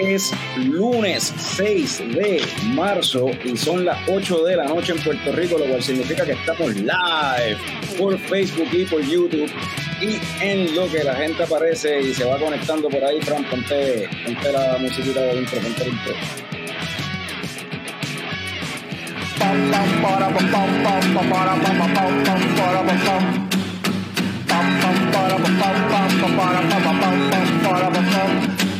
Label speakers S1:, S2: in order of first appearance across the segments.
S1: Es lunes 6 de marzo y son las 8 de la noche en Puerto Rico, lo cual significa que estamos live por Facebook y por YouTube. Y en lo que la gente aparece y se va conectando por ahí, Fran, ponte, ponte la musiquita de intro, ponte el intro.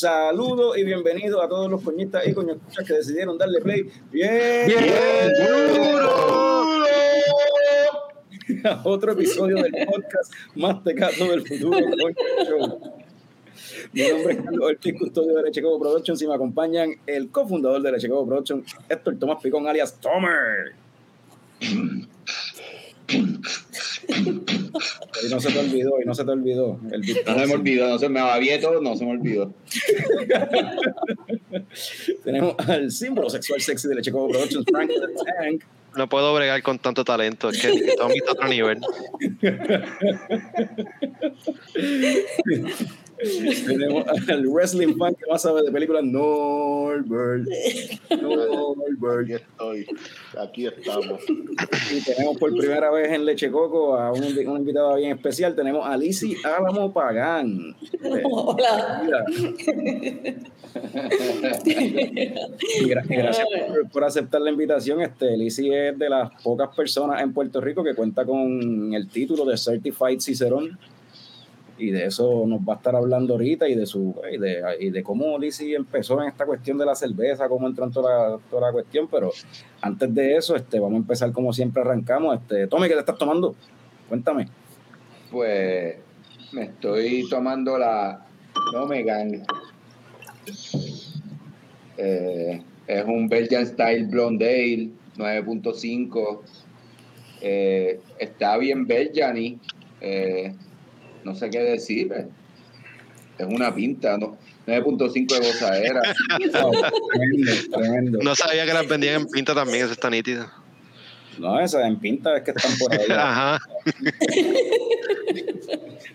S1: Un saludo y bienvenido a todos los coñitas y coñotas que decidieron darle play. Bien,
S2: Bien
S1: duro. A otro episodio del podcast más tecato del futuro. Mi nombre es Carlos Ortiz, custodio de Coco Productions y me acompañan el cofundador de Coco Productions, Héctor Tomás Picón, alias Tomer. Y no se te olvidó, y no se te olvidó. El
S3: No se me olvidó, no se me todo, no se me olvidó.
S1: Tenemos al símbolo sexual sexy de Leche Coco Productions, Frank the Tank.
S4: No puedo bregar con tanto talento, es que Tommy está a otro nivel.
S1: Tenemos al wrestling fan que más sabe de películas, Norbert. Norbert.
S3: Aquí estoy, aquí estamos.
S1: Y tenemos por primera vez en Leche Coco a un, un invitado bien especial. Tenemos a Lizzy Álamo Pagán.
S5: Hola.
S1: Gracias por, por aceptar la invitación. Este, Lizzy es de las pocas personas en Puerto Rico que cuenta con el título de Certified Cicerón. Y de eso nos va a estar hablando ahorita y de su y de, y de cómo Lizzy empezó en esta cuestión de la cerveza, cómo entró en toda la, toda la cuestión. Pero antes de eso, este, vamos a empezar como siempre arrancamos. Este, Tommy, ¿qué te estás tomando? Cuéntame.
S3: Pues me estoy tomando la Omegan. Eh, es un Belgian Style Blonde Ale 9.5. Eh, está bien Belgian y eh, no sé qué decir. eh. Es una pinta, ¿no? 9.5 de gozadera.
S1: Wow, tremendo, tremendo.
S4: No sabía que las vendían en pinta también, eso está nítido.
S1: No, esa en pinta es que están por ahí.
S4: Ajá.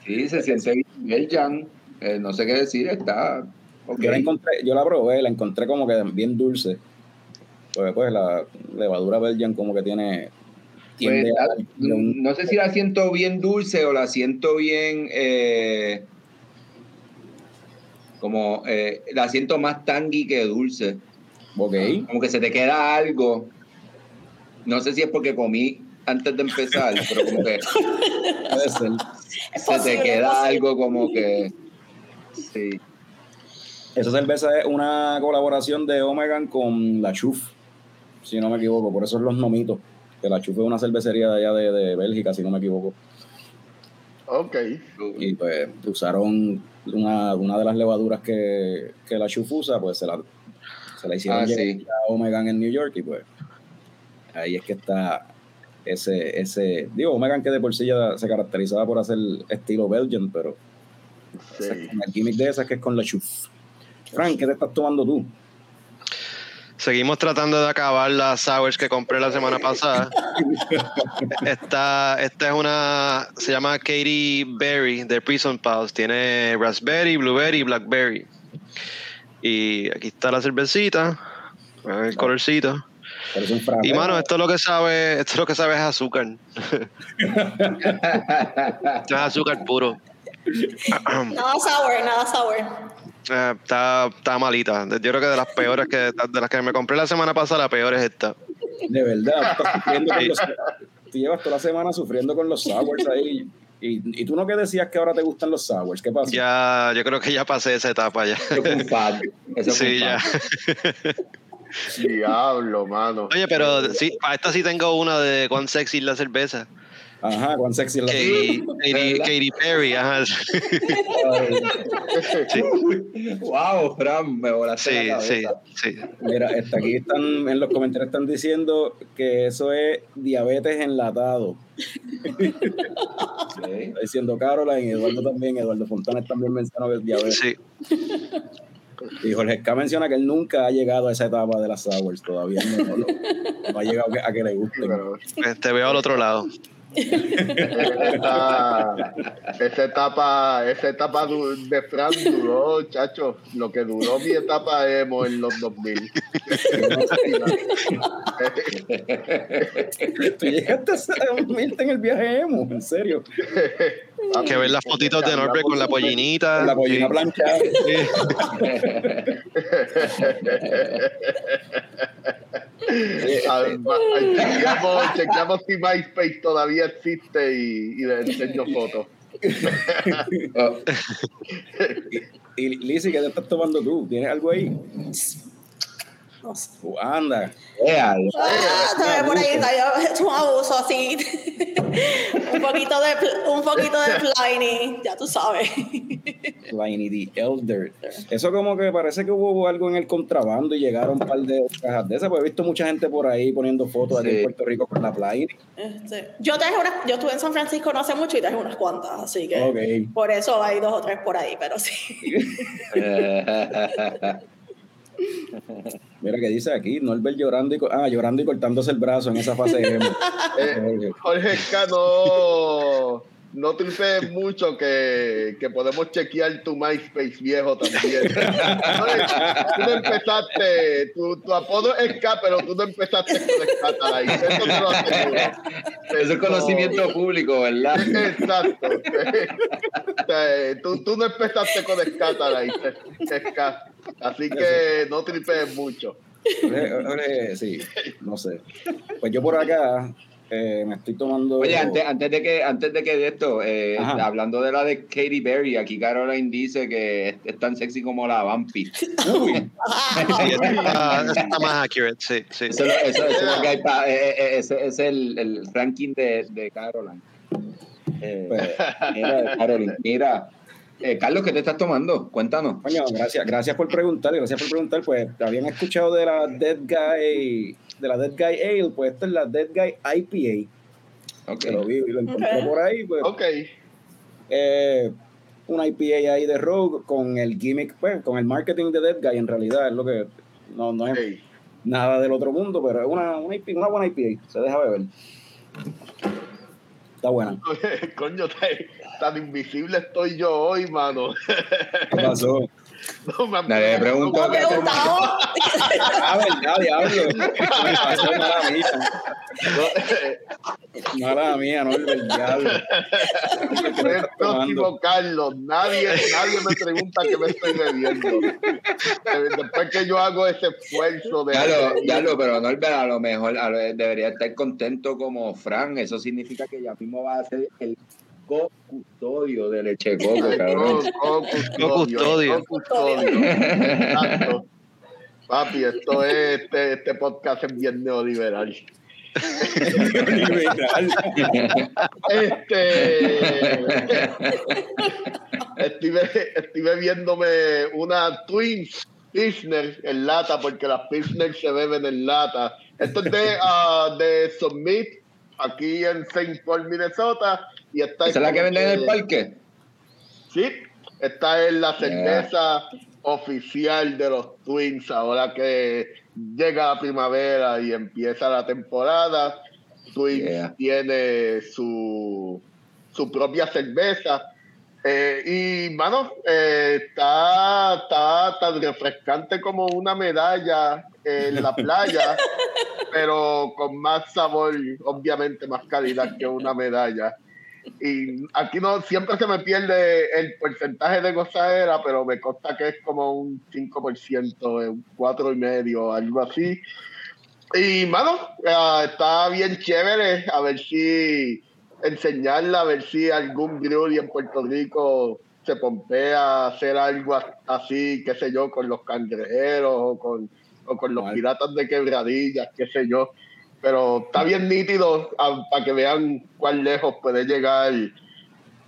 S3: Sí, se siente bien. Eh, no sé qué decir, está.
S1: Yo la encontré, yo la probé, la encontré como que bien dulce. Pues, pues la levadura Belgian como que tiene.
S3: Pues,
S1: tiende a-
S3: la- no sé si la siento bien dulce o la siento bien. eh, como eh, la siento más tangy que dulce.
S1: ok.
S3: Como que se te queda algo. No sé si es porque comí antes de empezar, pero como que
S1: Puede ser.
S5: Es
S3: se te queda algo como que. Sí.
S1: Esa cerveza es una colaboración de Omegan con la Chuf, si no me equivoco. Por eso es los nomitos. Que la Chuf es una cervecería de allá de, de Bélgica, si no me equivoco.
S3: Ok.
S1: Y pues usaron una, una de las levaduras que, que la Chuf usa, pues se la, se la hicieron
S3: Ah, sí.
S1: a Omegan en New York y pues ahí es que está ese, ese, digo, Omegan que de por sí ya se caracterizaba por hacer estilo Belgian, pero esa es con el gimmick de esa es que es con la Chuf. Frank, ¿qué te estás tomando tú?
S4: Seguimos tratando de acabar las sours que compré la semana pasada. Esta, esta es una, se llama Katy Berry de Prison Pals. Tiene raspberry, blueberry y blackberry. Y aquí está la cervecita, el colorcito. Y mano, esto es lo que sabe, esto es lo que sabe es azúcar. Esto es azúcar puro.
S5: Nada sour, nada sour.
S4: Eh, está, está malita. Yo creo que de las peores que de las que me compré la semana pasada, la peor es esta.
S1: De verdad, estás sufriendo con los, tú llevas toda la semana sufriendo con los sours ahí. Y, y tú no que decías que ahora te gustan los sours, ¿qué pasa?
S4: Ya, yo creo que ya pasé esa etapa ya.
S3: Eso
S4: Sí, ya.
S6: Diablo, mano.
S4: Oye, pero sí, para esta sí tengo una de cuán sexy es la cerveza.
S1: Ajá, cuán sexy es la
S4: Katy, Katy, Katy Perry, ajá. Sí,
S3: Wow, Fran, me volaste
S4: sí,
S3: la
S4: sí,
S3: cabeza.
S4: sí.
S1: Mira, está aquí están en los comentarios están diciendo que eso es diabetes enlatado.
S3: Sí.
S1: Está diciendo Caroline, Eduardo también, Eduardo Fontanes también mencionó que es diabetes.
S4: Sí,
S1: Y Jorge K menciona que él nunca ha llegado a esa etapa de las sours, todavía no, no, ha llegado a que le gusten.
S6: Pero
S4: Eh, te veo al otro lado.
S6: Esa, esa etapa, esa etapa de Fran duró, chacho, lo que duró mi etapa emo en los 2000.
S1: Tú llegaste a unirte en el viaje emo, en serio.
S4: Que ver las fotitos de Norbert con la pollinita.
S1: Con la pollina
S4: Sí.
S1: planchada.
S4: Sí.
S6: Alma- chequeamos, chequeamos si MySpace todavía existe y, y le enseño fotos.
S3: Oh,
S1: Y Lizzy, ¿qué te estás tomando tú? ¿Tienes algo ahí? Anda.
S3: ea,
S5: Ah, por ahí está, yo- es un abuso así. un poquito de un poquito de Pliny, ya tú sabes.
S1: Pliny the Elder. Eso como que parece que hubo algo en el contrabando y llegaron un par de cajas de esas, porque he visto mucha gente por ahí poniendo fotos aquí en Puerto Rico con la Pliny.
S5: Este, yo traje unas, yo estuve en San Francisco no hace mucho y traje unas cuantas, así que
S1: Ok.
S5: por eso hay dos o tres por ahí, pero sí.
S1: Mira que dice aquí, Norbert llorando y, ah, llorando y cortándose el brazo en esa fase emo.
S6: Eh, Jorge Esca, no, tripees mucho que, que podemos chequear tu MySpace viejo también. Tú no empezaste, tu, tu apodo es K, pero tú no empezaste con Scatalight. Eso te lo aseguro.
S3: Eso es conocimiento público, ¿verdad?
S6: Exacto. Tú, tú no empezaste con Scatalight, Ska. Así que no tripees mucho.
S1: Sí, no sé. Pues yo por acá eh, me estoy tomando...
S3: Oye, antes, antes de que antes de que de esto, eh, hablando de la de Katy Perry, aquí Caroline dice que es, es tan sexy como la Vampi.
S1: Uy,
S4: Sí, está, está más accurate, sí, sí.
S3: Eso, eso, eso es lo que hay pa- eh, eh, ese es el, el ranking de, de Caroline. Eh,
S1: Pues-
S3: mira, Caroline, mira. Eh, Carlos, ¿qué te estás tomando? Cuéntanos.
S1: Coño, gracias, gracias por preguntar, gracias por preguntar. Pues habían escuchado de la Dead Guy, de la Dead Guy Ale, pues esta es la Dead Guy IPA,
S3: Ok.
S1: que lo vi y lo encontré por ahí, pues
S6: Ok.
S1: eh, una IPA ahí de Rogue con el gimmick, pues, con el marketing de Dead Guy en realidad es lo que no, no es
S6: Hey.
S1: nada del otro mundo, pero es una, una, IPA, una buena IPA, se deja beber. Está buena.
S6: Coño, tan, tan invisible estoy yo hoy, mano.
S1: ¿Qué pasó?
S6: No me
S3: Nadie me preguntó.
S1: Ah, verdad, diablo. Me pasó, mala mía. Mala mía, no el diablo.
S6: Carlos, nadie, nadie me pregunta qué me estoy bebiendo. Eh, Después que yo hago ese esfuerzo de.
S3: Ya lo, ya lo, pero Norbert, a lo mejor a lo- debería estar contento como Fran. Eso significa que ya mismo va a ser el co-custodio de leche coco, cabrón.
S6: co- co-custodio,
S4: Co-custodio.
S6: co-custodio. Exacto. Papi, esto es, este, este podcast es bien neoliberal.
S1: Liberal.
S6: Este. estuve, estuve viéndome una Twins Pilsner en lata, porque las Pilsner se beben en lata. Esto es de, ah, de Summit, aquí en St. Paul, Minnesota. Y esta
S3: ¿Esa es la que venden en el
S6: que-
S3: parque?
S6: Sí, esta es la cerveza oficial de los Twins ahora que llega la primavera y empieza la temporada. Twins
S3: Yeah.
S6: tiene su, su propia cerveza. Eh, y, mano, eh, está, está tan refrescante como una medalla en la playa, pero con más sabor, obviamente más calidad que una medalla. Y aquí no siempre se me pierde el porcentaje de gozadera, pero me consta que es como un 5%, eh, un 4,5%, algo así. Y, mano, eh, está bien chévere. A ver si enseñarla, a ver si algún brewery en Puerto Rico se pompea a hacer algo así, qué sé yo, con los cangrejeros o con o con los piratas de quebradillas, qué sé yo. Pero está bien nítido para que vean cuán lejos puede llegar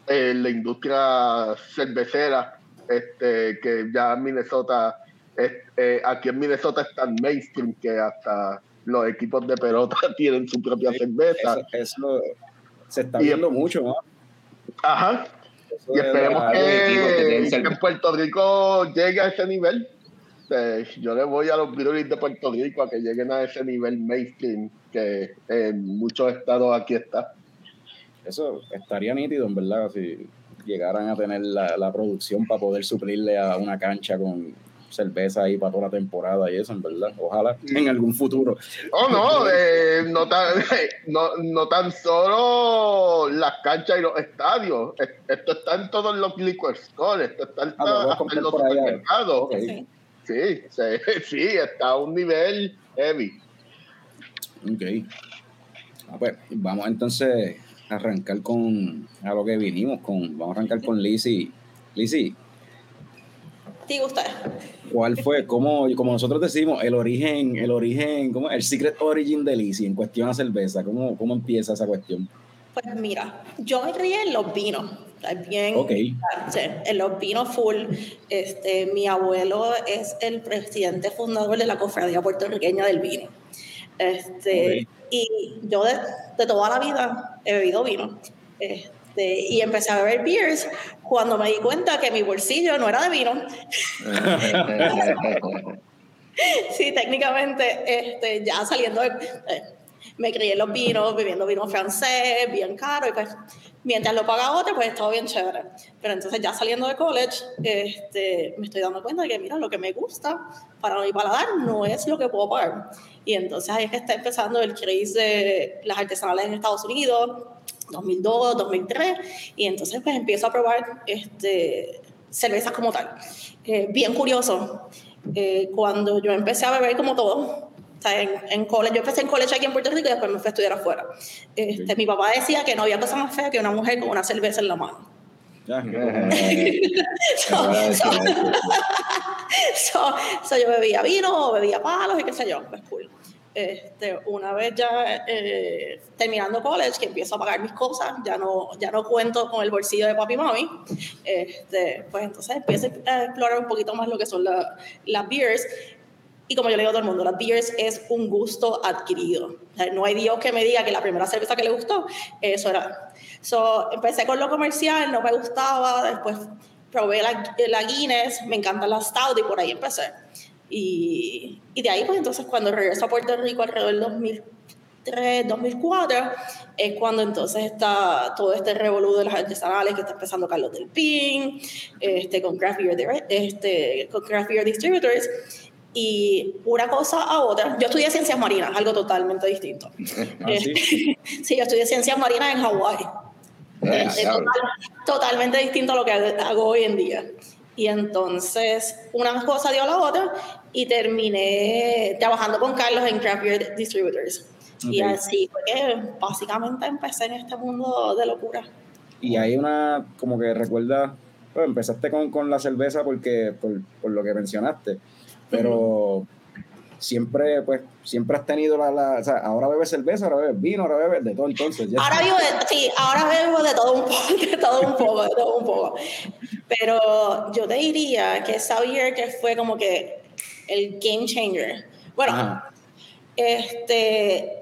S6: eh, la industria cervecera, este, que ya Minnesota, es- eh, aquí en Minnesota es tan mainstream que hasta los equipos de pelota tienen su propia cerveza.
S1: Eso, eso se está
S6: Y-
S1: viendo mucho, ¿no?
S6: Ajá.
S1: Eso
S6: Y esperemos
S1: la-
S3: que
S6: en Puerto Rico llegue a ese nivel. Eh, yo le voy a los breweries de Puerto Rico a que lleguen a ese nivel mainstream que en muchos estados aquí está.
S1: Eso estaría nítido, en verdad, si llegaran a tener la, la producción para poder suplirle a una cancha con cerveza ahí para toda la temporada y eso, en verdad. Ojalá en algún futuro.
S6: Oh, no, eh, no, tan, no, no tan solo las canchas y los estadios. Es- Esto está en todos los liquor stores, esto está en,
S1: Ah,
S6: en los supermercados.
S5: Sí,
S6: sí, sí, está a un nivel heavy.
S1: Ok. Ah, pues vamos entonces a arrancar con a lo que vinimos con. Vamos a arrancar con Lizzy. Lizzy,
S5: Diga usted.
S1: ¿cuál fue, cómo, como nosotros decimos, el origen, el origen, ¿cómo? El secret origin de Lizzy en cuestión a cerveza? ¿Cómo, cómo empieza esa cuestión?
S5: Pues mira, yo me crié en los vinos. Bien,
S1: Ok.
S5: sí, en los vinos full. Este, mi abuelo es el presidente fundador de la cofradía puertorriqueña del vino. Este,
S1: Ok.
S5: Y yo de, de toda la vida he bebido vino. Este, y empecé a beber beers cuando me di cuenta que mi bolsillo no era de vino. Sí, técnicamente, este, ya saliendo, de- eh, me crié en los vinos, bebiendo vino francés, bien caro, y pues mientras lo paga otro, pues todo bien chévere. Pero entonces ya saliendo de college, este, me estoy dando cuenta de que, mira, lo que me gusta para mi paladar no es lo que puedo pagar. Y entonces ahí es que está empezando el craze de las artesanales en Estados Unidos, 2002, 2003, y entonces pues empiezo a probar este, cervezas como tal. Eh, bien curioso, eh, cuando yo empecé a beber como todo, o sea, en, en college, yo empecé en college aquí en Puerto Rico y después me fui a estudiar afuera. Este, Mi papá decía que no había cosa más fea que una mujer con una cerveza en la mano. So, so- so yo bebía vino, bebía palos y qué sé yo, pues cool. Este, una vez ya eh, terminando college, que empiezo a pagar mis cosas, ya no, ya no cuento con el bolsillo de papi y mami, este, pues entonces empiezo a explorar un poquito más lo que son la- las beers. Y como yo le digo a todo el mundo, las beers es un gusto adquirido. No hay Dios que me diga que la primera cerveza que le gustó, eso era. So, empecé con lo comercial, no me gustaba, después probé la, la Guinness, me encantan las Stout y por ahí empecé. Y, y de ahí, pues entonces cuando regreso a Puerto Rico alrededor del 2003, 2004, es cuando entonces está todo este revolú de las artesanales que está empezando Carlos del Pin, este, con, Craft Beer, este, con Craft Beer Distributors. Y una cosa a otra, yo estudié ciencias marinas, algo totalmente distinto.
S1: Ah, sí.
S5: sí, yo estudié ciencias marinas en Hawái.
S3: Eh,
S5: Es
S3: diablo.
S5: total- totalmente distinto a lo que hago hoy en día. Y entonces una cosa dio a la otra y terminé trabajando con Carlos en Craft Beer Distributors. Y
S1: Ok.
S5: así fue que básicamente empecé en este mundo de locura.
S1: Y hay una, como que recuerda, bueno, empezaste con, con la cerveza porque, por, por lo que mencionaste, pero siempre, pues, siempre has tenido la, la, o sea, ahora bebes cerveza, ahora bebes vino, ahora bebes de todo entonces. ya-
S5: Ahora vivo de, sí, ahora bebo de todo un poco, de todo un poco, de todo un poco. Pero yo te diría que beer que fue como que el game changer. Bueno,
S1: Ajá.
S5: este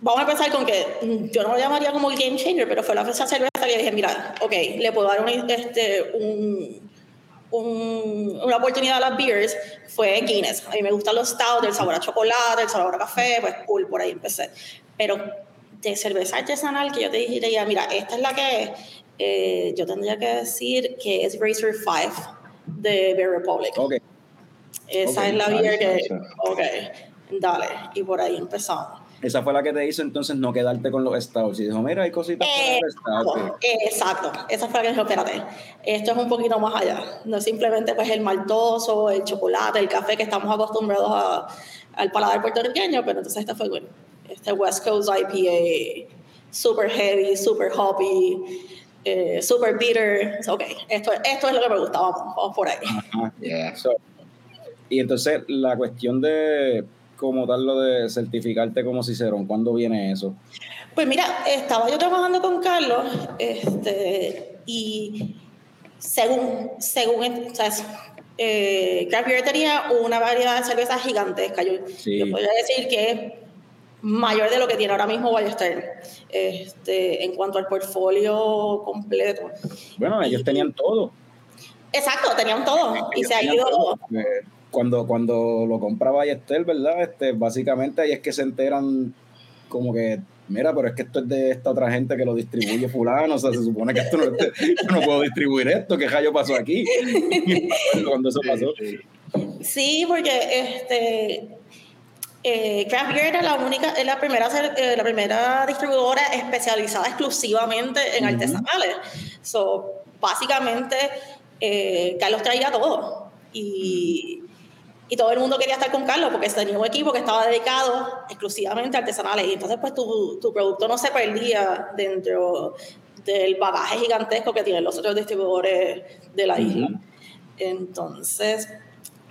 S5: vamos a empezar con que yo no lo llamaría como el game changer, pero fue la esa cerveza que dije, mira, ok, le puedo dar una, este, un, un- una oportunidad a las beers, fue Guinness. A mí me gustan los stout, el sabor a chocolate, el sabor a café, pues cool, por ahí empecé. Pero de cerveza artesanal que yo te diría, mira, esta es la que es, eh, yo tendría que decir que es Racer 5 de Beer Republic.
S1: Ok,
S5: Esa
S1: Ok,
S5: es la
S3: nice,
S5: beer que.
S3: nice.
S5: Ok, dale. Y por ahí empezamos.
S1: Esa fue la que te hizo entonces no quedarte con los stouts y dijo, mira, hay cositas para los stouts.
S5: Exacto, esa fue la que dijo, espérate, esto es un poquito más allá. No es simplemente pues el maltoso, el chocolate, el café que estamos acostumbrados a- al paladar puertorriqueño, pero entonces este fue bueno. Este West Coast IPA, super heavy, super hoppy, eh, super bitter. Ok, esto, esto es lo que me gustaba, vamos por ahí.
S1: Ajá.
S3: Yeah.
S1: So, y entonces la cuestión de como tal lo de certificarte como Cicerón, ¿cuándo viene eso?
S5: Pues mira, estaba yo trabajando con Carlos, este, y según, según, o sea, eh, Craft Beer tenía una variedad de cervezas gigantesca. Yo,
S1: Sí.
S5: yo podría decir que es mayor de lo que tiene ahora mismo Ballester, este, en cuanto al portfolio completo.
S1: Bueno, ellos tenían todo.
S5: Exacto, tenían todo y se ha ido.
S1: todo. Eh, Cuando, cuando lo compra Ballester, ¿verdad? Este, básicamente ahí es que se enteran como que, mira, pero es que esto es de esta otra gente que lo distribuye fulano, o sea, se supone que esto no, es de- yo no puedo distribuir esto, ¿qué rayo pasó aquí? cuando eso pasó.
S5: Sí, porque este, eh, Craft Beer era la única, es la primera, eh, la primera distribuidora especializada exclusivamente en
S1: Ujú.
S5: artesanales. So, básicamente, eh, Carlos traía todo. Y, y todo el mundo quería estar con Carlos porque tenía un equipo que estaba dedicado exclusivamente a artesanales. Y entonces, pues, tu, tu producto no se perdía dentro del bagaje gigantesco que tienen los otros distribuidores de la isla.
S1: Ujú.
S5: Entonces,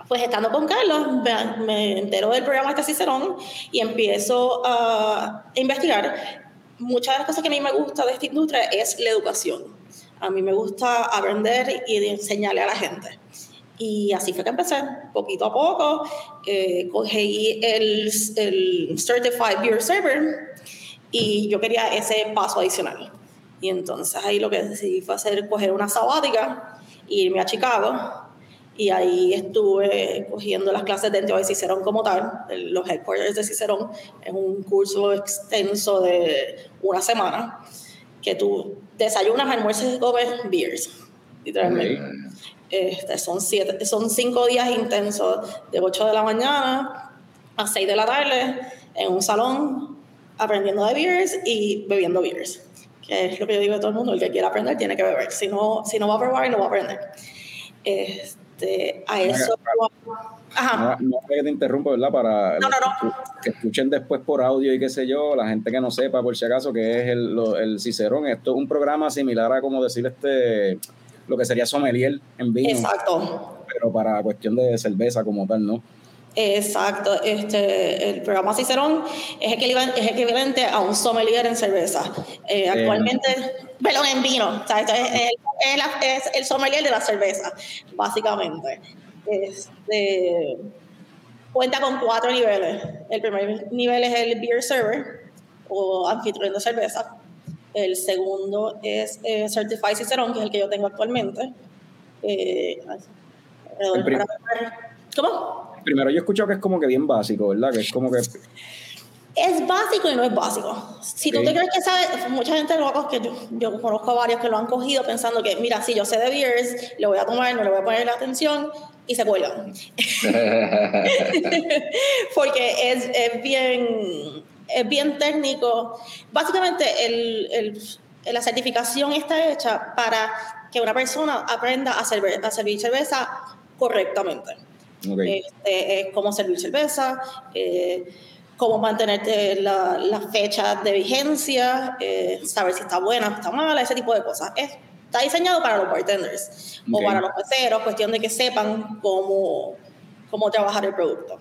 S5: pues estando con Carlos, me, me entero del programa este Cicerón y empiezo a investigar. Muchas de las cosas que a mí me gusta de esta industria es la educación. A mí me gusta aprender y enseñarle a la gente. Y así fue que empecé, poquito a poco. Eh, cogí el, el Certified Beer Server y yo quería ese paso adicional. Y entonces ahí lo que decidí fue hacer, coger una sabática, irme a Chicago y ahí estuve cogiendo las clases dentro de Cicerón como tal, los headquarters de Cicerón. Es un curso extenso de una semana que tú desayunas, almuerzas y comes beers, literalmente. Este, son, siete, son cinco días intensos, de 8 de la mañana a 6 de la tarde, en un salón, aprendiendo de beers y bebiendo beers. Que es lo que yo digo a todo el mundo, el que quiera aprender tiene que beber. Si no, si no va a probar, no va a aprender. Este, a eso... Ajá.
S1: No, no que te interrumpo, ¿verdad? Para
S5: No, no,
S1: que escuchen después por audio y qué sé yo, la gente que no sepa, por si acaso, que es el, lo- el Cicerón. Esto es un programa similar a como decir este lo que sería sommelier en vino,
S5: Exacto.
S1: pero para cuestión de cerveza como tal, ¿no?
S5: Exacto, este, el programa Cicerón es equivalente, a un sommelier en cerveza. Eh, actualmente, perdón, en vino, o sea, es, el, es el sommelier de la cerveza, básicamente. Este, cuenta con cuatro niveles. El primer nivel es el beer server o anfitrión de cerveza. El segundo es eh, Certified Cicerón, que es el que yo tengo actualmente. Eh, alrededor-
S1: prim-
S5: ¿Cómo?
S1: Primero yo he escuchado que es como que bien básico, ¿verdad? Que es como que
S5: Es básico y no es básico. Si tú
S1: Ok.
S5: te crees que sabes, mucha gente lo ha que yo, yo conozco a varios que lo han cogido pensando que, mira, si yo sé de beers, le voy a tomar, no le voy a poner la atención y se cuelgan. Porque es, es bien, es bien técnico. Básicamente, el, el- la certificación está hecha para que una persona aprenda a, server- a servir cerveza correctamente.
S1: ok,
S5: Este, es cómo servir cerveza, eh, cómo mantenerte la, las fechas de vigencia, eh, saber si está buena o está mala, ese tipo de cosas. Es- está diseñado para los bartenders
S1: Ok.
S5: o para los meseros, cuestión de que sepan cómo, cómo trabajar el producto.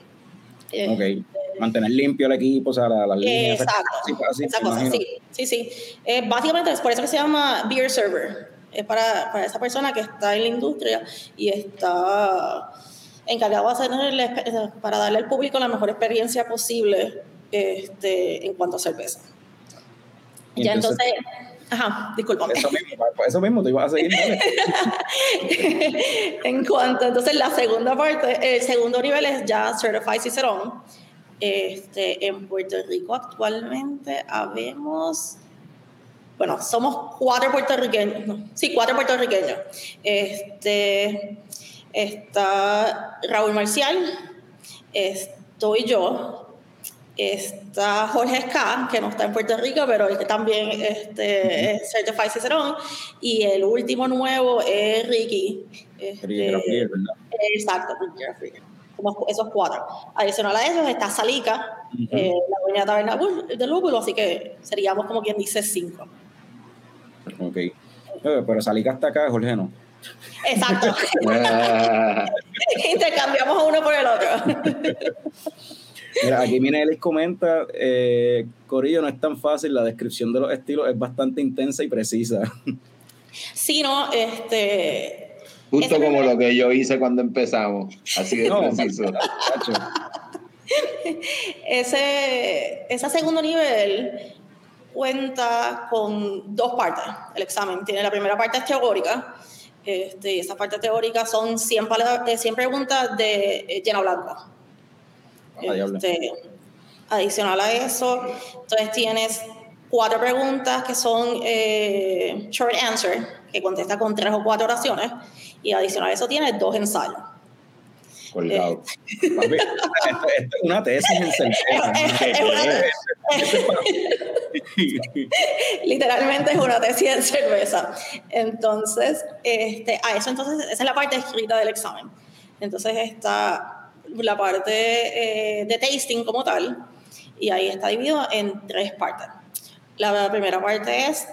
S5: Eh,
S1: ok. Mantener limpio el equipo, o sea, la- las líneas.
S5: Exacto,
S1: así-
S5: esa cosa, sí, sí, sí. Eh, básicamente es por eso que se llama beer server. Es para, para esa persona que está en la industria y está encargado de hacerle, para darle al público la mejor experiencia posible este, en cuanto a cerveza. Ya
S1: entonces,
S5: ajá, discúlpame.
S1: Eso mismo, eso mismo, te ibas a seguir.
S5: en cuanto, entonces la segunda parte, el segundo nivel es ya Certified Cicerón. Este, en Puerto Rico actualmente habemos, bueno, somos cuatro puertorriqueños, no, sí, cuatro puertorriqueños. Este, está Raúl Marcial, estoy yo, está Jorge Ska, que no está en Puerto Rico, pero que también este, es Certified Cicerón, y el último nuevo es Ricky. este. Exacto, Ricky. Somos esos cuatro. Adicional a eso está Salica,
S1: Ujú.
S5: eh, la dueña de Taberna de Lúpulo, así que seríamos como quien dice cinco.
S1: Ok. Eh, Pero salí hasta acá, Jorge, no.
S5: Exacto. Intercambiamos uno por el otro.
S1: Mira, aquí Minelis comenta, eh, Corillo, no es tan fácil, la descripción de los estilos es bastante intensa y precisa.
S5: Sí, no, este...
S3: Justo como lo que yo hice cuando empezamos. Así de
S1: No,
S3: preciso.
S5: Ese, ese segundo nivel cuenta con dos partes, el examen. Tiene la primera parte es teórica, este, y esa parte teórica son 100, pala- eh, 100 preguntas de lleno blanco.
S1: Ah, diablo.
S5: Este, adicional a eso, entonces tienes cuatro preguntas que son eh, short answer, que contesta con tres o cuatro oraciones, y adicional a eso tienes dos ensayos.
S3: Colgado.
S1: Papi, esto- esto es una tesis en certeza.
S5: Literalmente es una tesis en cerveza. Entonces, este, a eso entonces, esa es la parte escrita del examen. Entonces está la parte eh, de tasting como tal, y ahí está dividido en tres partes. La primera parte es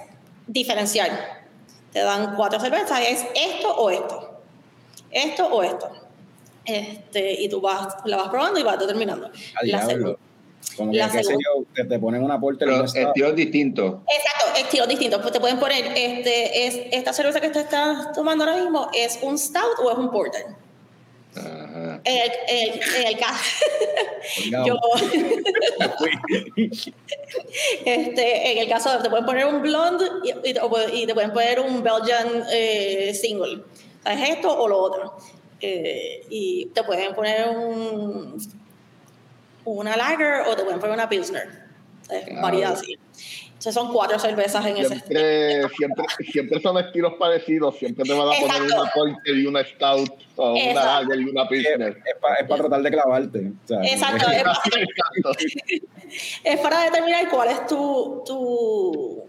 S5: diferenciar. Te dan cuatro cervezas, y es esto o esto. Esto o esto. Este, y tú vas, la vas probando y vas determinando.
S1: A
S5: La segunda-
S1: Como que, qué sé yo, que te ponen una porter y
S3: Pero estilos distintos.
S5: Exacto, estilos distintos. Pues te pueden poner, este, es, esta cerveza que tú estás tomando ahora mismo, ¿es un stout o es un porter?
S3: Ajá.
S5: En el, en el- en el caso,
S1: Colgado.
S5: yo, este, en el caso, te pueden poner un blonde y, y te, y te pueden poner un Belgian eh, single. ¿Es esto o lo otro? Eh, y te pueden poner un, una lager o te pueden poner una pilsner. Es
S3: Ah,
S5: variedad así. Entonces son cuatro cervezas en ese
S6: Siempre, siempre, siempre son estilos parecidos. Siempre te van a poner
S5: Exacto.
S6: una Porter y una Stout o una
S5: Exacto.
S6: Lager y una
S1: es,
S6: Pilsner.
S1: para tratar de clavarte. o sea,
S5: Exacto, es,
S6: Exacto.
S5: es para determinar cuál es tu, tu,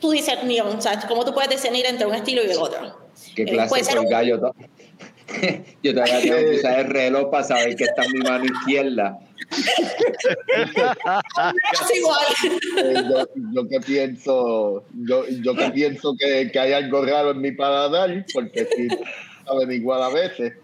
S5: tu discernión, o sea, cómo tú puedes discernir entre un estilo y el otro.
S3: ¿Qué
S5: Eh,
S3: clase
S5: un-
S3: gallo? Yo todavía tengo que usar el reloj para saber que está en mi mano izquierda.
S5: Es igual.
S6: Yo, yo que pienso, yo, yo que pienso que, que hay algo raro en mi paladar, porque sí saben igual a veces.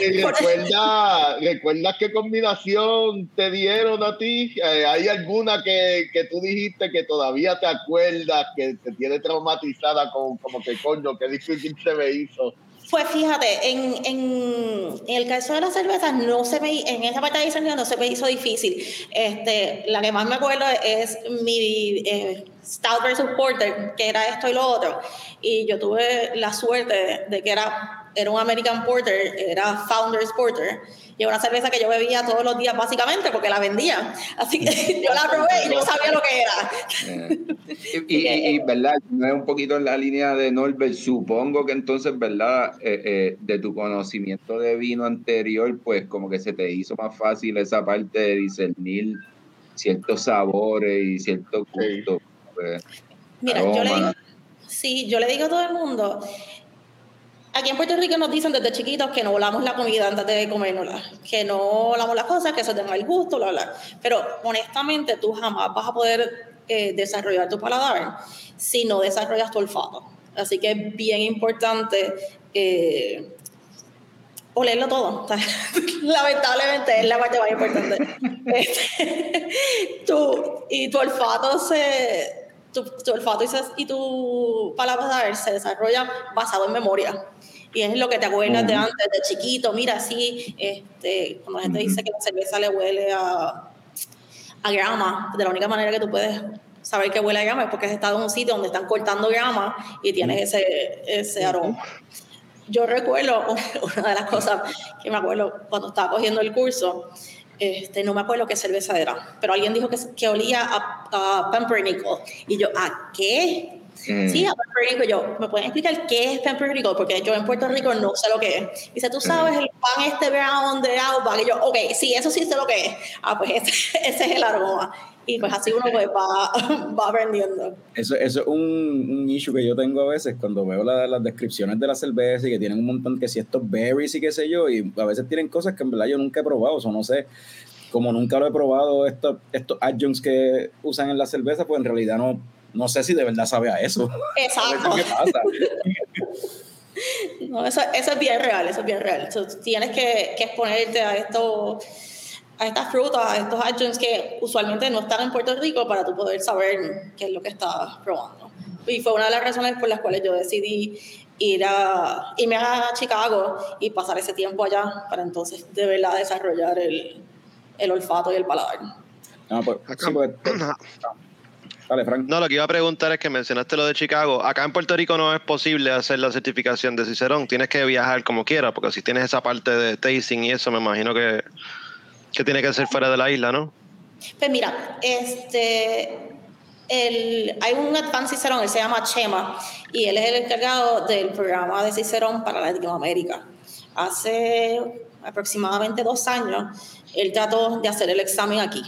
S6: Eh, recuerda, ¿Recuerdas qué combinación te dieron a ti? Eh, ¿Hay alguna que, que tú dijiste que todavía te acuerdas, que te tiene traumatizada con como que coño, qué difícil se me hizo?
S5: Pues fíjate, en, en, el caso de las cervezas, no se me, en esa parte de discernión no se me hizo difícil. Este, la que más me acuerdo es mi eh, Stout versus Porter, que era esto y lo otro. Y yo tuve la suerte de que era, era un American Porter, era Founders Porter. Y era una cerveza que yo bebía todos los días básicamente porque la vendía. Así que yo la probé y no sabía lo que era.
S3: Eh, y, y- y, verdad, un poquito en la línea de Norbert. Supongo que entonces, verdad, Eh, eh, de tu conocimiento de vino anterior, pues como que se te hizo más fácil esa parte de discernir ciertos sabores y ciertos
S6: Sí.
S3: gustos. pues,
S5: Mira, yo le
S3: aroma.
S5: digo, sí, yo le digo a todo el mundo, aquí en Puerto Rico nos dicen desde chiquitos que no volamos la comida antes de comérnosla, que no volamos las cosas, que eso tenga el gusto, bla, bla. Pero honestamente tú jamás vas a poder eh, desarrollar tu paladar si no desarrollas tu olfato. Así que es bien importante eh, olerlo todo. Lamentablemente es la parte más importante. Este, y tu olfato se... Tu, tu olfato y, se- y tu paladar se desarrolla basado en memoria. Y es lo que te acuerdas de antes, de chiquito. Mira, sí, este, cuando la gente dice que la cerveza le huele a, a grama, de la única manera que tú puedes saber que huele a grama es porque has estado en un sitio donde están cortando grama y tienes ese, ese aroma. Yo recuerdo una de las cosas que me acuerdo cuando estaba cogiendo el curso, este, no me acuerdo qué cerveza era, pero alguien dijo que, que olía a, a Pumpernickel. Y yo, ¿a qué?
S3: Mm.
S5: Sí, a Pumpernickel. Yo, ¿me pueden explicar qué es Pumpernickel? Porque yo en Puerto Rico no sé lo que es. Dice, ¿tú sabes el pan este brown de Outback? Y yo, ok, sí, eso sí sé lo que es. Ah, pues ese, ese es el aroma. Y pues así uno pues va, va aprendiendo.
S1: Eso, eso es un, un issue que yo tengo a veces cuando veo la- las descripciones de la cerveza y que tienen un montón que si estos berries y qué sé yo, y a veces tienen cosas que en verdad yo nunca he probado, o sea, no sé, como nunca lo he probado, estos, estos adjuncts que usan en la cerveza, pues en realidad no, no sé si de verdad sabe a eso.
S5: Exacto.
S1: pasa.
S5: No, eso, eso es bien real, eso es bien real. So, tienes que, que exponerte a esto a estas frutas, a estos adjuncts que usualmente no están en Puerto Rico para tú poder saber qué es lo que estás probando. Y fue una de las razones por las cuales yo decidí ir a, irme a Chicago y pasar ese tiempo allá para entonces de verdad desarrollar el, el olfato y el paladar.
S1: Ah, pues, sí, pues, Dale, Frank.
S4: No, lo que iba a preguntar es que mencionaste lo de Chicago. Acá en Puerto Rico no es posible hacer la certificación de Cicerón. Tienes que viajar como quieras, porque si tienes esa parte de tasting y eso, me imagino que, que tiene que ser fuera de la isla, ¿no?
S5: Pues mira, este, el, hay un Advanced Cicerón, él se llama Chema, y él es el encargado del programa de Cicerón para Latinoamérica. Hace aproximadamente dos años, él trató de hacer el examen aquí.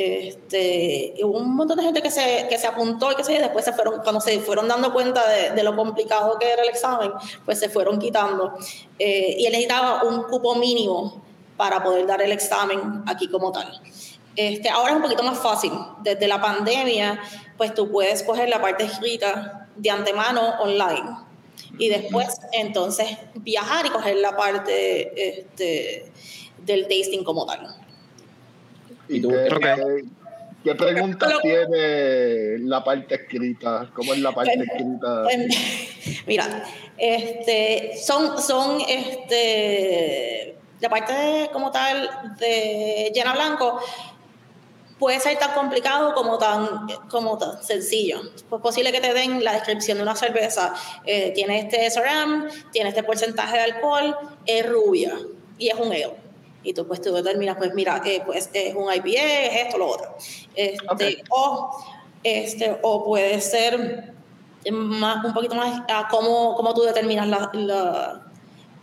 S5: Este, un montón de gente que se, que se apuntó y que se, después se fueron, cuando se fueron dando cuenta de, de lo complicado que era el examen, pues se fueron quitando. Eh, y él necesitaba un cupo mínimo para poder dar el examen aquí como tal. Este, ahora es un poquito más fácil. Desde la pandemia, pues tú puedes coger la parte escrita de antemano online y después entonces viajar y coger la parte este, del tasting como tal.
S6: ¿Y qué,
S4: Okay.
S6: qué- qué preguntas
S5: Lo-
S6: tiene la parte escrita? ¿Cómo es la parte
S5: Pues,
S6: escrita?
S5: Pues, mira, este, son, son este, la parte como tal de llena blanco puede ser tan complicado como tan, como tan sencillo. Es posible que te den la descripción de una cerveza. eh, tiene este SRM, tiene este porcentaje de alcohol, es rubia y es un ale. Y tú pues tú determinas, pues mira, eh, pues es un IPA, es esto, lo otro. Este, o, este, o puede ser más, un poquito más a cómo, cómo tú determinas la, la-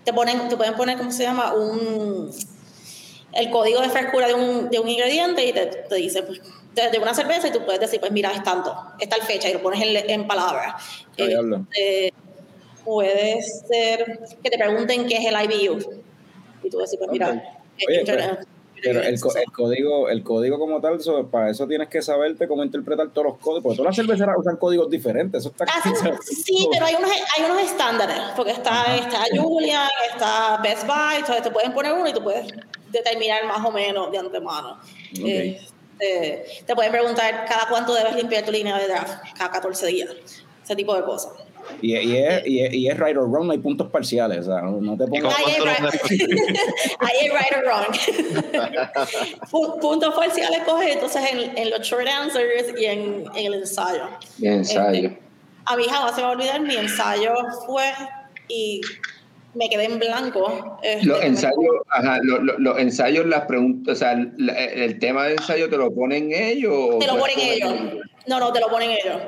S5: te ponen te pueden poner cómo se llama un el código de frescura de un, de un ingrediente y te, te dice pues, de, una cerveza y tú puedes decir pues mira es tanto es tal fecha y lo pones en, en palabras. Este, puede ser que te pregunten qué es el IBU y tú decís pues mira.
S1: Oye, Pero el, código, el código como tal, so- para eso tienes que saberte cómo interpretar todos los códigos, porque todas las cerveceras usan códigos diferentes. Eso está
S5: Ah, sí, sí, pero hay unos, hay unos estándares, porque está, está Julian, está Best Buy, entonces te pueden poner uno y tú puedes determinar más o menos de antemano. Este, te pueden preguntar cada cuánto debes limpiar tu línea de draft, cada 14 días, ese tipo de cosas.
S1: Y, y, es, y, es, y es right or wrong, no hay puntos parciales. O sea, no, te
S4: ¿Y
S1: pongas.
S5: Ahí es
S4: cuánto
S5: right, ahí es right or wrong. Pu- Puntos parciales coges entonces en, en los short answers y en, en el ensayo.
S3: Mi ensayo.
S5: Este, a mí jamás se me va a olvidar, mi ensayo fue y me quedé en blanco. este,
S3: Los
S5: me-
S3: ensayos, ajá, los, los- los ensayos, las preguntas, o sea, la- el tema de ensayo te lo ponen ellos.
S5: Te lo ponen ellos. No, no, te lo ponen ellos.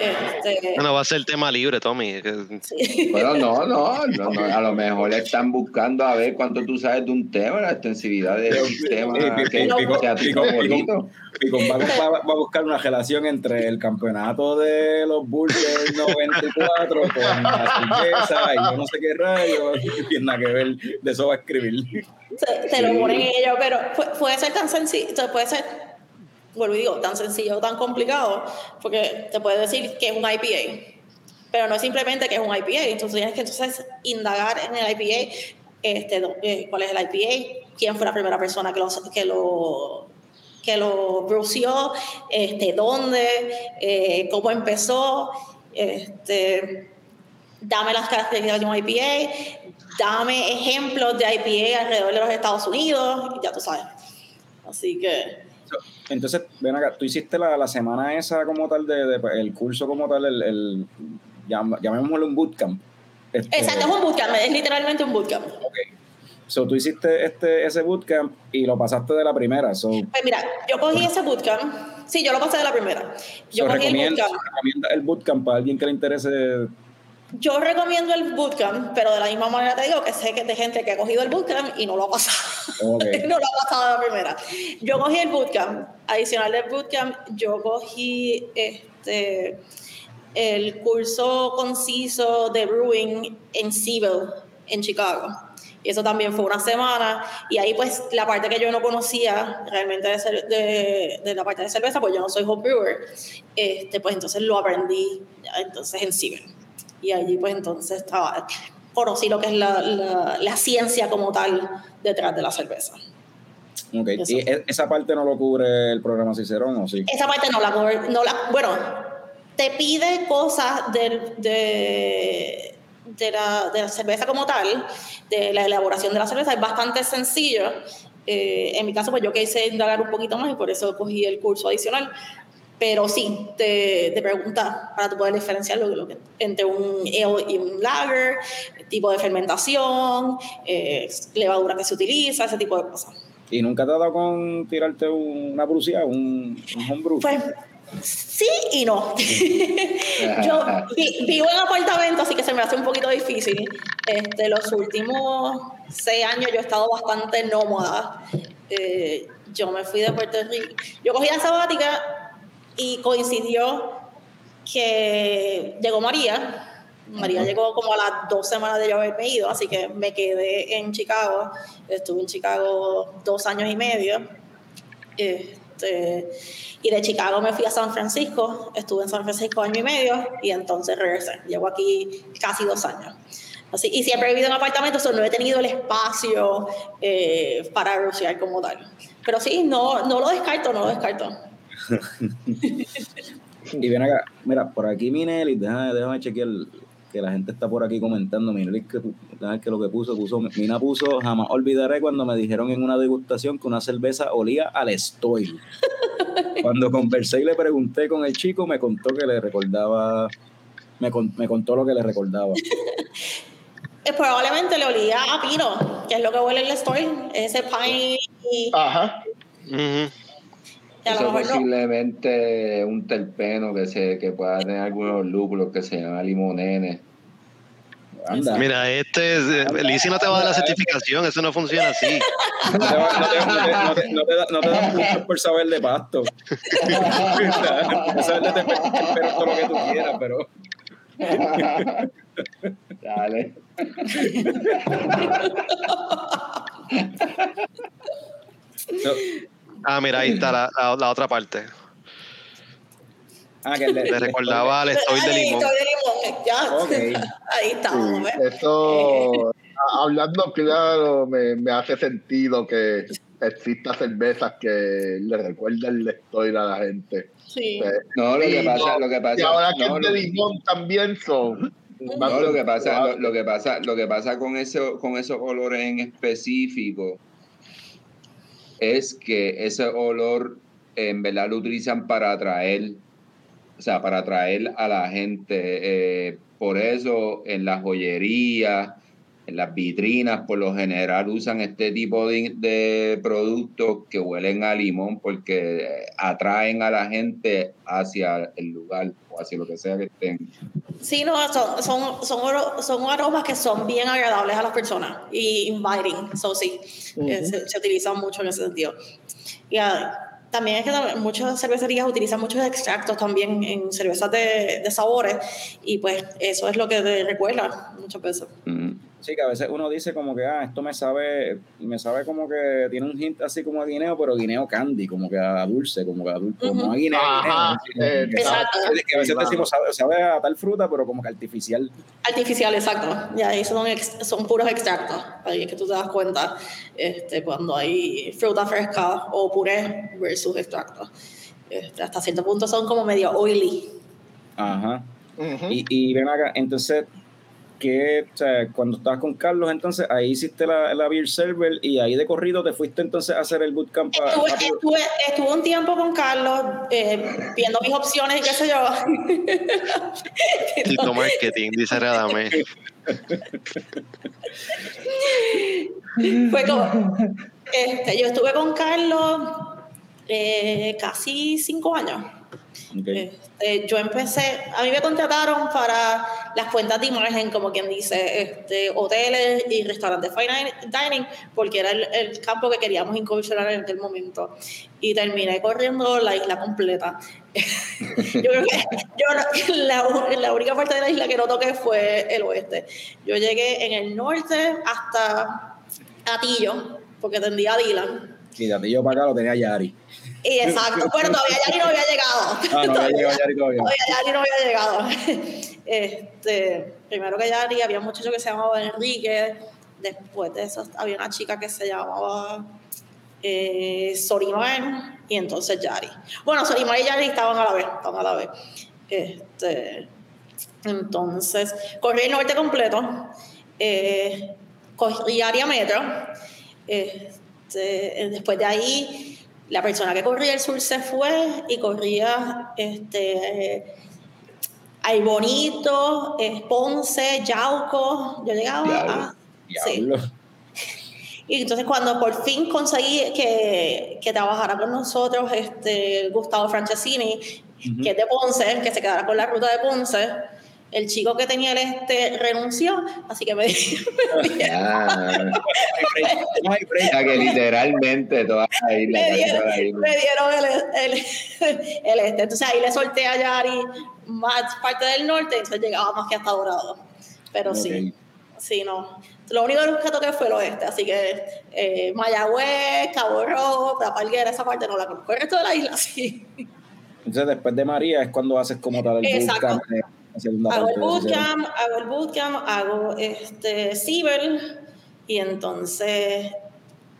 S5: Este,
S4: Bueno, va a ser tema libre, Tommy.
S5: sí.
S3: Bueno, no, no, no, no, a lo mejor están buscando a ver cuánto tú sabes de un tema, la extensividad del tema
S1: Sí, pi-
S3: que
S1: pi- pico-
S3: sea tu
S1: pico-
S3: favorito.
S1: Picón va, a buscar una relación entre el campeonato de los Bulls del 94 con la cerveza y yo no sé qué rayos, no tiene nada que ver, de eso va a escribir.
S5: te, te lo ponen ellos, pero pu- puede ser tan sencillo, puede ser, vuelvo y digo, tan sencillo o tan complicado, porque te puede decir que es un IPA, pero no es simplemente que es un IPA, entonces tienes que entonces indagar en el IPA, este, eh, cuál es el IPA, quién fue la primera persona que lo, que lo que lo brució, este, dónde, eh, cómo empezó, este, dame las características de un IPA, dame ejemplos de IPA alrededor de los Estados Unidos, y ya tú sabes. Así que,
S1: Entonces, ven acá, tú hiciste la, la semana esa como tal, de, de- el curso como tal, el, el llam- llamémoslo un bootcamp. Este,
S5: exacto, es un bootcamp, es literalmente un bootcamp.
S1: ok. So, tú hiciste este, ese bootcamp y lo pasaste de la primera. So,
S5: Pues mira, yo cogí ese bootcamp, sí, yo lo pasé de la primera. Yo
S1: so
S5: cogí el bootcamp.
S1: el bootcamp para alguien que le interese.
S5: Yo recomiendo el bootcamp, pero de la misma manera te digo que sé que es de gente que ha cogido el bootcamp y no lo ha pasado.
S1: Ok.
S5: no lo ha pasado de la primera. Yo cogí el bootcamp. Adicional del bootcamp, yo cogí este, el curso conciso de brewing en Siebel, en Chicago. Y eso también fue una semana. Y ahí, pues, la parte que yo no conocía realmente de, de, de la parte de cerveza, pues yo no soy home brewer, este, pues entonces lo aprendí entonces en Siebel. Y allí pues entonces estaba, conocí lo que es la, la, la ciencia como tal detrás de la cerveza.
S1: Ok,
S5: Eso.
S1: ¿y e- esa parte no lo cubre el programa Cicerón o sí?
S5: Esa parte no la, cubre- no la bueno, te pide cosas del- de, de, la, de la cerveza como tal, de la elaboración de la cerveza, es bastante sencillo. Eh, en mi caso, pues yo quise indagar un poquito más y por eso cogí el curso adicional. Pero sí, te, te pregunta para tú poder diferenciar lo, lo que- entre un ale y un lager, tipo de fermentación, eh, levadura que se utiliza, ese tipo de cosas.
S1: ¿Y nunca te ha dado con tirarte una brucia, un, un homebrew?
S5: Pues sí y no. Yo vi- vivo en apartamento, así que se me hace un poquito difícil. Este, los últimos seis años yo he estado bastante nómada. Eh, yo me fui de Puerto Rico. Yo cogí la sabática y coincidió que llegó María. María llegó como a las dos semanas de yo haberme ido, así que me quedé en Chicago. Estuve en Chicago dos años y medio. Este, y de Chicago me fui a San Francisco, estuve en San Francisco año y medio y entonces regresé. Llevo aquí casi dos años. Así, y siempre he vivido en apartamentos, no he tenido el espacio eh, para brucear como tal. Pero sí, no, no lo descarto, no lo descarto.
S1: Y ven acá, mira, por aquí Minelli, déjame, déjame chequear que la gente está por aquí comentando. Minelli, que, que lo que puso, puso, Mina puso, jamás olvidaré cuando me dijeron en una degustación que una cerveza olía al estoy. Cuando conversé y le pregunté con el chico, me contó que le recordaba, me, con- me contó lo que le recordaba.
S5: Eh, probablemente le olía a pino, que es lo que huele el story, ese pine y
S6: Ajá.
S5: A
S3: Eso
S5: lo mejor no.
S3: posiblemente un terpeno que se que pueda tener algunos lúpulos que se llama limonene.
S1: Anda,
S4: Mira, este, es- Lizzy no te va a dar la certificación, eso no funciona así.
S1: no te, no te- no te- no te- no te da- no te dan puntos por saber de pasto. Saber de pero todo lo que tú quieras, pero...
S3: Dale.
S4: Ah, mira, ahí está la, la- la otra parte.
S1: Ah, que le,
S4: Le recordaba al estoy de limón.
S5: estoy de limón, ya. Ahí estamos,
S6: Sí,
S5: ¿ves?
S6: eso, hablando claro, me, me hace sentido que existan cervezas que le recuerdan la historia a la gente.
S5: Sí.
S6: Eh,
S3: No, lo que pasa, lo que pasa,
S6: y ahora que
S3: no,
S6: es de
S3: lo-
S6: limón también son.
S3: No, lo que pasa, lo, lo que pasa, lo que pasa con eso, con esos olores en específico es que ese olor en verdad lo utilizan para atraer, o sea, para atraer a la gente. eh, por eso en las joyerías, en las vitrinas, por lo general usan este tipo de, de productos que huelen a limón porque atraen a la gente hacia el lugar o hacia lo que sea que estén.
S5: Sí, no, son, son, son, son aromas que son bien agradables a las personas y inviting, so sí, eh, se, se utilizan mucho en ese sentido. Y ah, también es que muchas cervecerías utilizan muchos extractos también en cervezas de, de sabores y pues eso es lo que te recuerda muchas veces.
S3: Mm.
S1: Sí, que a veces uno dice como que, ah, esto me sabe, me sabe como que tiene un hint así como a guineo, pero guineo candy, como que a dulce, como que a dulce, como a guineo.
S6: Ajá,
S1: guineo,
S6: eh,
S1: así como que-
S5: Exacto.
S1: que a veces decimos, sabe, sabe a tal fruta, pero como que artificial.
S5: Artificial, exacto. Ya ahí son, ex- son puros extractos. Ahí es que tú te das cuenta este, cuando hay fruta fresca o puré versus extractos. Este, hasta cierto punto son como medio oily.
S1: Ajá.
S6: Ujú.
S1: Y, y ven acá, entonces, que o sea, cuando estabas con Carlos, entonces ahí hiciste la, la beer server y ahí de corrido te fuiste entonces a hacer el bootcamp.
S5: Estuve,
S1: rápido.
S5: estuve, estuve un tiempo con Carlos eh, viendo mis opciones y qué sé yo.
S4: Tito Marketing, dice Radame.
S5: Fue como, este, yo estuve con Carlos eh, casi cinco años.
S1: Ok.
S5: Este, yo empecé, a mí me contrataron para las cuentas de imagen, como quien dice, este, hoteles y restaurantes fine dining, porque era el, el campo que queríamos incursionar en aquel momento. Y terminé corriendo la isla completa. yo creo que yo la, la única parte de la isla que no toqué fue el oeste. Yo llegué en el norte hasta Atillo, porque tendía a Dylan.
S1: Y de ti yo para acá lo tenía Yari.
S5: Y exacto, pero todavía Yari no había llegado.
S1: Ah, no había llegado Yari todavía.
S5: Todavía Yari no había llegado. Este, primero que Yari, había un muchacho que se llamaba Enrique, después de eso había una chica que se llamaba eh, Sorimar y entonces Yari. Bueno, Sorimar y Yari estaban a la vez, estaban a la vez. Este, entonces, corrí el norte completo, eh, corrí área metro. Este, después de ahí, la persona que corría el sur se fue y corría este, Ay Bonito, eh, Ponce, Yauco. Yo llegaba a. Sí. Y entonces cuando por fin conseguí que, que trabajara con nosotros este, Gustavo Francesini, que es de Ponce, que se quedara con la ruta de Ponce, el chico que tenía el este renunció, así que me,
S3: ah, que literalmente toda
S5: me, dieron, me dieron el, el, el, este. Entonces ahí le solté a Yari más parte del norte, entonces llegaba más que hasta Dorado. Pero sí, sí, no. Lo único que toqué fue el oeste, así que eh, Mayagüez, Cabo Rojo, Tapalguera, esa parte no la conozco. El resto de la isla sí.
S1: Entonces después de María es cuando haces como tal el
S5: bootcamp. Hago el bootcamp, hago el bootcamp, hago este Ciber y entonces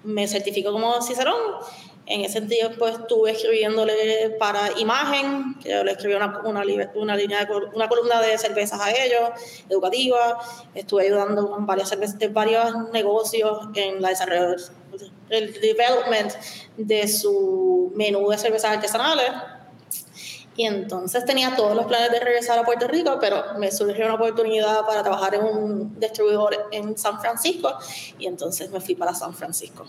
S5: me certifico como Cicerón en ese sentido, pues estuve escribiéndole para imagen, que yo le escribí una, una, una, línea de, una columna de cervezas a ellos, educativa. Estuve ayudando con varias varios negocios en la desarrollo, el development de su menú de cervezas artesanales. Y entonces tenía todos los planes de regresar a Puerto Rico, pero me surgió una oportunidad para trabajar en un distribuidor en San Francisco y entonces me fui para San Francisco.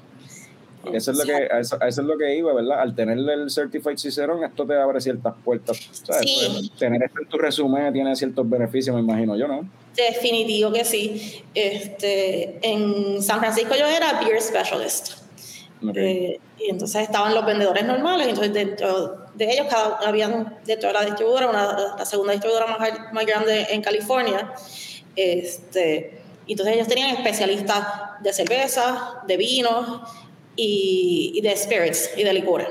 S1: Eso es, lo que, eso, es lo que iba, ¿verdad? Al tener el Certified Cicerón, esto te abre ciertas puertas. Sí. Tener esto en tu resumen tiene ciertos beneficios, me imagino yo, ¿no?
S5: Definitivo que sí. Este, en San Francisco yo era Beer Specialist. Eh, y entonces estaban los vendedores normales, entonces dentro de ellos cada, habían dentro de la distribuidora, una, la segunda distribuidora más, más grande en California, este, entonces ellos tenían especialistas de cerveza, de vinos, y, de spirits y de licores.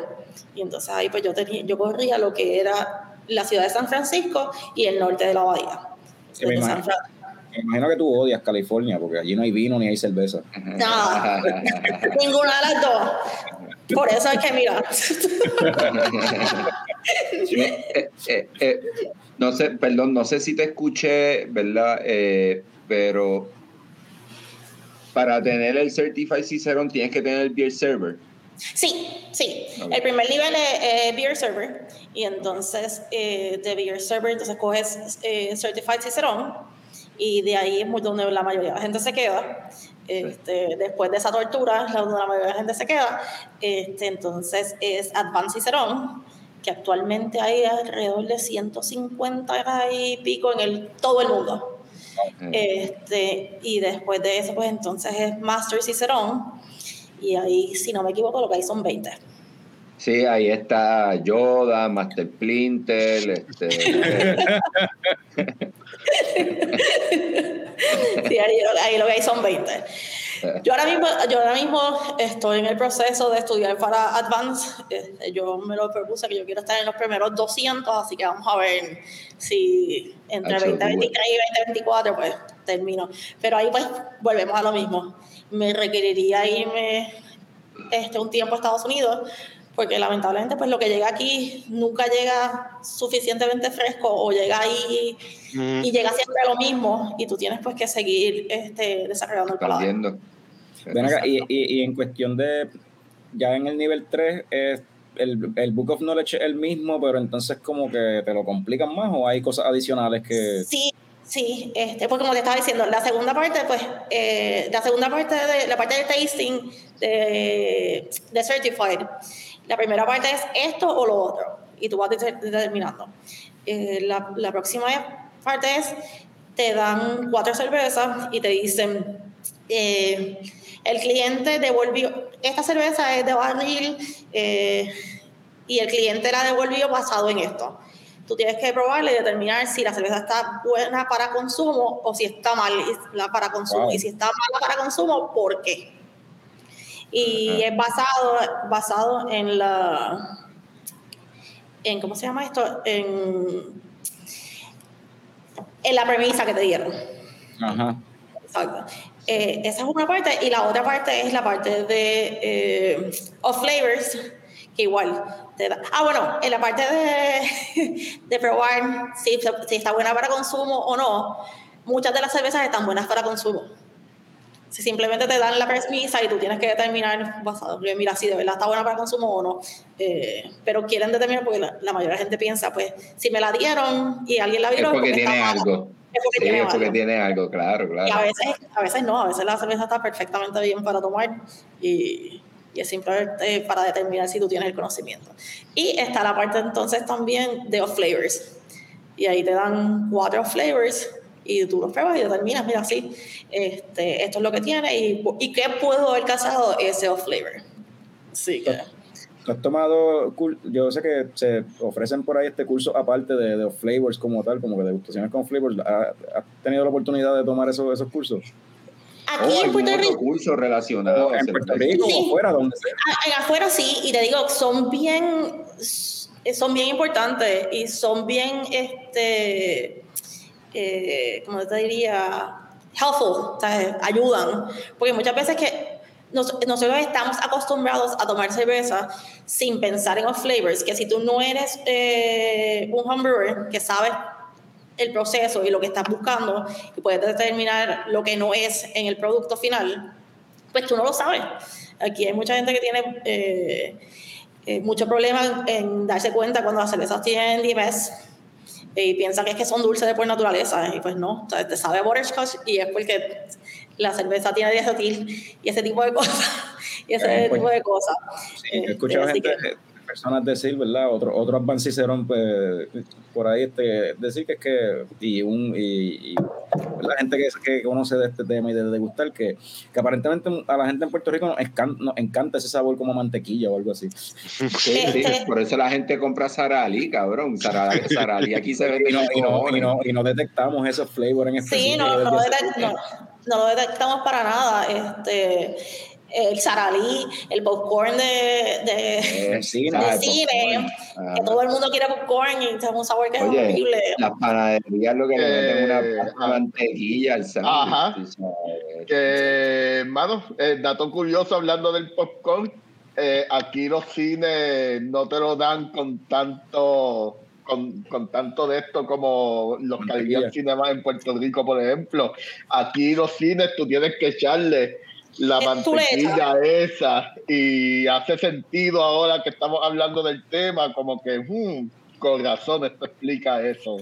S5: Y entonces ahí pues yo, tenía, yo corría lo que era la ciudad de San Francisco y el norte de la bahía.
S1: Me, imagino, que tú odias California porque allí no hay vino ni hay cerveza.
S5: No, ninguna de las dos. Por eso hay que mirar.
S3: Eh, eh, eh, no sé, perdón, no sé si te escuché, ¿verdad? pero para tener el Certified Cicerón tienes que tener el Beer Server.
S5: Sí, sí. El primer nivel es Beer Server y entonces eh, de Beer Server entonces coges eh, Certified Cicerón y de ahí es donde la mayoría de la gente se queda. Este, después de esa tortura, donde la mayoría de la gente se queda, este, entonces es Advanced Cicerón, que actualmente hay alrededor de 150 y pico en el, todo el mundo. Este, y después de eso, pues entonces es Master Cicerón. Y ahí, si no me equivoco, lo que hay son 20.
S3: Sí, ahí está Yoda, Master Splinter. Este,
S5: sí, ahí, ahí, lo que hay son 20. Yo ahora mismo, yo ahora mismo estoy en el proceso de estudiar para Advance. Este, yo me lo propuse que yo quiero estar en los primeros 200, así que vamos a ver si entre 2023 y 2024 pues termino. Pero ahí pues volvemos a lo mismo. Me requeriría irme este, un tiempo a Estados Unidos porque lamentablemente pues lo que llega aquí nunca llega suficientemente fresco o llega ahí mm. y llega siempre lo mismo y tú tienes pues que seguir este, desarrollando el paladar.
S1: y, y, y, en cuestión de, ya en el nivel 3, es el, el, Book of Knowledge es el mismo, pero entonces como que te lo complican más o hay cosas adicionales que...
S5: Sí, Sí, este, pues como te estaba diciendo, la segunda parte, pues, eh, la segunda parte de la parte de tasting de, de Certified, la primera parte es esto o lo otro, y tú vas determinando. Eh, la, la, próxima parte es, te dan cuatro cervezas y te dicen, eh, el cliente devolvió, esta cerveza es de barril eh, y el cliente la devolvió basado en esto. Tú tienes que probarla y determinar si la cerveza está buena para consumo o si está mal para consumo. Y si está mala para consumo, ¿por qué? Y es basado, basado en la. En, ¿Cómo se llama esto? En. en la premisa que te dieron.
S1: Ajá.
S5: Exacto. Eh, esa es una parte y la otra parte es la parte de eh, of flavors que igual te da. Ah, bueno, en la parte de, de probar si, si está buena para consumo o no, muchas de las cervezas están buenas para consumo. Si simplemente te dan la premisa y tú tienes que determinar basado en, mira, si de verdad está buena para consumo o no. Eh, pero quieren determinar porque la, la mayoría de la gente piensa, pues, si me la dieron y alguien la vio,
S3: Es porque
S5: está
S3: tiene algo.
S5: Es porque
S3: Sí,
S5: tiene
S3: es porque
S5: algo.
S3: tiene algo, claro,
S5: Y a
S3: claro.
S5: veces, a veces no, a veces la cerveza está perfectamente bien para tomar y, y es simplemente para determinar si tú tienes el conocimiento. Y está la parte entonces también de off flavors. Y ahí te dan cuatro flavors y tú los pruebas y determinas, mira, sí, este, esto es lo que tiene y, y qué puedo haber casado ese off flavor. Sí, que...
S1: ¿Tú has tomado, yo sé que se ofrecen por ahí este curso aparte de, de flavors como tal, como que degustaciones con flavors. ¿Has has tenido la oportunidad de tomar esos, esos cursos?
S5: Aquí
S3: O
S5: en Puerto Rico,
S3: curso relacionado
S1: en Puerto. Rico
S5: Sí.
S1: o fuera, donde sea.
S5: a- en afuera sí, y te digo, son bien, son bien importantes y son bien, este, eh, como te diría, helpful, sea, ayudan, porque muchas veces que nos- nosotros estamos acostumbrados a tomar cerveza sin pensar en los flavors, que si tú no eres eh, un homebrewer que sabes el proceso y lo que estás buscando y puedes determinar lo que no es en el producto final, pues tú no lo sabes. Aquí hay mucha gente que tiene eh, eh, mucho problema en darse cuenta cuando las cervezas tienen DMS y piensa que es que son dulces de por naturaleza y pues no, o sea, te sabe butterscotch y es porque la cerveza tiene diacetil y ese tipo de cosas y ese
S1: Eh, pues,
S5: tipo de cosas.
S1: Sí, he
S5: Este,
S1: escuchado
S5: así
S1: gente,
S5: que-
S1: personas decir, ¿verdad? Otro, otro Advan Cicerón, pues, por ahí, este, decir que es que, y, un, y, y la gente que, que conoce de este tema y de degustar, que, que aparentemente a la gente en Puerto Rico nos, encanta ese sabor como mantequilla o algo así.
S3: Sí, sí,
S5: Este-
S3: por eso la gente compra Sarali, cabrón. Sarali, Sarali aquí se ve
S1: Y no, y no, y no, y no detectamos esos flavors en
S5: Sí,
S1: específico.
S5: no, no, no lo detectamos para nada. Este, el saralí, el popcorn de, de,
S1: El cine.
S5: de cine,
S3: Ah.
S5: que todo el mundo quiere popcorn y es un sabor que es
S3: Oye,
S5: horrible.
S3: las panaderías lo que le meten una
S6: Eh, ah.
S3: mantequilla al sándwich.
S6: Ajá. Que, hermano, eh, dato curioso hablando del popcorn, eh, aquí los cines no te lo dan con tanto con, con tanto de esto como los. Caribbean Cinema en Puerto Rico, por ejemplo. Aquí los cines tú tienes que echarle la
S5: Eh,
S6: mantequilla esa y hace sentido ahora que estamos hablando del tema, como que, hmm, con razón, esto explica eso.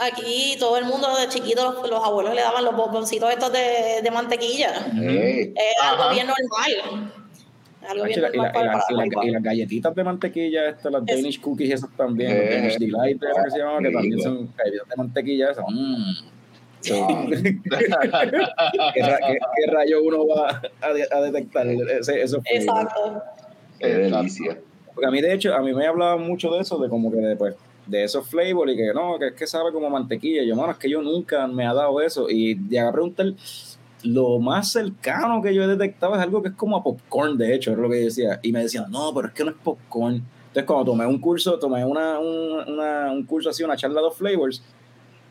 S5: Aquí todo el mundo de chiquito, los, los abuelos le daban los bomboncitos estos de, de mantequilla. Es algo
S6: Ajá.
S5: bien normal. Es algo bien
S1: y la-
S5: normal
S1: y
S5: para,
S1: la-
S5: para-
S1: y la-
S5: para-
S1: y las galletitas de mantequilla, estas, las
S5: Es-
S1: Danish cookies, esas también,
S3: Eh,
S1: los Danish Delight, esas que se que también son galletitas de mantequilla, esas. mm. ¿Qué, ra- qué- qué rayo uno va a, de- a detectar ese, flavors?
S5: Exacto.
S3: qué delicia.
S1: Porque a mí, de hecho, a mí me hablaba mucho de eso, de como que de, pues, de esos flavors y que no, que es que sabe como mantequilla. Y yo, mano, es que yo nunca me ha dado eso. Y llegué a preguntar, lo más cercano que yo he detectado es algo que es como a popcorn, de hecho, es lo que yo decía. Y me decían, no, pero es que no es popcorn. Entonces, cuando tomé un curso, tomé una, un, una- un curso así, una charla de flavors,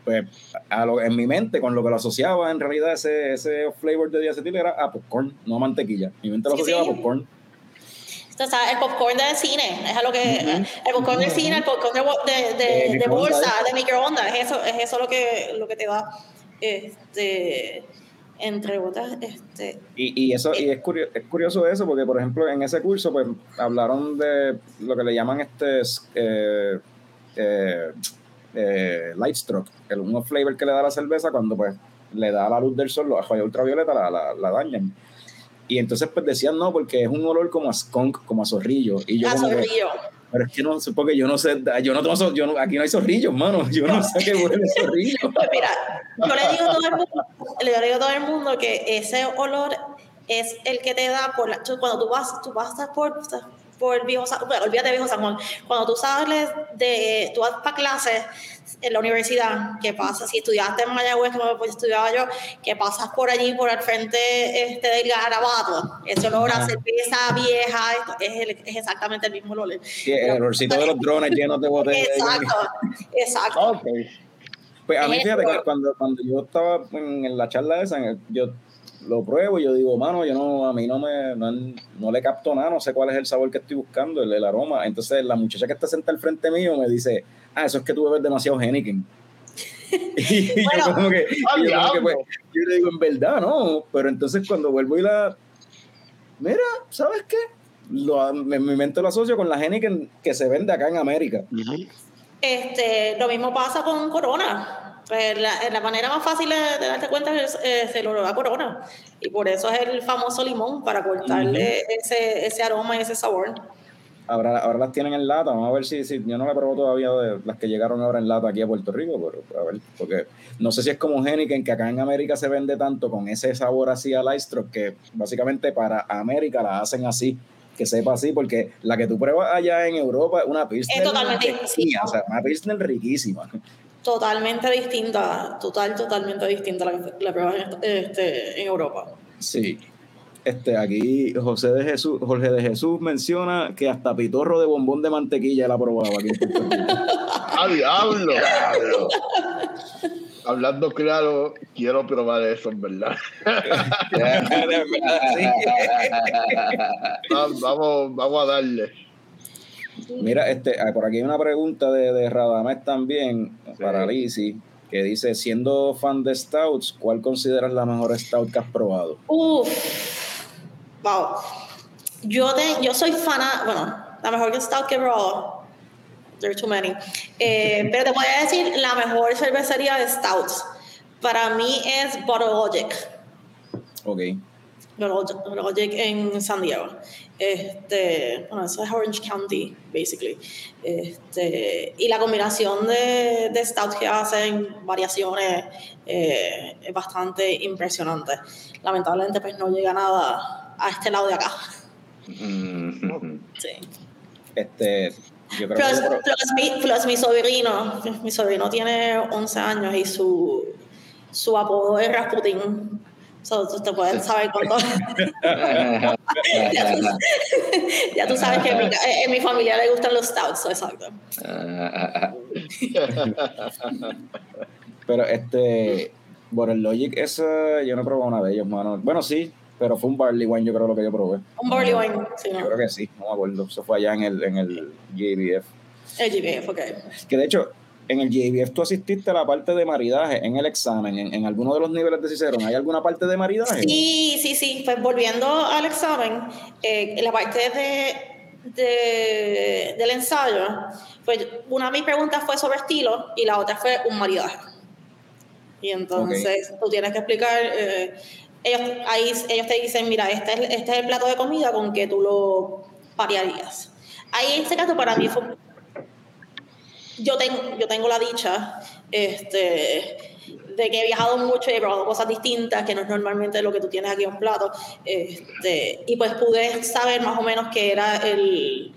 S1: pues a lo, en mi mente, con lo que lo asociaba, en realidad ese, ese flavor de diacetil era a popcorn, no a mantequilla. Mi mente lo
S5: Sí,
S1: asociaba
S5: sí.
S1: a popcorn.
S5: O sea, el popcorn de cine, es a lo que. El popcorn del cine, el popcorn de, de, de-
S1: De
S5: de
S1: microondas,
S5: bolsa,
S1: ¿eh?
S5: de microondas, es eso, es eso lo que, lo que te da. Este, entre otras, este.
S1: Y, y eso y es, curioso, es curioso eso porque por ejemplo en ese curso pues hablaron de lo que le llaman este eh, eh, eh, light stroke el un flavor que le da la cerveza cuando pues le da la luz del sol los rayos ultravioleta la, la, la dañan y entonces pues decían no porque es un olor como a skunk como a zorrillo y yo
S5: A
S1: como que,
S5: zorrillo.
S1: pero es que no sé porque yo no sé yo no tomo yo no- aquí no hay zorrillos mano yo no sé qué huele zorrillo
S5: Pues mira, yo le digo a todo el mundo, le digo a todo el mundo que ese olor es el que te da por la- cuando tú vas, tú vas por, por viejo San bueno, olvídate de viejo San Juan, cuando tú sales de, tú vas para clases en la universidad, ¿qué pasa? Si estudiaste en Mayagüez, como pues estudiaba yo, que pasas por allí, por al frente este, del garabato, ese olor a cerveza vieja, esto, es, el- es exactamente el mismo olor.
S1: Sí, el olorcito de los drones llenos de botellas
S5: Exacto, exacto.
S6: Ok.
S1: Pues a mí, fíjate que cuando, cuando yo estaba en, la charla esa, el- yo lo pruebo y yo digo, mano, yo no, a mí no me, no, no le capto nada, no sé cuál es el sabor que estoy buscando, el, el aroma. Entonces la muchacha que está sentada al frente mío me dice, ah, eso es que tú bebes demasiado Heineken. y
S5: Bueno.
S1: yo como que,
S6: ¡Ah,
S1: y yo como que, pues, yo le digo, en verdad, no, pero entonces cuando vuelvo y la, mira, ¿sabes qué? Lo, en mi mente lo asocio con la Heineken que se vende acá en América.
S5: Este, lo mismo pasa con Corona. Pues la, la manera más fácil de, de darte cuenta es eh, el olor a Corona. Y por eso es el famoso limón, para cortarle ese, ese aroma y ese sabor.
S1: Ahora, ahora las tienen en lata, vamos a ver si, si yo no la probado todavía de las que llegaron ahora en lata aquí a Puerto Rico, pero a ver, porque no sé si es como Heineken, que acá en América se vende tanto con ese sabor así al ice que básicamente para América la hacen así, que sepa así, porque la que tú pruebas allá en Europa es una Pilsner
S5: Es totalmente
S1: riquísima, o sea, una Pilsner riquísima.
S5: Totalmente distinta, total, totalmente distinta a la que la pruebas en, este, en Europa.
S1: Sí. Este, aquí José de Jesús, Jorge de Jesús menciona que hasta pitorro de bombón de mantequilla la ha probado aquí.
S6: ¡Ah, diablo! Hablando claro, quiero probar eso, en verdad. Va- Vamos, vamos a darle.
S1: Mira, este, ah, por aquí hay una pregunta de, de Radamés también para Lizzy, que dice, siendo fan de Stouts, ¿cuál consideras la mejor Stout que has probado?
S5: Uf, wow. Yo, te- yo soy fana, bueno, la mejor que Stout que he probado. There are too many. Eh, pero te voy a decir la mejor cervecería de Stouts. Para mí es Bottle Logic.
S1: Ok.
S5: Logic en San Diego. Este, bueno, eso es Orange County, basically. Este, y la combinación de, de Stout que hacen, variaciones, eh, es bastante impresionante. Lamentablemente, pues no llega nada a este lado de acá.
S3: Mm.
S5: Sí.
S1: Este, yo creo
S5: Plus,
S1: que...
S5: plus mi, plus mi sobrino, mi sobrino tiene 11 años y su, su apodo es Rasputin. So, tú te puedes saber ya, tú, ya tú sabes que en mi, ca- en mi familia le gustan los stouts, exacto.
S1: Pero este, por el Logic, esa, yo no he probado una de ellos, mano. Bueno, sí, pero fue un Barley Wine, yo creo lo que yo probé.
S5: Un barley wine, sí,
S1: Yo creo que sí, no me acuerdo. Eso fue allá en el, en el JBF.
S5: El GBF, ok.
S1: Que de hecho, en el JBF tú asististe a la parte de maridaje en el examen, en, en alguno de los niveles de Cicerón. ¿Hay alguna parte de maridaje?
S5: Sí, sí, sí. Pues volviendo al examen, eh, la parte de, de- del ensayo, pues una de mis preguntas fue sobre estilo y la otra fue un maridaje. Y entonces tú tienes que explicar, eh, ellos, ahí, ellos te dicen, mira, este es, este es el plato de comida con que tú lo parearías. Ahí en este caso para mí fue... Yo tengo, yo tengo la dicha este, de que he viajado mucho y he probado cosas distintas, que no es normalmente lo que tú tienes aquí en un plato. Este, y pues pude saber más o menos qué era el,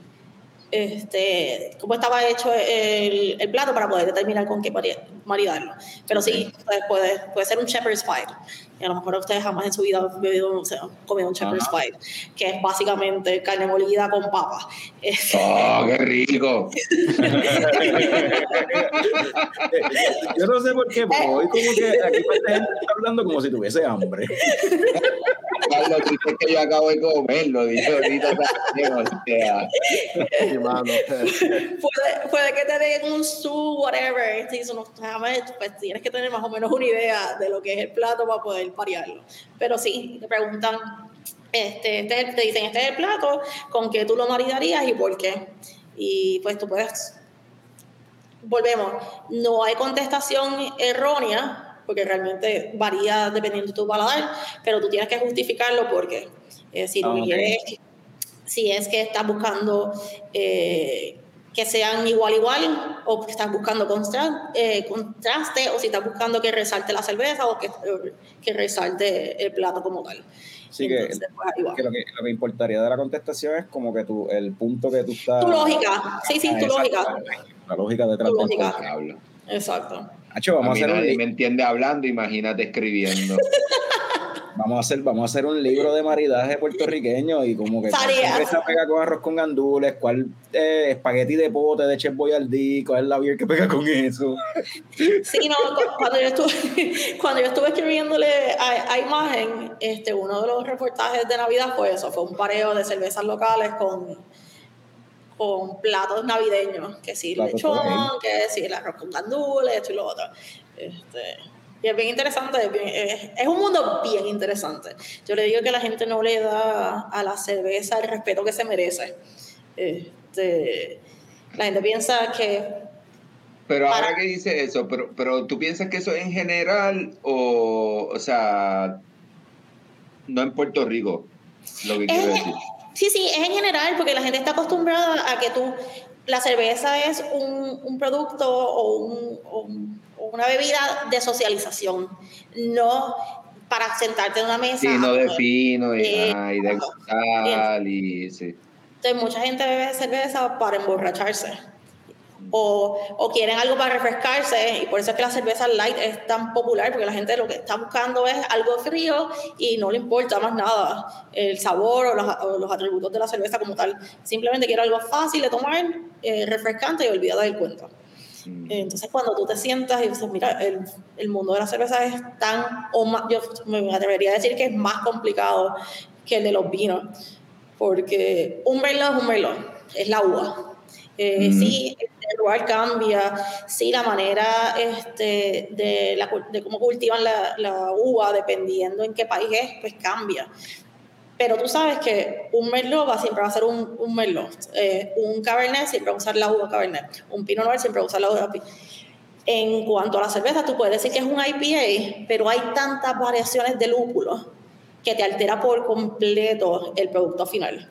S5: este, cómo estaba hecho el, el plato para poder determinar con qué mari- maridarlo. Pero sí, pues, puede, puede ser un shepherd's pie. Y a lo mejor ustedes jamás en su vida han bebido, o sea, comido un shepherd's
S1: Ajá.
S5: pie, que es básicamente carne molida con papa. Este,
S3: ¡Oh, qué rico!
S1: Yo no sé por qué, pero hoy como que aquí está hablando como si tuviese hambre.
S3: Carlos, dice que yo acabo de comer, lo dije ahorita también, o sea,
S6: Sí, mano.
S5: puede, puede que te den un su, whatever. te dicen, no, déjame, pues tienes que tener más o menos una idea de lo que es el plato para poder parearlo. Pero sí, te preguntan, este, este te dicen, este es el plato, con qué tú lo maridarías y por qué. Y pues tú puedes, volvemos, no hay contestación errónea, porque realmente varía dependiendo de tu paladar, pero tú tienes que justificarlo porque eh, si
S1: Ah,
S5: que
S1: ok.
S5: quieres si es que estás buscando eh, que sean igual igual o que estás buscando constra- eh, contraste o si estás buscando que resalte la cerveza o que, que resalte el plato como tal.
S1: Así que,
S5: Entonces, pues,
S1: que lo que lo que importaría de la contestación es como que tú, el punto que tú estás...
S5: Tu lógica, sí, sí,
S1: Ah,
S5: tu lógica.
S1: La lógica detrás
S5: Tu
S1: del
S5: lógica.
S1: punto.
S5: Exacto.
S1: Hacho,
S3: a
S1: vamos a
S3: mí
S1: hacer un
S3: nadie
S1: link.
S3: me entiende hablando, imagínate escribiendo.
S1: vamos a hacer, vamos a hacer un libro de maridaje puertorriqueño y como que cerveza pega con arroz con gandules, cuál eh, espagueti de pote de Chef Boyardee, cuál es la beer que pega con eso.
S5: Sí, no, cu- cuando yo estuve, cuando yo estuve escribiéndole a, a imagen, este, uno de los reportajes de Navidad fue eso, fue un pareo de cervezas locales con, con platos navideños, que sí,
S1: Platos
S5: lechón, que sí, el arroz con gandules, esto y lo otro. Este, y es bien interesante, es, bien- es- es un mundo bien interesante. Yo le digo que la gente no le da a la cerveza el respeto que se merece. Este, la gente piensa que
S3: Pero
S5: Para-
S3: ahora que dice eso, pero, pero tú piensas que eso en general o, o sea, no en Puerto Rico, lo que quiero
S5: Es-
S3: decir.
S5: Sí, sí, es en general, porque la gente está acostumbrada a que tú, la cerveza es un, un producto o, un- o un- o una bebida de socialización, no para sentarte en una mesa.
S3: Sí, no de fino y,
S5: Eh,
S3: y de gustar y sí.
S5: Entonces, mucha gente bebe cerveza para emborracharse. O, o quieren algo para refrescarse, y por eso es que la cerveza light es tan popular, porque la gente lo que está buscando es algo frío y no le importa más nada el sabor o los, o los atributos de la cerveza como tal. Simplemente quiero algo fácil de tomar, eh, refrescante y olvidada del cuento.
S3: Mm.
S5: Entonces, cuando tú te sientas y dices, mira, el, el mundo de la cerveza es tan, o más, yo me atrevería a decir que es más complicado que el de los vinos, porque un merlot es un merlot, es la uva. Eh,
S3: Ujú.
S5: Sí, el lugar cambia, sí, la manera este, de, la de cómo cultivan la, la uva, dependiendo en qué país es, pues cambia. Pero tú sabes que un merlot va, siempre va a ser un, un merlot. Eh, un cabernet siempre va a usar la uva cabernet. Un pinot noir siempre va a usar la uva. En cuanto a la cerveza, tú puedes decir que es un IPA, pero hay tantas variaciones de lúpulo que te altera por completo el producto final.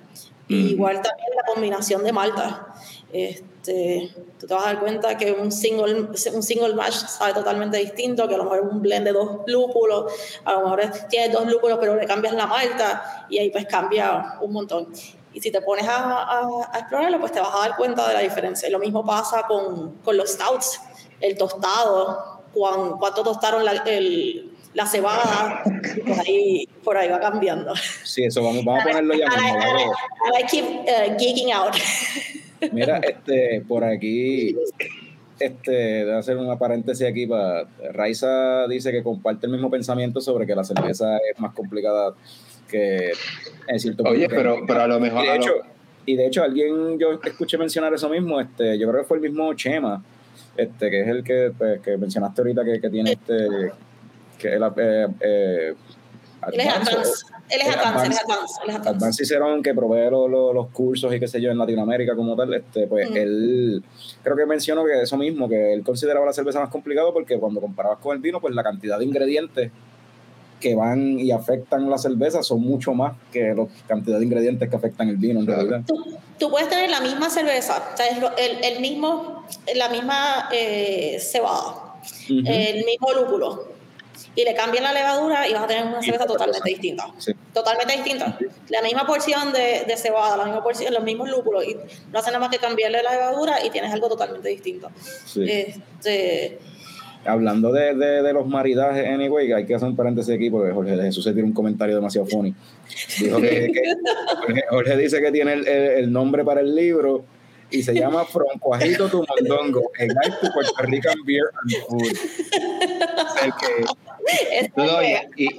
S3: Ujú.
S5: Igual también la combinación de malta. Este, tú te vas a dar cuenta que un single, un single mash sabe totalmente distinto, que a lo mejor un blend de dos lúpulos, a lo mejor es- tienes dos lúpulos pero le cambias la malta y ahí pues cambia un montón. Y si te pones a, a- a explorarlo, pues te vas a dar cuenta de la diferencia. Y lo mismo pasa con, con los stouts, el tostado, cuán- cuánto tostaron la, el- la cebada, por ahí, por ahí va cambiando.
S1: Sí, eso vamos, vamos a ponerlo ya
S5: I,
S1: mismo.
S5: I-
S1: vamos.
S5: and I keep uh, geeking out.
S1: Mira, este, por aquí, este, de hacer una paréntesis aquí para Raiza dice que comparte el mismo pensamiento sobre que la cerveza es más complicada que en cierto
S3: Oye,
S1: punto.
S3: pero, pero a lo mejor...
S1: y de
S3: a
S1: hecho, y de hecho alguien yo escuché mencionar eso mismo, este, yo creo que fue el mismo Chema, este, que es el que, pues, que mencionaste ahorita que, que tiene este, que el, eh, eh,
S5: Él es
S1: Advance.
S5: Él es advance, él es
S1: Advance. hicieron que provee lo- lo- los cursos y qué sé yo en Latinoamérica como tal, este, pues
S5: Mm.
S1: él creo que mencionó que eso mismo, que él consideraba la cerveza más complicado porque cuando comparabas con el vino, pues la cantidad de ingredientes que van y afectan la cerveza son mucho más que la cantidad de ingredientes que afectan el vino en realidad.
S5: Tú, tú puedes tener la misma cerveza, o sea, es lo- el, el mismo, la misma eh, cebada,
S1: Ujú.
S5: el mismo lúpulo, y le cambian la levadura y vas a tener una cerveza totalmente distinta.
S1: Sí.
S5: Totalmente distinta. La misma porción de, de cebada, la misma porción, los mismos lúpulos, y no hacen nada más que cambiarle la levadura y tienes algo totalmente distinto.
S1: Sí.
S5: Este,
S1: Hablando de, de, de los maridajes, anyway, hay que hacer un paréntesis aquí porque Jorge Jesús se tiene un comentario demasiado funny. Dijo que, que- Jorge, Jorge dice que tiene el, el- el nombre para el libro y se llama From Cuajito to Mondongo, a guide to Puerto Rican beer and food. El que,
S5: es
S3: No, no, y, y,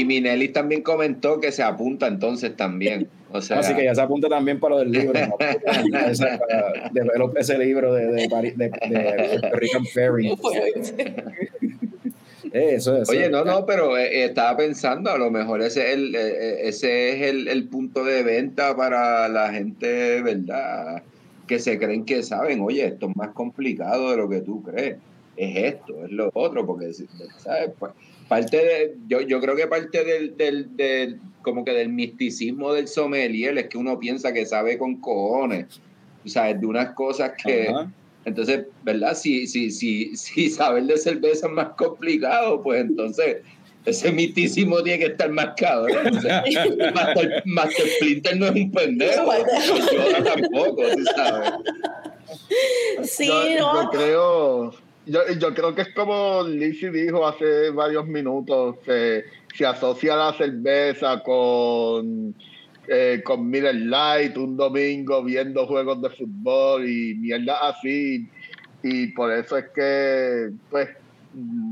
S3: y Minelli también comentó que se apunta entonces también. O sea,
S1: así que ya se apunta también para lo del libro, ¿no? Para develop ese libro de, de, Pari- de, de Puerto Rican Pairing. Eh, Eso es.
S3: Oye, no, no, pero eh, eh, estaba pensando, a lo mejor ese es el, ese es el, el punto de venta para la gente, ¿verdad? Que se creen que saben, oye, esto es más complicado de lo que tú crees. Es esto, es lo otro, porque, ¿sabes? Pues, parte de, yo, yo creo que parte del, del, del, como que del misticismo del sommelier es que uno piensa que sabe con cojones, ¿sabes? De unas cosas que...
S1: Ajá.
S3: Entonces, ¿verdad? Si, si, si, si saber de cerveza es más complicado, pues entonces ese misticismo tiene que estar más cabrón. O sea, Master, Master Splinter no es un pendejo. Yoda tampoco, ¿sí sabes?
S5: Sí,
S6: yo,
S5: no.
S6: yo creo yo, yo creo que es como Lizzie dijo hace varios minutos, se, se asocia la cerveza con, eh, con Miller Light un domingo viendo juegos de fútbol y mierda así. Y por eso es que, pues,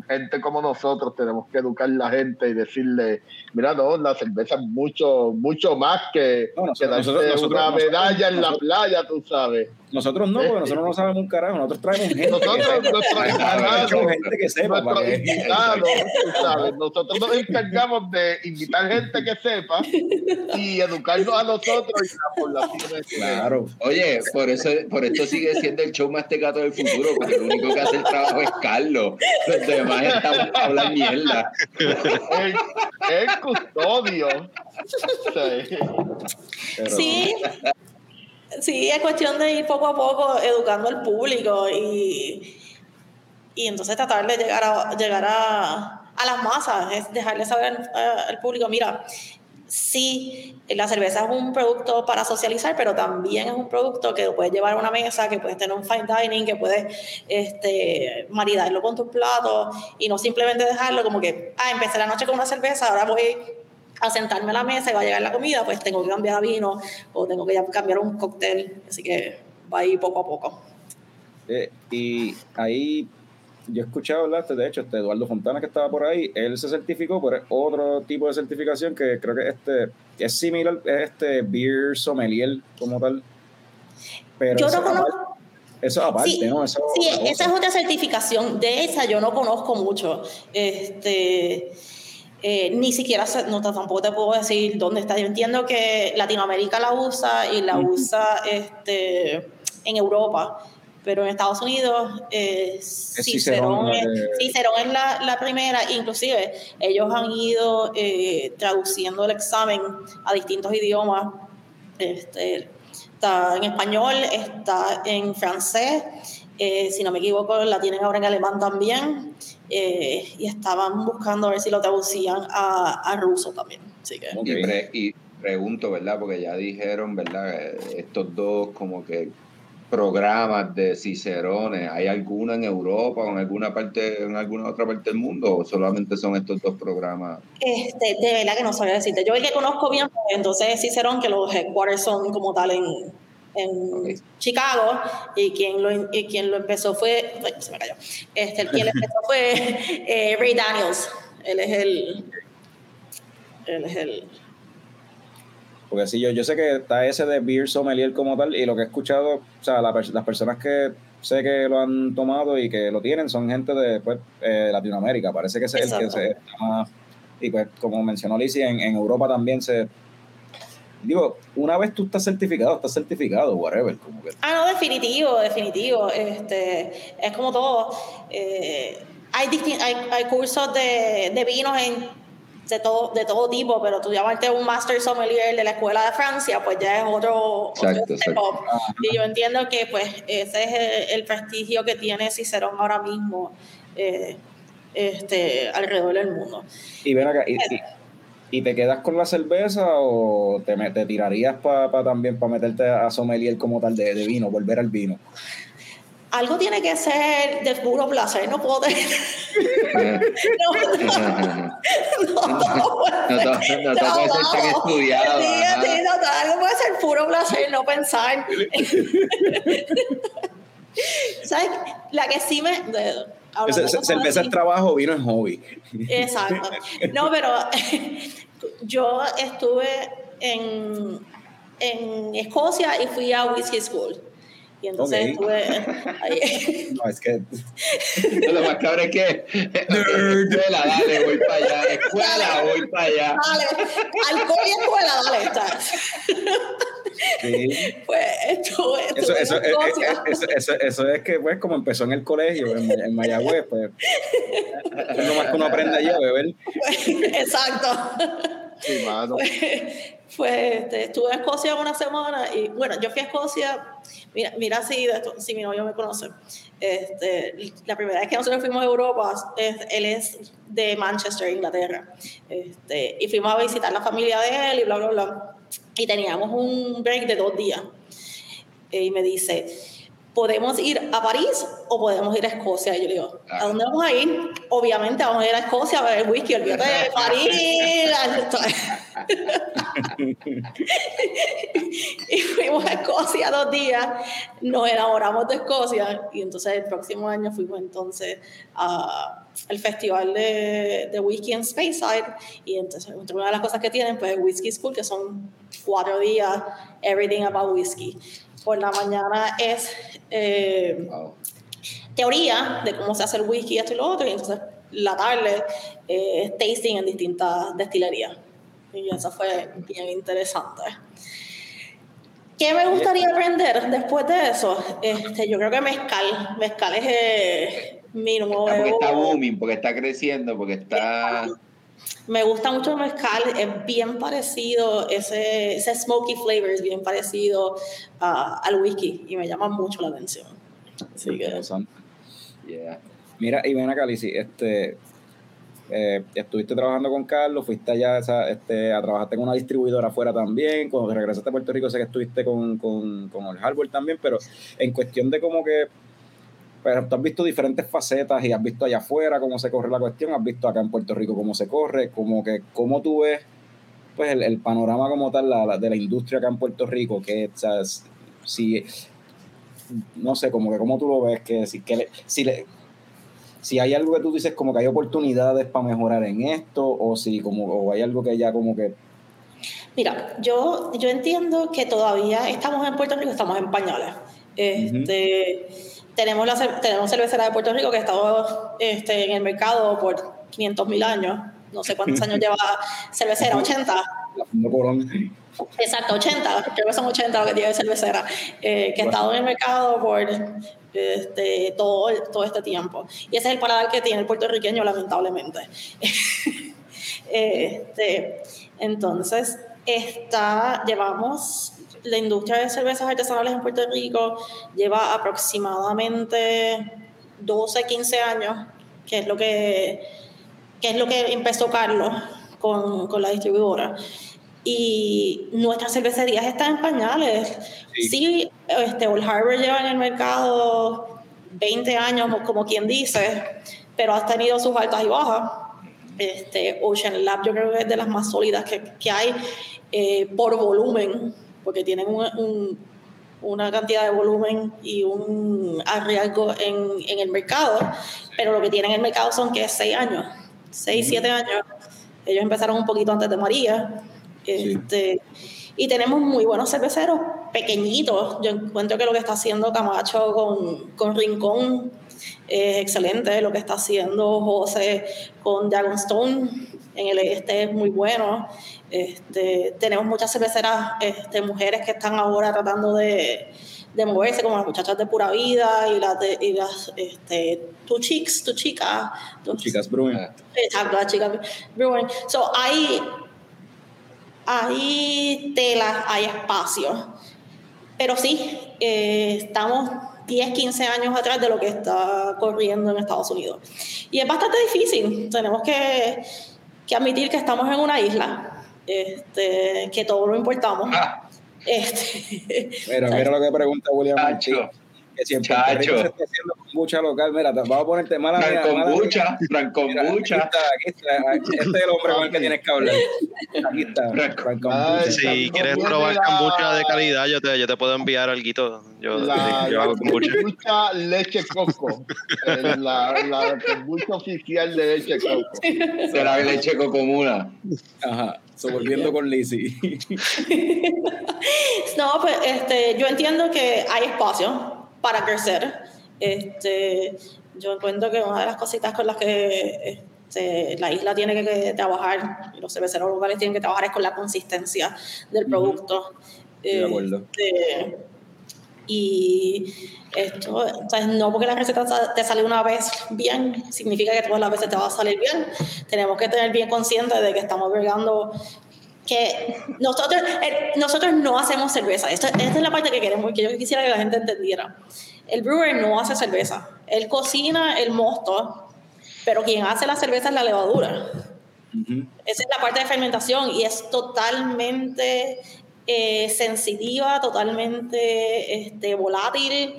S6: gente como nosotros tenemos que educar a la gente y decirle, mira, no, la cerveza es mucho, mucho más que,
S1: No,
S6: que
S1: nosotros-
S6: darse
S1: nosotros-
S6: una
S1: nosotros-
S6: medalla en la
S1: nosotros-
S6: playa, tú sabes.
S1: Nosotros no, porque nosotros no sabemos un carajo. Nosotros traemos gente.
S6: Nosotros,
S1: que
S6: nuestros
S1: sepa.
S6: invitados,
S1: Traemos gente que sepa. para
S6: tú sabes, nosotros nos encargamos de invitar gente que sepa y educarnos a nosotros y a la población.
S1: Claro.
S3: Oye, por eso, por esto sigue siendo el show más tecato del futuro, porque lo único que hace el trabajo es Carlos. Los demás estamos a hablar mierda.
S6: El custodio. Sí.
S5: Sí, es cuestión de ir poco a poco educando al público y, y entonces tratar de llegar a, llegar a, a las masas, es dejarle saber a- al público, mira, sí, la cerveza es un producto para socializar, pero también es un producto que puedes llevar a una mesa, que puedes tener un fine dining, que puedes este, maridarlo con tus platos y no simplemente dejarlo como que, ah, empecé la noche con una cerveza, ahora voy a sentarme a la mesa y va a llegar la comida, pues tengo que cambiar a vino o tengo que cambiar un cóctel, así que va a ir poco a poco.
S1: Eh, y ahí yo he escuchado hablar, de hecho, este Eduardo Fontana que estaba por ahí, él se certificó por otro tipo de certificación que creo que este es similar, es este Beer Sommelier como tal. Pero
S5: Yo
S1: eso,
S5: no conozco-
S1: aparte, eso aparte,
S5: Sí,
S1: ¿no? Eso
S5: Sí, esa es otra certificación. De esa yo no conozco mucho. Este, eh, ni siquiera no, tampoco te puedo decir dónde está. Yo entiendo que Latinoamérica la usa y la usa este, en Europa. Pero en Estados Unidos, eh, Cicerón,
S1: Cicerón,
S5: es,
S1: eh,
S5: Cicerón es la, la primera. Inclusive, ellos han ido eh, traduciendo el examen a distintos idiomas. Este, está en español, está en francés, eh, si no me equivoco, la tienen ahora en alemán también, eh, y estaban buscando a ver si lo traducían a, a ruso también. Así que,
S1: Ok.
S3: Y, pre- y pregunto, ¿verdad? Porque ya dijeron, ¿verdad? Estos dos como que programas de cicerones, ¿hay alguna en Europa o en alguna parte, en alguna otra parte del mundo? ¿O solamente son estos dos programas?
S5: este, de verdad que no sabía decirte. Yo el que conozco bien, pues, entonces es Cicerón, que los headquarters son como tal en, en. Chicago, y quien lo, y quien lo empezó fue, ay, se me cayó, este, quien lo empezó fue eh, Ray Daniels. Él es el, él es el,
S1: Porque sí, yo, yo sé que está ese de Beer Sommelier como tal, y lo que he escuchado, o sea, la las personas que sé que lo han tomado y que lo tienen son gente de pues, eh, Latinoamérica. Parece que es el que se está más. Y pues, como mencionó Lizzie, en, en Europa también se. Digo, una vez tú estás certificado, estás certificado, whatever. Como que,
S5: Ah, no, definitivo, definitivo. Este, es como todo. Eh, hay, hay, hay cursos de, de vinos en, de, todo, de todo tipo, pero tú llamarte un Master Sommelier de la Escuela de Francia, pues ya es otro, otro
S3: Exacto,
S5: up. Y yo entiendo que pues ese es el, el prestigio que tiene Cicerón ahora mismo eh, este, alrededor del mundo.
S1: y ven acá, y, y- y te quedas con la cerveza o te, te tirarías para también para meterte a sommelier como tal de, de vino, volver al vino?
S5: Algo tiene que ser de puro placer, no puedo tener... no, no,
S3: No, no todo puede ser tan estudiado,
S5: Sí,
S3: ajá.
S5: sí, no, algo puede ser puro placer, no pensar. ¿Sabes? La que sí me. de-
S1: cerveza
S5: así-
S1: es trabajo, vino es hobby.
S5: Exacto. No, pero yo estuve en, en Escocia y fui a Whiskey School. Y entonces
S1: Ok.
S5: estuve ahí.
S1: No, es que
S3: Lo más cabrón es que escuela, dale, voy para allá. Escuela, voy para allá.
S5: Dale, alcohol y escuela, dale, está.
S1: sí.
S5: Pues estuve,
S1: Eso, eso, eh,
S5: Escocia.
S1: eh, eso, eso, eso es que, pues, como empezó en el colegio, en, en Mayagüez, pues, es lo más que uno aprende allá, beber.
S5: Exacto.
S6: Sí, mano.
S5: Fue, este, estuve en Escocia una semana y bueno, yo fui a Escocia, mira, mira si, esto- si mi novio me conoce. Este, la primera vez que nosotros fuimos a Europa, es- él es de Manchester, Inglaterra. Este, y fuimos a visitar la familia de él y bla, bla, bla. Y teníamos un break de dos días. Y me dice, ¿podemos ir a París o podemos ir a Escocia. Y yo le digo, ¿a dónde vamos a ir? Obviamente vamos a ir a Escocia a beber whisky, olvídate de París. y fuimos a Escocia dos días, nos enamoramos de Escocia y entonces el próximo año fuimos entonces a el festival de, de whisky en Speyside y entonces una de las cosas que tienen pues el Whisky School que son cuatro días everything about whisky por la mañana es eh,
S3: Wow.
S5: Teoría de cómo se hace el whisky esto y lo otro y entonces la tarde eh, tasting en distintas destilerías y eso fue bien interesante ¿Qué me gustaría aprender después de eso? Este, yo creo que mezcal. Mezcal es eh, mi nuevo...
S3: Está porque está booming, porque está creciendo, porque está.
S5: Me gusta mucho el mezcal, es bien parecido, ese, ese smoky flavor es bien parecido ah, al whisky y me llama mucho la atención. Así que,
S1: Interesante.
S3: Yeah.
S1: Mira, y ven acá, Lizzy, este, eh, estuviste trabajando con Carlos, fuiste allá esa- este, a trabajar con una distribuidora afuera también, cuando regresaste a Puerto Rico sé que estuviste con, con, con el Hardware también, pero en cuestión de como que, pero tú has visto diferentes facetas y has visto allá afuera cómo se corre la cuestión, has visto acá en Puerto Rico cómo se corre, como que cómo tú ves pues el, el panorama como tal la- la- de la industria acá en Puerto Rico, que o sea, si no sé, como que cómo tú lo ves, que si, que le- si, le- si hay algo que tú dices como que hay oportunidades para mejorar en esto, o si como o hay algo que ya como que
S5: Mira, yo, yo entiendo que todavía estamos en Puerto Rico, estamos en pañales. Este, tenemos, la, tenemos cervecera de Puerto Rico que ha estado este, en el mercado por 500 mil años. No sé cuántos años lleva cervecera, 80. Exacto, 80, creo que son 80 lo que tiene cervecera, eh, que ha estado en el mercado por este, todo, todo este tiempo. Y ese es el paladar que tiene el puertorriqueño, lamentablemente. este, entonces, está, llevamos, la industria de cervezas artesanales en Puerto Rico lleva aproximadamente 12, 15 años, que es lo que, que, es lo que empezó Carlos con, con la distribuidora y nuestras cervecerías están en pañales.
S1: Sí.
S5: Sí, este, Old Harbor lleva en el mercado 20 años, como quien dice, pero ha tenido sus altas y bajas. Este, Ocean Lab yo creo que es de las más sólidas que, que hay eh, por volumen, porque tienen un, un- una cantidad de volumen y un arriesgo en, en el mercado, pero lo que tienen en el mercado son que 6 años, 6, 7 años. Ellos empezaron un poquito antes de María.
S1: Sí.
S5: Este, y tenemos muy buenos cerveceros, pequeñitos. Yo encuentro que lo que está haciendo Camacho con, con Rincón es excelente. Lo que está haciendo José con Dragonstone en el este es muy bueno. Este, tenemos muchas cerveceras este, mujeres que están ahora tratando de, de moverse, como las muchachas de Pura Vida y las, de, y las este, Tu Chicks, Tu Chica. Tu-
S1: chicas.
S3: Ah,
S5: Exacto, las chicas Brewing. So, hay, hay tela, hay espacio. Pero sí, eh, estamos 10, 15 años atrás de lo que está corriendo en Estados Unidos. Y es bastante difícil. Tenemos que, que admitir que estamos en una isla, este, que todo lo importamos.
S3: Ah,
S5: Este,
S1: Mira, mira lo que pregunta William. Que si en Puerto Rico se está haciendo kombucha local, mira, te vamos a ponerte mala mía.
S3: Frankombucha,
S1: Mira, aquí
S3: Frankombucha.
S1: está, aquí está, este es el hombre con el que tienes que hablar. Aquí está,
S3: Franco.
S1: Frank Kombucha.
S6: Ay,
S4: Si quieres probar
S6: la-
S4: kombucha de calidad, yo te, yo te puedo enviar algo. Yo,
S6: La,
S4: yo
S6: la
S4: hago kombucha.
S6: kombucha leche coco. La, la kombucha oficial de leche coco.
S3: Será leche cocomuna.
S1: Ajá, so, volviendo con Lizzie.
S5: No, pues este, yo entiendo que hay espacio para crecer. Este, yo encuentro que una de las cositas con las que este, la isla tiene que, que trabajar, y los cerveceros locales tienen que trabajar es con la consistencia del producto.
S1: Estoy de acuerdo.
S5: Este, y esto, entonces, no porque la receta te sale una vez bien, significa que todas las veces te va a salir bien. Tenemos que tener bien consciente de que estamos bregando que nosotros, eh, nosotros no hacemos cerveza. Esta, esta es la parte que queremos, que yo quisiera que la gente entendiera. El brewer no hace cerveza. Él cocina el mosto, pero quien hace la cerveza es la levadura.
S1: Ujú.
S5: Esa es la parte de fermentación y es totalmente eh, sensitiva, totalmente este, volátil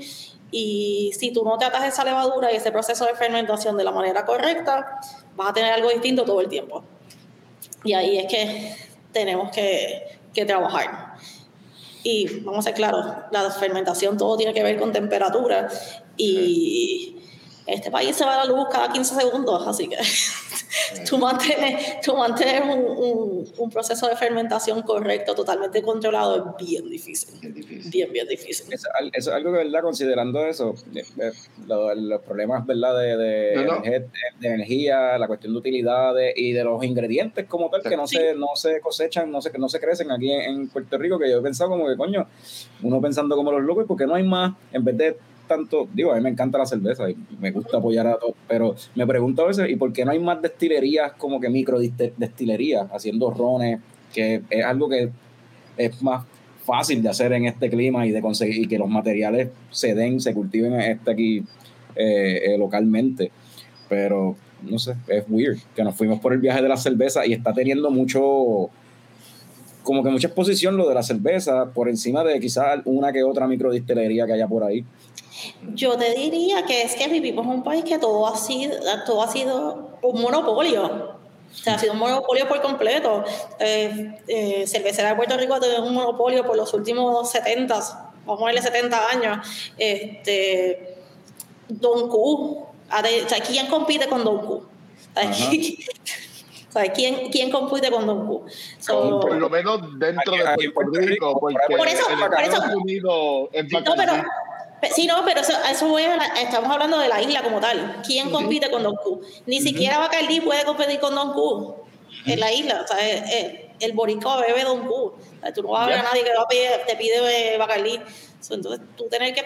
S5: Y si tú no tratas esa levadura y ese proceso de fermentación de la manera correcta, vas a tener algo distinto todo el tiempo. Y ahí es que tenemos que, que trabajar. Y vamos a ser claros, la fermentación todo tiene que ver con temperatura y este país se va a la luz cada 15 segundos, así que tú mantener un, un, un, proceso de fermentación correcto, totalmente controlado, es bien difícil. Bien, difícil. bien, bien difícil.
S1: Eso es algo que, ¿verdad? Considerando eso, los, los problemas, ¿verdad? De, de, no, no. de, energía, la cuestión de utilidades y de los ingredientes como tal, que no, sí. se, no se cosechan, no se, no se crecen aquí en, en Puerto Rico, que yo he pensado como que, coño, uno pensando como los locos, porque no hay más, en vez de tanto, digo, a mí me encanta la cerveza y me gusta apoyar a todos, pero me pregunto a veces, ¿y por qué no hay más destilerías como que micro destilerías haciendo rones, que es algo que es más fácil de hacer en este clima y de conseguir y que los materiales se den, se cultiven este aquí eh, eh, localmente? Pero no sé, es weird que nos fuimos por el viaje de la cerveza y está teniendo mucho como que mucha exposición lo de la cerveza por encima de quizás una que otra microdistillería que haya por ahí.
S5: Yo te diría que es que vivimos en un país que todo ha sido, todo ha sido un monopolio. O sea, ha sido un monopolio por completo. Eh, eh, cervecera de Puerto Rico ha tenido un monopolio por los últimos 70, vamos a ponerle 70 años. Este, Don Q. O sea, ¿quién compite con Don Q? O sea, ¿quién, ¿quién compite con Don Q?
S6: So, por lo menos dentro de Puerto Rico, porque
S5: por eso, por eso,
S6: Estados Unidos es
S5: no, pero, Sí, no, pero eso, eso a, estamos hablando de la isla como tal. ¿Quién uh -huh. compite con Don Q? Ni uh -huh. siquiera Bacardi puede competir con Don Q en la isla. O sea, el, el boricua bebe Don Q. O sea, tú no vas a ver a nadie que va a pedir, te pide Bacardi. Entonces, tú tener que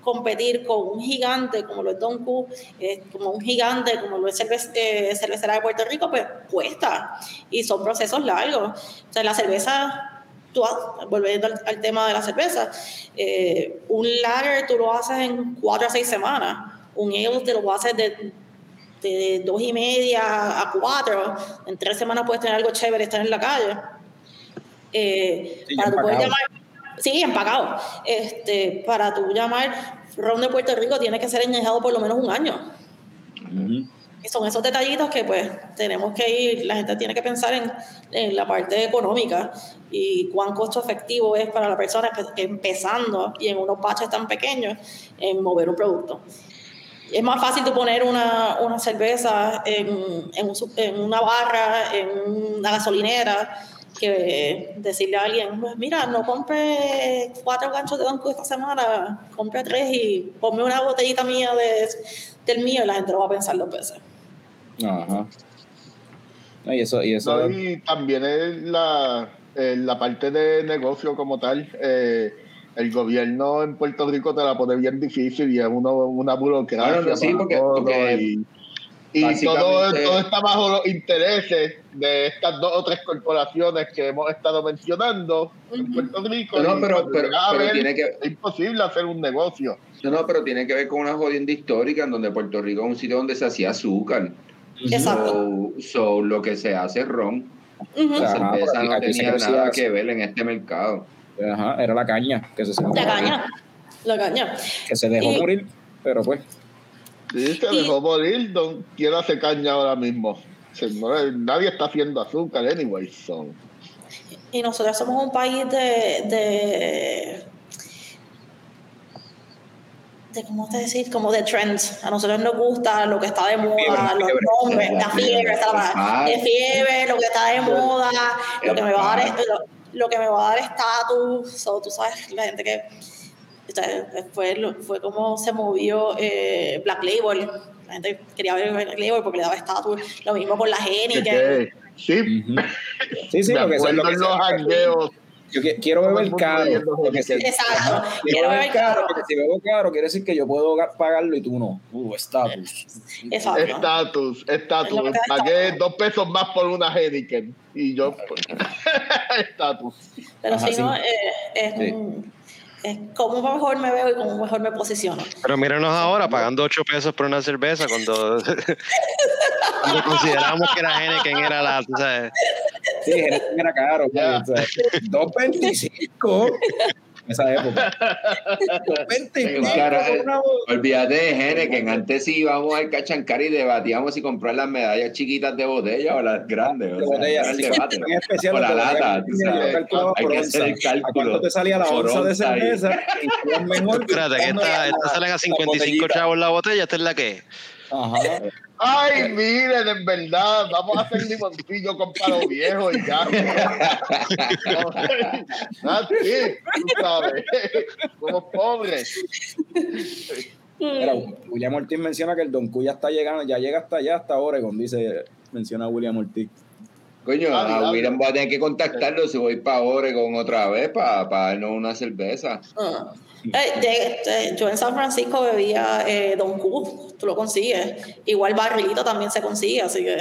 S5: competir con un gigante como lo es Don Q, eh, como un gigante como lo es cerve eh, Cervecera de Puerto Rico, pues cuesta. Y son procesos largos. O sea, la cerveza tú, volviendo al, al, tema de la cerveza, eh, un lager tú lo haces en cuatro a seis semanas, un ale te lo haces de, de dos y media a cuatro, en tres semanas puedes tener algo chévere, estar en la calle. Eh, sí, para tú poder llamar, sí, empacado. Este, para tú llamar ron de Puerto Rico tiene que ser añejado por lo menos un año. Uh -huh. Y son esos detallitos que pues tenemos que ir, la gente tiene que pensar en, en la parte económica y cuán costo efectivo es para la persona que, empezando y en unos baches tan pequeños en mover un producto. Es más fácil tú poner una, una cerveza en, en, un, en una barra, en una gasolinera, que decirle a alguien, pues mira, no compre cuatro ganchos de banco esta semana, compre tres y ponme una botellita mía de, del mío y la gente lo va a pensar dos veces.
S1: Ajá. Y eso, y eso.
S6: No, y también es la, eh, la parte de negocio como tal. Eh, el gobierno en Puerto Rico te la pone bien difícil y es uno, una burocracia.
S3: Claro, sí, porque, porque
S6: y, y todo, todo está bajo los intereses de estas dos o tres corporaciones que hemos estado mencionando en Puerto Rico.
S3: No, no pero, pero, tiene que...
S6: es imposible hacer un negocio.
S3: No, no, pero tiene que ver con una jodienda histórica en donde Puerto Rico es un sitio donde se hacía azúcar.
S5: Exacto.
S3: So, so, lo que se hace es ron. Uh -huh. La cerveza no tenía nada que ver en este mercado.
S1: Ajá, era la caña que se
S5: La caña. La caña.
S1: Que se dejó y... morir, pero pues.
S6: Sí, se dejó y... morir. Don, ¿Quién hace caña ahora mismo? Nadie está haciendo azúcar, anyway. So.
S5: Y nosotros somos un país de, de de cómo te decir, como de trends. A nosotros nos gusta lo que está de moda, fiebre, los fiebre, nombres, la fiebre, está la de fiebre, lo que está de moda, lo que me va a dar lo, lo que me va a dar estatus, so, tú sabes, la gente que fue, fue como se movió eh, Black Label. La gente quería ver Black Label porque le daba estatus. Lo mismo con la Heineken.
S6: Sí,
S1: uh -huh. sí, sí, lo que son los
S6: jangueos
S1: yo quiero beber caro.
S5: Si, Exacto.
S1: Quiero beber caro, porque si bebo caro, quiere decir que yo puedo pagarlo y tú no. Uh, estatus.
S6: Estatus, estatus. Pagué dos pesos más por una Heineken. Y yo, estatus.
S5: Pero Ajá, si sí. no, eh, es sí. un es cómo mejor me veo y cómo mejor me posiciono.
S4: Pero míranos ahora, pagando 8 pesos por una cerveza cuando, cuando consideramos que era Heineken era la, ¿sabes?
S1: Sí, Heineken era caro. Yeah. 2.25. en esa época.
S3: Claro, eh. Olvídate de Henneken, antes sí íbamos al Cachancar y debatíamos si comprar las medallas chiquitas de botella o las grandes.
S1: De
S3: o
S1: botella, sí,
S3: debate.
S1: en especial
S3: O la lata, Hay
S1: por
S3: que hacer el
S1: ¿A cuánto
S3: cálculo.
S1: te salía la onza de cerveza? Que
S4: Espérate, que esta, esta salen a
S1: la
S4: 55
S1: botellita.
S4: chavos la botella, esta es la que.
S1: Ajá.
S6: Ay, miren, en verdad, vamos a hacer limoncillo con palo viejo y ya. Así, tú sabes. Somos pobres.
S1: Mira, William Ortiz menciona que el Don Q ya está llegando, ya llega hasta allá, hasta Oregon, dice, menciona William Ortiz.
S3: Coño,
S6: Dale,
S3: a. William voy a tener que contactarlo si voy para Oregon otra vez para darnos una cerveza.
S5: Ah. Eh, de- de- yo en San Francisco bebía eh, Don Q, tú lo consigues. Igual barrilito también se consigue, así que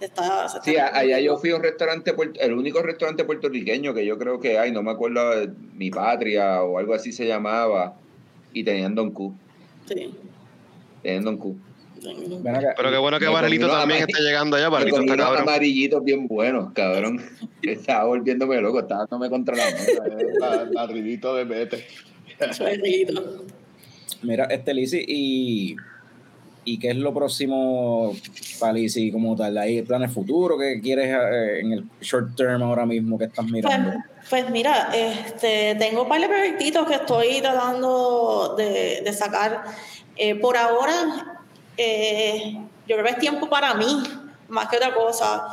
S5: está.
S3: Sí, allá yo fui a un restaurante, el único restaurante puertorriqueño que yo creo que hay, no me acuerdo, eh, Mi Patria o algo así se llamaba, y tenían Don Q,
S5: Sí.
S3: tenían Don Q.
S4: Pero qué bueno que
S3: Me
S4: Barrilito también está llegando allá.
S3: Me
S4: Barrilito está cabrón.
S3: amarillitos bien buenos, cabrón. Estaba volviéndome loco, estaba dándome contra la mesa.
S6: Barrilito de mete.
S1: Mira, este Lizzy, y, ¿y qué es lo próximo para Lizzy como tal? ¿Hay planes futuros? ¿Qué quieres eh, en el short term ahora mismo que estás
S5: Pues,
S1: mirando?
S5: pues mira, este, tengo un par de proyectitos que estoy tratando de, de sacar. Eh, por ahora, eh, yo creo que es tiempo para mí, más que otra cosa,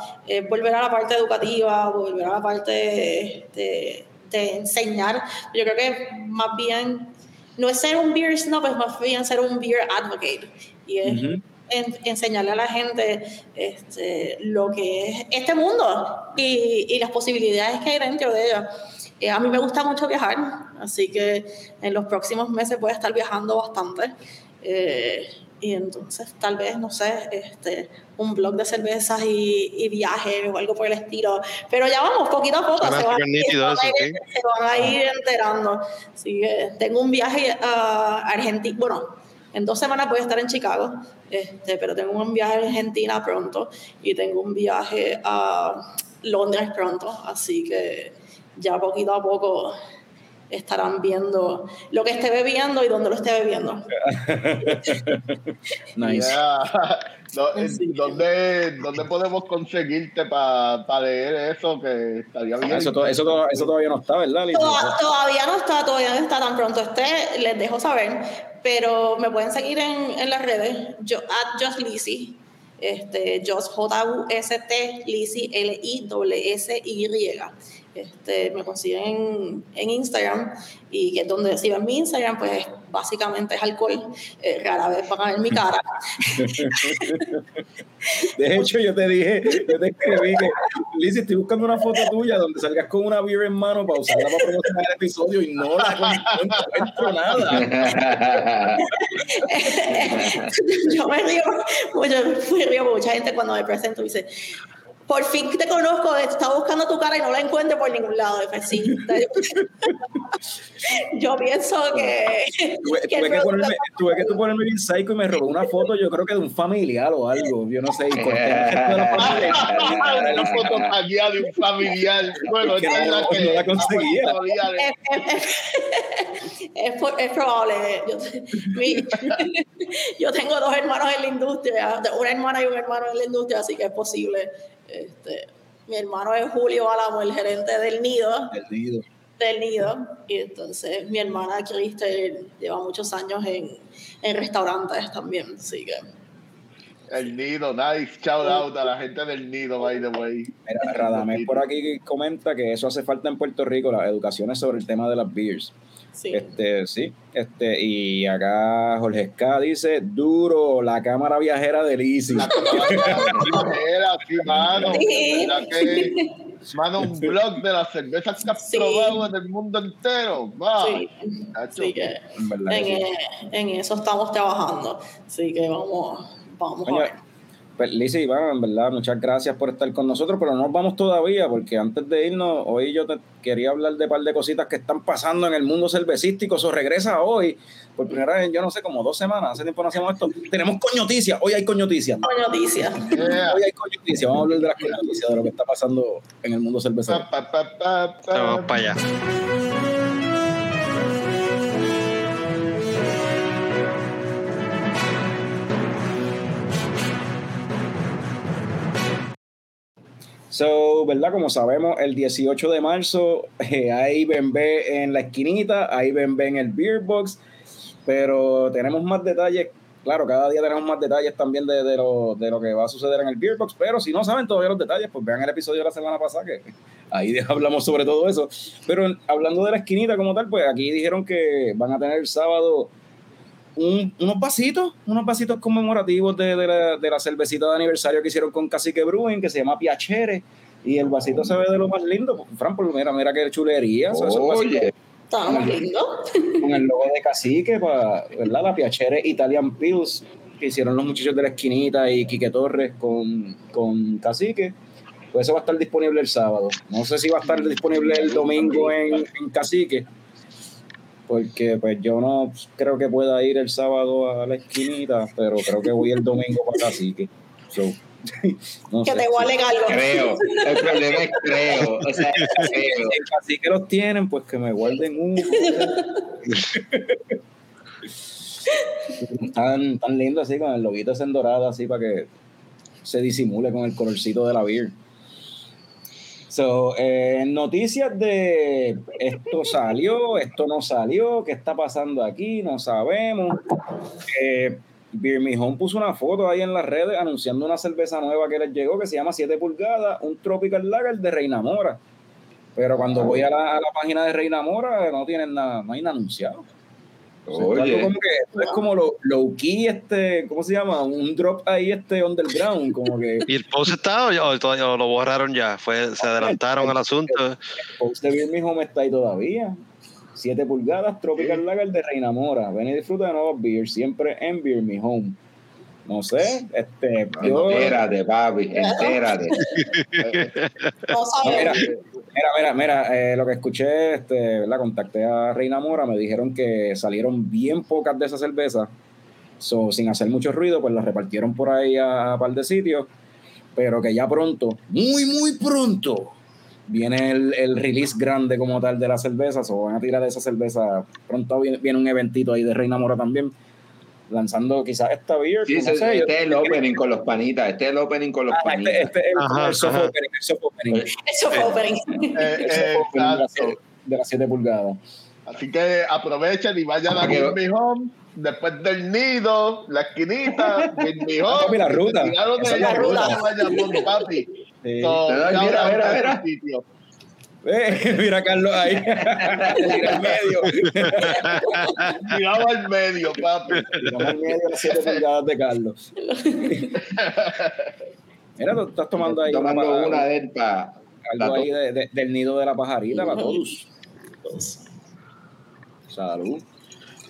S5: volver a la parte educativa, volver a la parte de, de enseñar. Yo creo que más bien, no es ser un beer snob, es más bien ser un beer advocate. Y es
S1: Ujú.
S5: en- enseñarle a la gente este, lo que es este mundo y, y las posibilidades que hay dentro de ella. Eh, a mí me gusta mucho viajar, así que en los próximos meses voy a estar viajando bastante. Eh, y entonces tal vez, no sé, este, un blog de cervezas y, y viajes o algo por el estilo. Pero ya vamos, poquito a poco. Se van, se van ir- se van a ir enterando. Así que tengo un viaje a Argentina, bueno, en dos semanas voy a estar en Chicago, este, pero tengo un viaje a Argentina pronto y tengo un viaje a Londres pronto, así que ya poquito a poco estarán viendo lo que esté bebiendo y dónde lo esté bebiendo.
S1: Nice.
S6: Yeah. ¿Dónde, ¿Dónde podemos conseguirte para leer eso? Que estaría bien.
S1: Eso, to- eso, to- eso todavía no está, ¿verdad?
S5: Toda- todavía no está, todavía no está tan pronto esté, les dejo saber, pero me pueden seguir en, en las redes, yo, at Just Lizzy, este, Just J-U-S-T, Lizzy, L-I-S-S-Y. Este, me consiguen en, en Instagram y que es donde si ven mi Instagram, pues básicamente es alcohol, eh, rara vez van a ver mi cara.
S1: De hecho, yo te dije, yo te escribí que, Lizzy, estoy buscando una foto tuya donde salgas con una beer en mano para usarla para promocionar el episodio y no la no encuentro nada.
S5: yo me río mucho, me río mucha gente cuando me presento y dice, por fin te conozco, estaba buscando tu cara y no la encuentro por ningún lado. Y sí. yo pienso que,
S1: Tuve,
S5: que
S1: tuve que ponerme, tuve que tú ponerme bien psycho y me robó una foto, yo creo que de un familiar o algo, yo no sé, y corté
S6: una foto tagueada de un familiar. Bueno,
S1: Es que no-
S6: la que
S1: no la conseguía.
S5: es, es- es probable. Yo, mi- yo tengo dos hermanos en la industria, una hermana y un hermano en la industria, así que es posible. Este, mi hermano es Julio Álamo, el gerente del nido,
S1: Perdido.
S5: del nido, y entonces mi hermana Kristen lleva muchos años en, en restaurantes también, así que
S6: El nido, nice. Shout out a la gente del nido, by the way.
S1: Mira, Radamés por aquí comenta que eso hace falta en Puerto Rico, las educaciones sobre el tema de las beers.
S5: Sí.
S1: Este, sí, este, y acá Jorge Esca dice, duro, la cámara viajera de Lizzy.
S6: La era sí, mano.
S5: Sí.
S6: ¿Verdad que, mano, un blog de las cervezas que has
S5: Sí.
S6: probado en el mundo entero. Va.
S5: Sí.
S6: Nacho.
S5: Así que
S1: En verdad que
S5: en,
S1: sí.
S5: en eso estamos trabajando, así que vamos, vamos a ver.
S1: Pues Lizzy, Iván, en verdad, muchas gracias por estar con nosotros, pero no nos vamos todavía, porque antes de irnos, hoy yo te quería hablar de un par de cositas que están pasando en el mundo cervecístico. Eso regresa hoy, por primera vez yo no sé, como dos semanas, hace tiempo no hacíamos esto. Tenemos coñoticias, hoy hay coñoticias.
S6: Yeah.
S1: Hoy hay coñoticias, vamos a hablar de las coñoticias, de lo que está pasando en el mundo cervecero.
S6: Pa, pa, pa, pa, pa.
S4: Vamos para allá.
S1: So, ¿verdad? Como sabemos, el 18 de marzo eh, hay Bembe en la esquinita, hay Bembe en el Beer Box, pero tenemos más detalles. Claro, cada día tenemos más detalles también de, de, lo, de lo que va a suceder en el Beer Box, pero si no saben todavía los detalles, pues vean el episodio de la semana pasada, que ahí hablamos sobre todo eso. Pero hablando de la esquinita como tal, pues aquí dijeron que van a tener el sábado un, unos vasitos, unos vasitos conmemorativos de, de, la, de, la, cervecita de aniversario que hicieron con Cacique Brewing, que se llama Piachere, y el vasito se ve de lo más lindo. Fran, pues, mira, mira qué chulería.
S3: Oye.
S5: Está más lindo.
S1: Con el logo de Cacique, para, ¿verdad? La Piachere Italian Pills, que hicieron los muchachos de la esquinita y Quique Torres con, con Cacique. Pues eso va a estar disponible el sábado. No sé si va a estar disponible el domingo en, en Cacique porque pues yo no creo que pueda ir el sábado a la esquinita, pero creo que voy el domingo para Cacique. So,
S5: no que sé. te igualen algo.
S3: Creo, el problema es creo. O sea, creo.
S1: Si Cacique los tienen, pues que me guarden uno. tan, tan lindo así, con el loguito ese en dorado, así para que se disimule con el colorcito de la beer. So, eh, noticias de esto salió, esto no salió, qué está pasando aquí, no sabemos. Eh, Home puso una foto ahí en las redes anunciando una cerveza nueva que les llegó que se llama 7 pulgadas, un Tropical Lager de Reina Mora. Pero cuando voy a la, a la página de Reina Mora no tienen nada, no hay nada anunciado.
S3: Oye.
S1: Como que, es como lo, low key, este, ¿cómo se llama? Un drop ahí, este underground, como que.
S4: ¿Y el post está o, o, o lo borraron ya? Fue, se adelantaron al asunto.
S1: El post de Beer Me Home está ahí todavía. 7 pulgadas, Tropical sí. Lager de Reina Mora. Ven y disfruta de nuevos beers, siempre en Beer Me Home. No sé, este. Yo...
S3: Entérate, papi, entérate.
S5: No sabemos.
S1: Mira, mira, mira, eh, lo que escuché, este, ¿verdad? contacté a Reina Mora, me dijeron que salieron bien pocas de esas cervezas, so, sin hacer mucho ruido, pues las repartieron por ahí a, a par de sitios, pero que ya pronto, muy, muy pronto, viene el, el release grande como tal de la cerveza, o van a tirar de esa cerveza, pronto viene, viene un eventito ahí de Reina Mora también, lanzando quizás esta beer.
S3: Sí,
S1: no
S3: este,
S1: sé,
S3: este es el opening con los panitas, este es el opening con los
S1: Ah,
S3: panitas.
S1: este, este es el, soft opening, el soft opening.
S5: Opening.
S6: Eh,
S1: El soft opening de las
S6: exacto.
S1: siete- de las 7 pulgadas.
S6: Así que aprovechen y vayan a
S3: que-
S6: Birmingham Home. Después del nido, la esquinita, Birmingham
S1: Ah, la ruta.
S6: Tiraron
S1: Esa
S6: de
S1: es la
S6: ruta. papi.
S1: Sí.
S6: So,
S3: mira, mira, mira.
S1: Eh, mira a Carlos ahí. Tira al medio.
S6: Tirado al medio, papi.
S1: Tiramos al medio las 7 pulgadas de Carlos. Mira, tú estás tomando ahí
S3: Tomando
S1: una-
S3: una de él para.
S1: algo ahí de- de- del nido de la pajarita para todos. Salud.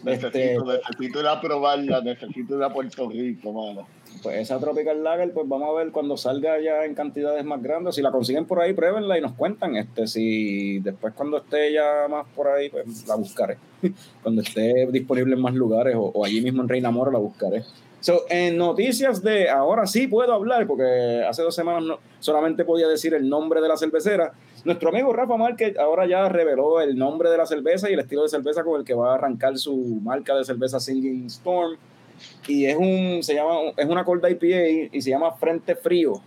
S1: Este,
S6: Necesito, necesito ir a probarla, necesito ir a Puerto Rico, mano.
S1: Pues esa Tropical Lager, pues vamos a ver cuando salga ya en cantidades más grandes. Si la consiguen por ahí, pruébenla y nos cuentan. Este, si después cuando esté ya más por ahí, pues la buscaré. cuando esté disponible en más lugares o, o allí mismo en Reina Mora la buscaré. So, en noticias de ahora sí puedo hablar, porque hace dos semanas no, solamente podía decir el nombre de la cervecera. Nuestro amigo Rafa Márquez ahora ya reveló el nombre de la cerveza y el estilo de cerveza con el que va a arrancar su marca de cerveza Singing Storm. Y es un, se llama, es una cold IPA y se llama Frente Frío.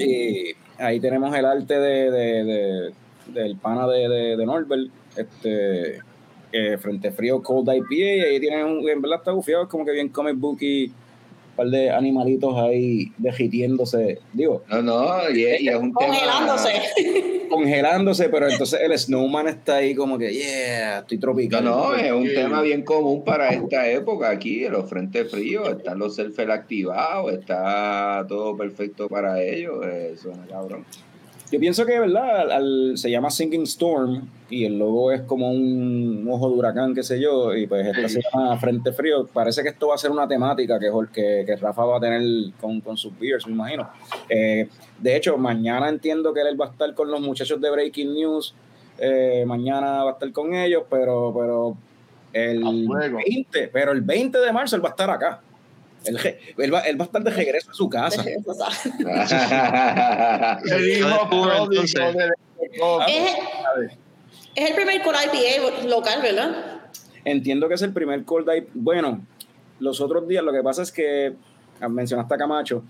S1: Y ahí tenemos el arte de, de- de- del pana de, de, de Norbert, este, eh, Frente Frío Cold IPA, y ahí tienen, un, en verdad está bufiado, es como que bien comic booky, un par de animalitos ahí derritiéndose, digo,
S3: No, no, y es, y es un tema.
S5: Congelándose.
S1: congelándose, pero entonces el snowman está ahí como que, yeah, estoy
S3: No,
S1: tropical.
S3: no, es un tema bien común para esta época aquí, los frentes fríos, están los selfies activados, está todo perfecto para ellos, eh, suena cabrón.
S1: Yo pienso que, ¿verdad? Al- al- se llama Singing Storm y el logo es como un ojo de huracán, qué sé yo, y pues esta se llama Frente Frío. Parece que esto va a ser una temática que, que, que Rafa va a tener con, con sus beers, me imagino. Eh, de hecho, mañana entiendo que él va a estar con los muchachos de Breaking News. eh, mañana va a estar con ellos, pero, pero el
S6: A fuego.
S1: 20, pero el 20 de marzo él va a estar acá. Él, él va, él va a estar de regreso a su casa.
S5: Es, es el primer con IPA local, ¿verdad?
S1: Entiendo que es el primer cold IPA. Bueno, los otros días lo que pasa es que mencionaste a Camacho.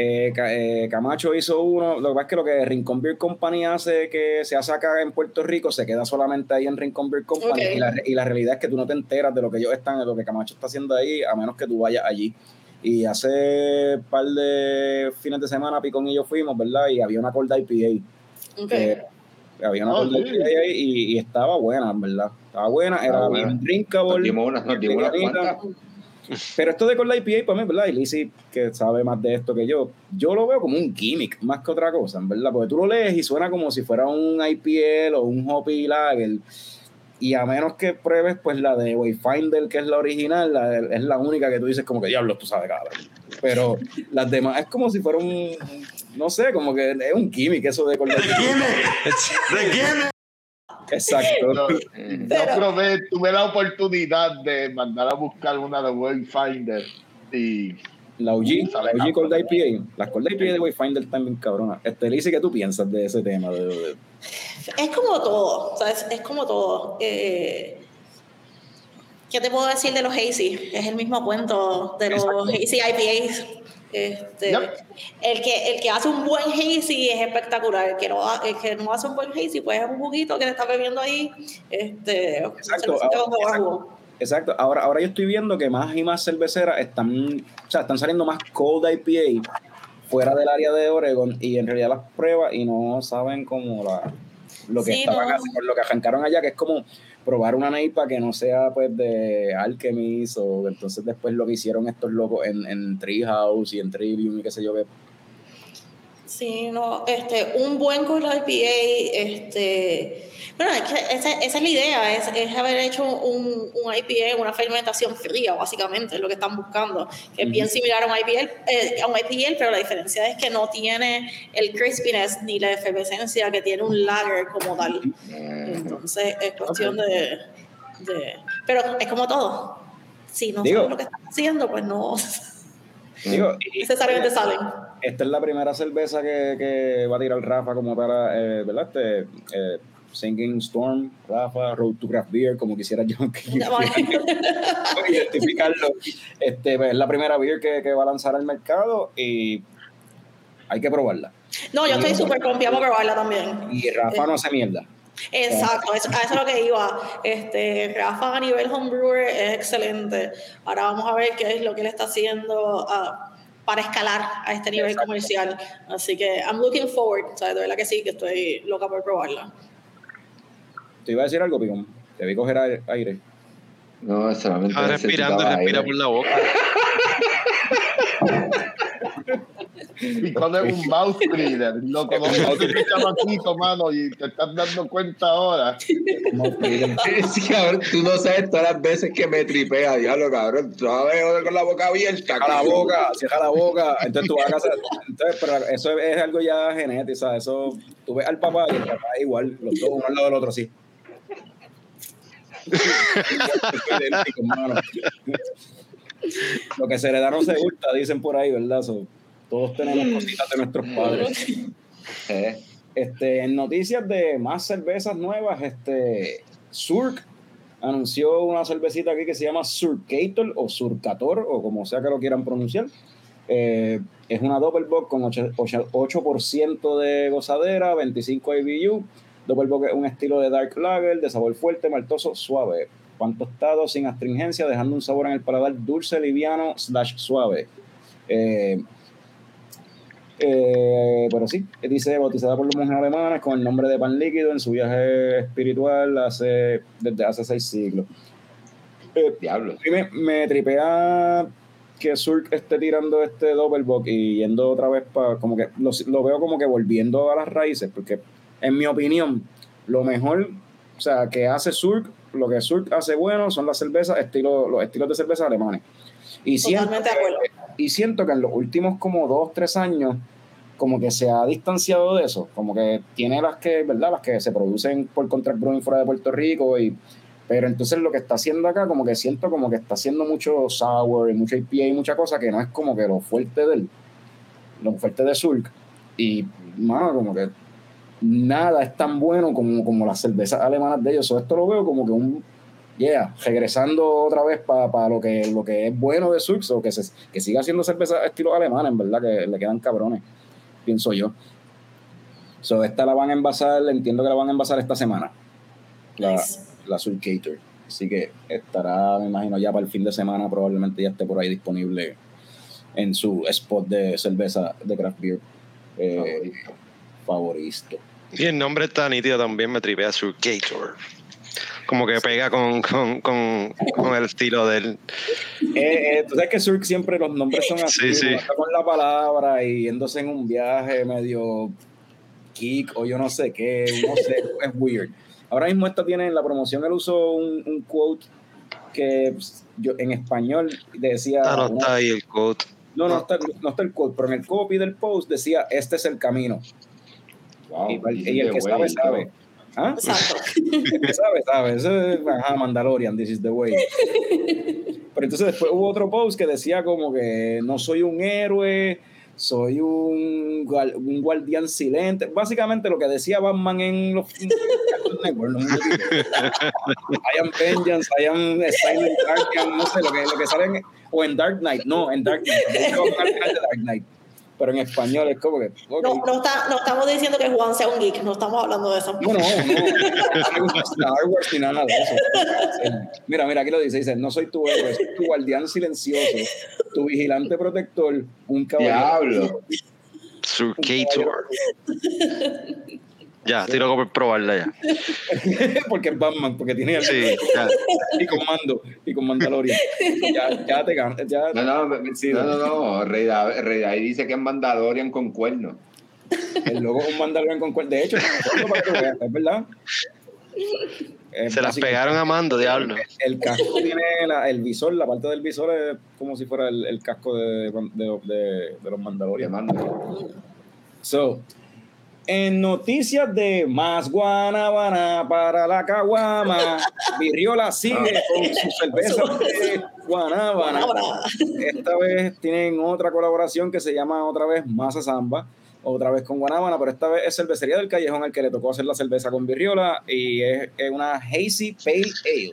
S1: Eh, eh, Camacho hizo uno, lo que pasa es que lo que Rincon Beer Company hace, que se hace acá en Puerto Rico, se queda solamente ahí en Rincon Beer Company. Y, la, y la realidad es que tú no te enteras de lo que ellos están, de lo que Camacho está haciendo ahí, a menos que tú vayas allí. Y hace un par de fines de semana, Picón y yo fuimos, ¿verdad? Y había una Cold IPA.
S5: Ok.
S1: que había una
S6: Oh,
S1: Cold
S6: sí.
S1: IPA ahí y, y estaba buena, en ¿verdad? Estaba buena, era
S3: Estaba buena.
S1: bien
S3: Nos
S1: drinkable.
S3: dimos unas, nos dimos unas cuantas.
S1: Pero esto de Cold IPA, para mí, ¿verdad? Y Lizzy, que sabe más de esto que yo, yo lo veo como un gimmick, más que otra cosa, verdad. Porque tú lo lees y suena como si fuera un IPL o un Hoppy Lager. Y a menos que pruebes, pues la de Wayfinder, que es la original, la- es la única que tú dices como que diablo, tú sabes, cabrón. Pero las demás es como si fuera un, no sé, como que es un gimmick eso de Cold IPA. Exacto.
S6: Yo,
S3: Eh,
S6: yo
S5: Pero-
S6: probé, tuve la oportunidad de mandar a buscar una de Wayfinder y
S1: La OG, la OG. Cold IPA, las Cold IPA de Wayfinder también cabrona. Este, Lizzy, ¿qué tú piensas de ese tema? De, de-
S5: Es como todo, ¿sabes? Es como todo. Eh, ¿Qué te puedo decir de los hazy? Es el mismo cuento de los
S1: Exacto.
S5: hazy IPAs. Este,
S6: Yep.
S5: el, que, el que hace un buen hazy es espectacular. El que, no, el que no hace un buen hazy, pues es un juguito que te está bebiendo ahí. Este,
S1: Exacto, ahora- exacto. ahora, ahora yo estoy viendo que más y más cerveceras están, o sea, están saliendo más cold IPA fuera del área de Oregon y en realidad las pruebas y no saben como la, lo que
S5: Sí,
S1: estaban
S5: no.
S1: haciendo, lo que arrancaron allá, que es como probar una neipa que no sea pues de Alchemist o entonces después lo que hicieron estos locos en, en Treehouse y en Trivium y qué sé yo qué.
S5: Sí, no, este, un buen Cold IPA, este, bueno, es que esa, esa es la idea, es, es haber hecho un, un IPA, una fermentación fría, básicamente, es lo que están buscando, que es bien similar a un IPL, eh, a un IPL, pero la diferencia es que no tiene el crispiness ni la efervescencia que tiene un lager como tal. Entonces, es cuestión de, de, pero es como todo. Si no
S1: Digo-
S5: sabes lo que están haciendo, pues no
S1: Digo, y-
S5: necesariamente salen.
S1: esta es la primera cerveza que, que va a tirar Rafa como para, eh, ¿verdad? Este, eh, Singing Storm, Rafa, Road to Craft Beer, como quisiera yo que identificarlo. Este, pues, es la primera beer que, que va a lanzar al mercado y hay que probarla.
S5: No, yo estoy súper confiada por probarla también.
S1: Y Rafa no hace mierda.
S5: Exacto, eso- a eso es lo que iba. Este, Rafa a nivel homebrewer es excelente. Ahora vamos a ver qué es lo que él está haciendo ah, para escalar a este nivel
S1: Exacto.
S5: comercial. Así que I'm looking forward, ¿sabes? De verdad que sí, que estoy loca por probarla.
S1: ¿Te iba a decir algo, Picón? Te vi coger aire-
S3: no, solamente
S4: Estaba respirando respira
S3: aire.
S4: por la boca.
S6: Y con un mouse breather. Lo conozco desde chamaquito, mano, y te estás dando cuenta ahora.
S3: Sí, cabrón, tú no sabes todas las veces que me tripea, diablo, cabrón. Tú ver con la boca abierta,
S1: Cierra la boca, cierra la boca. Entonces tú vas a casa. Entonces, pero eso es algo ya genético, ¿sabes? Eso, tú ves al papá y el papá es igual, los dos uno al lado del otro hermano. Lo que se le da no se gusta, dicen por ahí, ¿verdad? So, todos tenemos cositas de nuestros padres.
S3: Eh,
S1: Este, en noticias de más cervezas nuevas, este, Surk anunció una cervecita aquí que se llama Surcator o Surcator, o como sea que lo quieran pronunciar. Eh, es una Double Bock con 8%, 8% de gozadera, 25 IBU. Double Bock es un estilo de Dark Lager, de sabor fuerte, maltoso, suave. Pan tostado, sin astringencia, dejando un sabor en el paladar dulce, liviano, slash suave. Eh, eh, pero sí, dice bautizada por los monjes alemanes con el nombre de pan líquido en su viaje espiritual hace, desde hace seis siglos. Eh,
S3: diablo.
S1: me, me tripea que Surk esté tirando este double bock y yendo otra vez para como que lo, lo veo como que volviendo a las raíces porque en mi opinión lo mejor o sea que hace Surk lo que Surk hace bueno son las cervezas estilo los estilos de cerveza alemanes y
S5: acuerdo.
S1: Y siento que en los últimos como dos tres años como que se ha distanciado de eso como que tiene las que verdad las que se producen por contract brewing fuera de Puerto Rico y pero entonces lo que está haciendo acá, como que siento como que está haciendo mucho sour y mucho IPA y mucha cosa que no es como que lo fuerte del, lo fuerte de Surk. Y, mano, como que nada es tan bueno como, como las cervezas alemanas de ellos. So, esto lo veo como que un yeah, regresando otra vez para lo, que, lo que es bueno de Surx, o que, se, que siga haciendo cerveza estilo alemán, en verdad, que le quedan cabrones, pienso yo. So, esta la van a envasar, entiendo que la van a envasar esta semana, la,
S5: Nice.
S1: la Surcator. Así que estará, me imagino, ya para el fin de semana, probablemente ya esté por ahí disponible en su spot de cerveza de craft beer eh, favorito.
S4: Y el nombre está nítido también, me tripea Surcator. Como que pega con, con, con, con el estilo del.
S1: Eh, eh, tú sabes que Surk siempre los nombres son así,
S4: Sí, sí.
S1: con la palabra y yéndose en un viaje medio geek o yo no sé qué, no sé, es weird. Ahora mismo esta tiene en la promoción, él usó un, un quote que pues, yo en español decía...
S4: Ah, no está ahí el quote.
S1: no, no está, no está el quote, pero en el copy del post decía, este es el camino.
S3: Wow,
S1: y, el que sabe, sabe. ¿Ah?
S5: Exacto.
S1: El que sabe, sabe. Eso es, ajá, Mandalorian, this is the way. Pero entonces después hubo otro post que decía como que no soy un héroe, soy un, un guardián silente. Básicamente lo que decía Batman en los. I am Vengeance, I am Silent Guardian, no sé, lo que, lo que sale en, o en Dark Knight, no, en Dark Knight, Dark Knight. Pero en español es como que, ok.
S5: No, no, está, no estamos diciendo que Juan sea un geek, no estamos hablando de eso.
S1: No, no, no. No gusta Star Wars ni nada de eso. Mira, mira, aquí lo dice. Dice, no soy tu héroe, soy tu guardián silencioso, tu vigilante protector, un caballero.
S3: Diablo.
S4: Surcator. Ya, estoy loco por probarla ya.
S1: porque es Batman, porque tiene el
S4: Sí, ya.
S1: y con mando, y con Mandalorian. Ya, ya te ganas. Ya,
S3: No, no, no, no, no. Rey Rey David dice que es Mandalorian con cuernos.
S1: El logo es un Mandalorian con cuerda. De hecho, es verdad. Es
S4: Se las pegaron a mando, diablo.
S1: El casco tiene la- el visor, la parte del visor es como si fuera el, el casco de, de, de- de los Mandalorian.
S3: mando.
S1: So, en noticias de más guanabana para la caguama, Virriola sigue con su cerveza de guanábana. Esta vez tienen otra colaboración que se llama otra vez Masa Zamba, otra vez con Guanábana, pero esta vez es Cervecería del Callejón al que le tocó hacer la cerveza con Virriola y es, es una Hazy Pale Ale.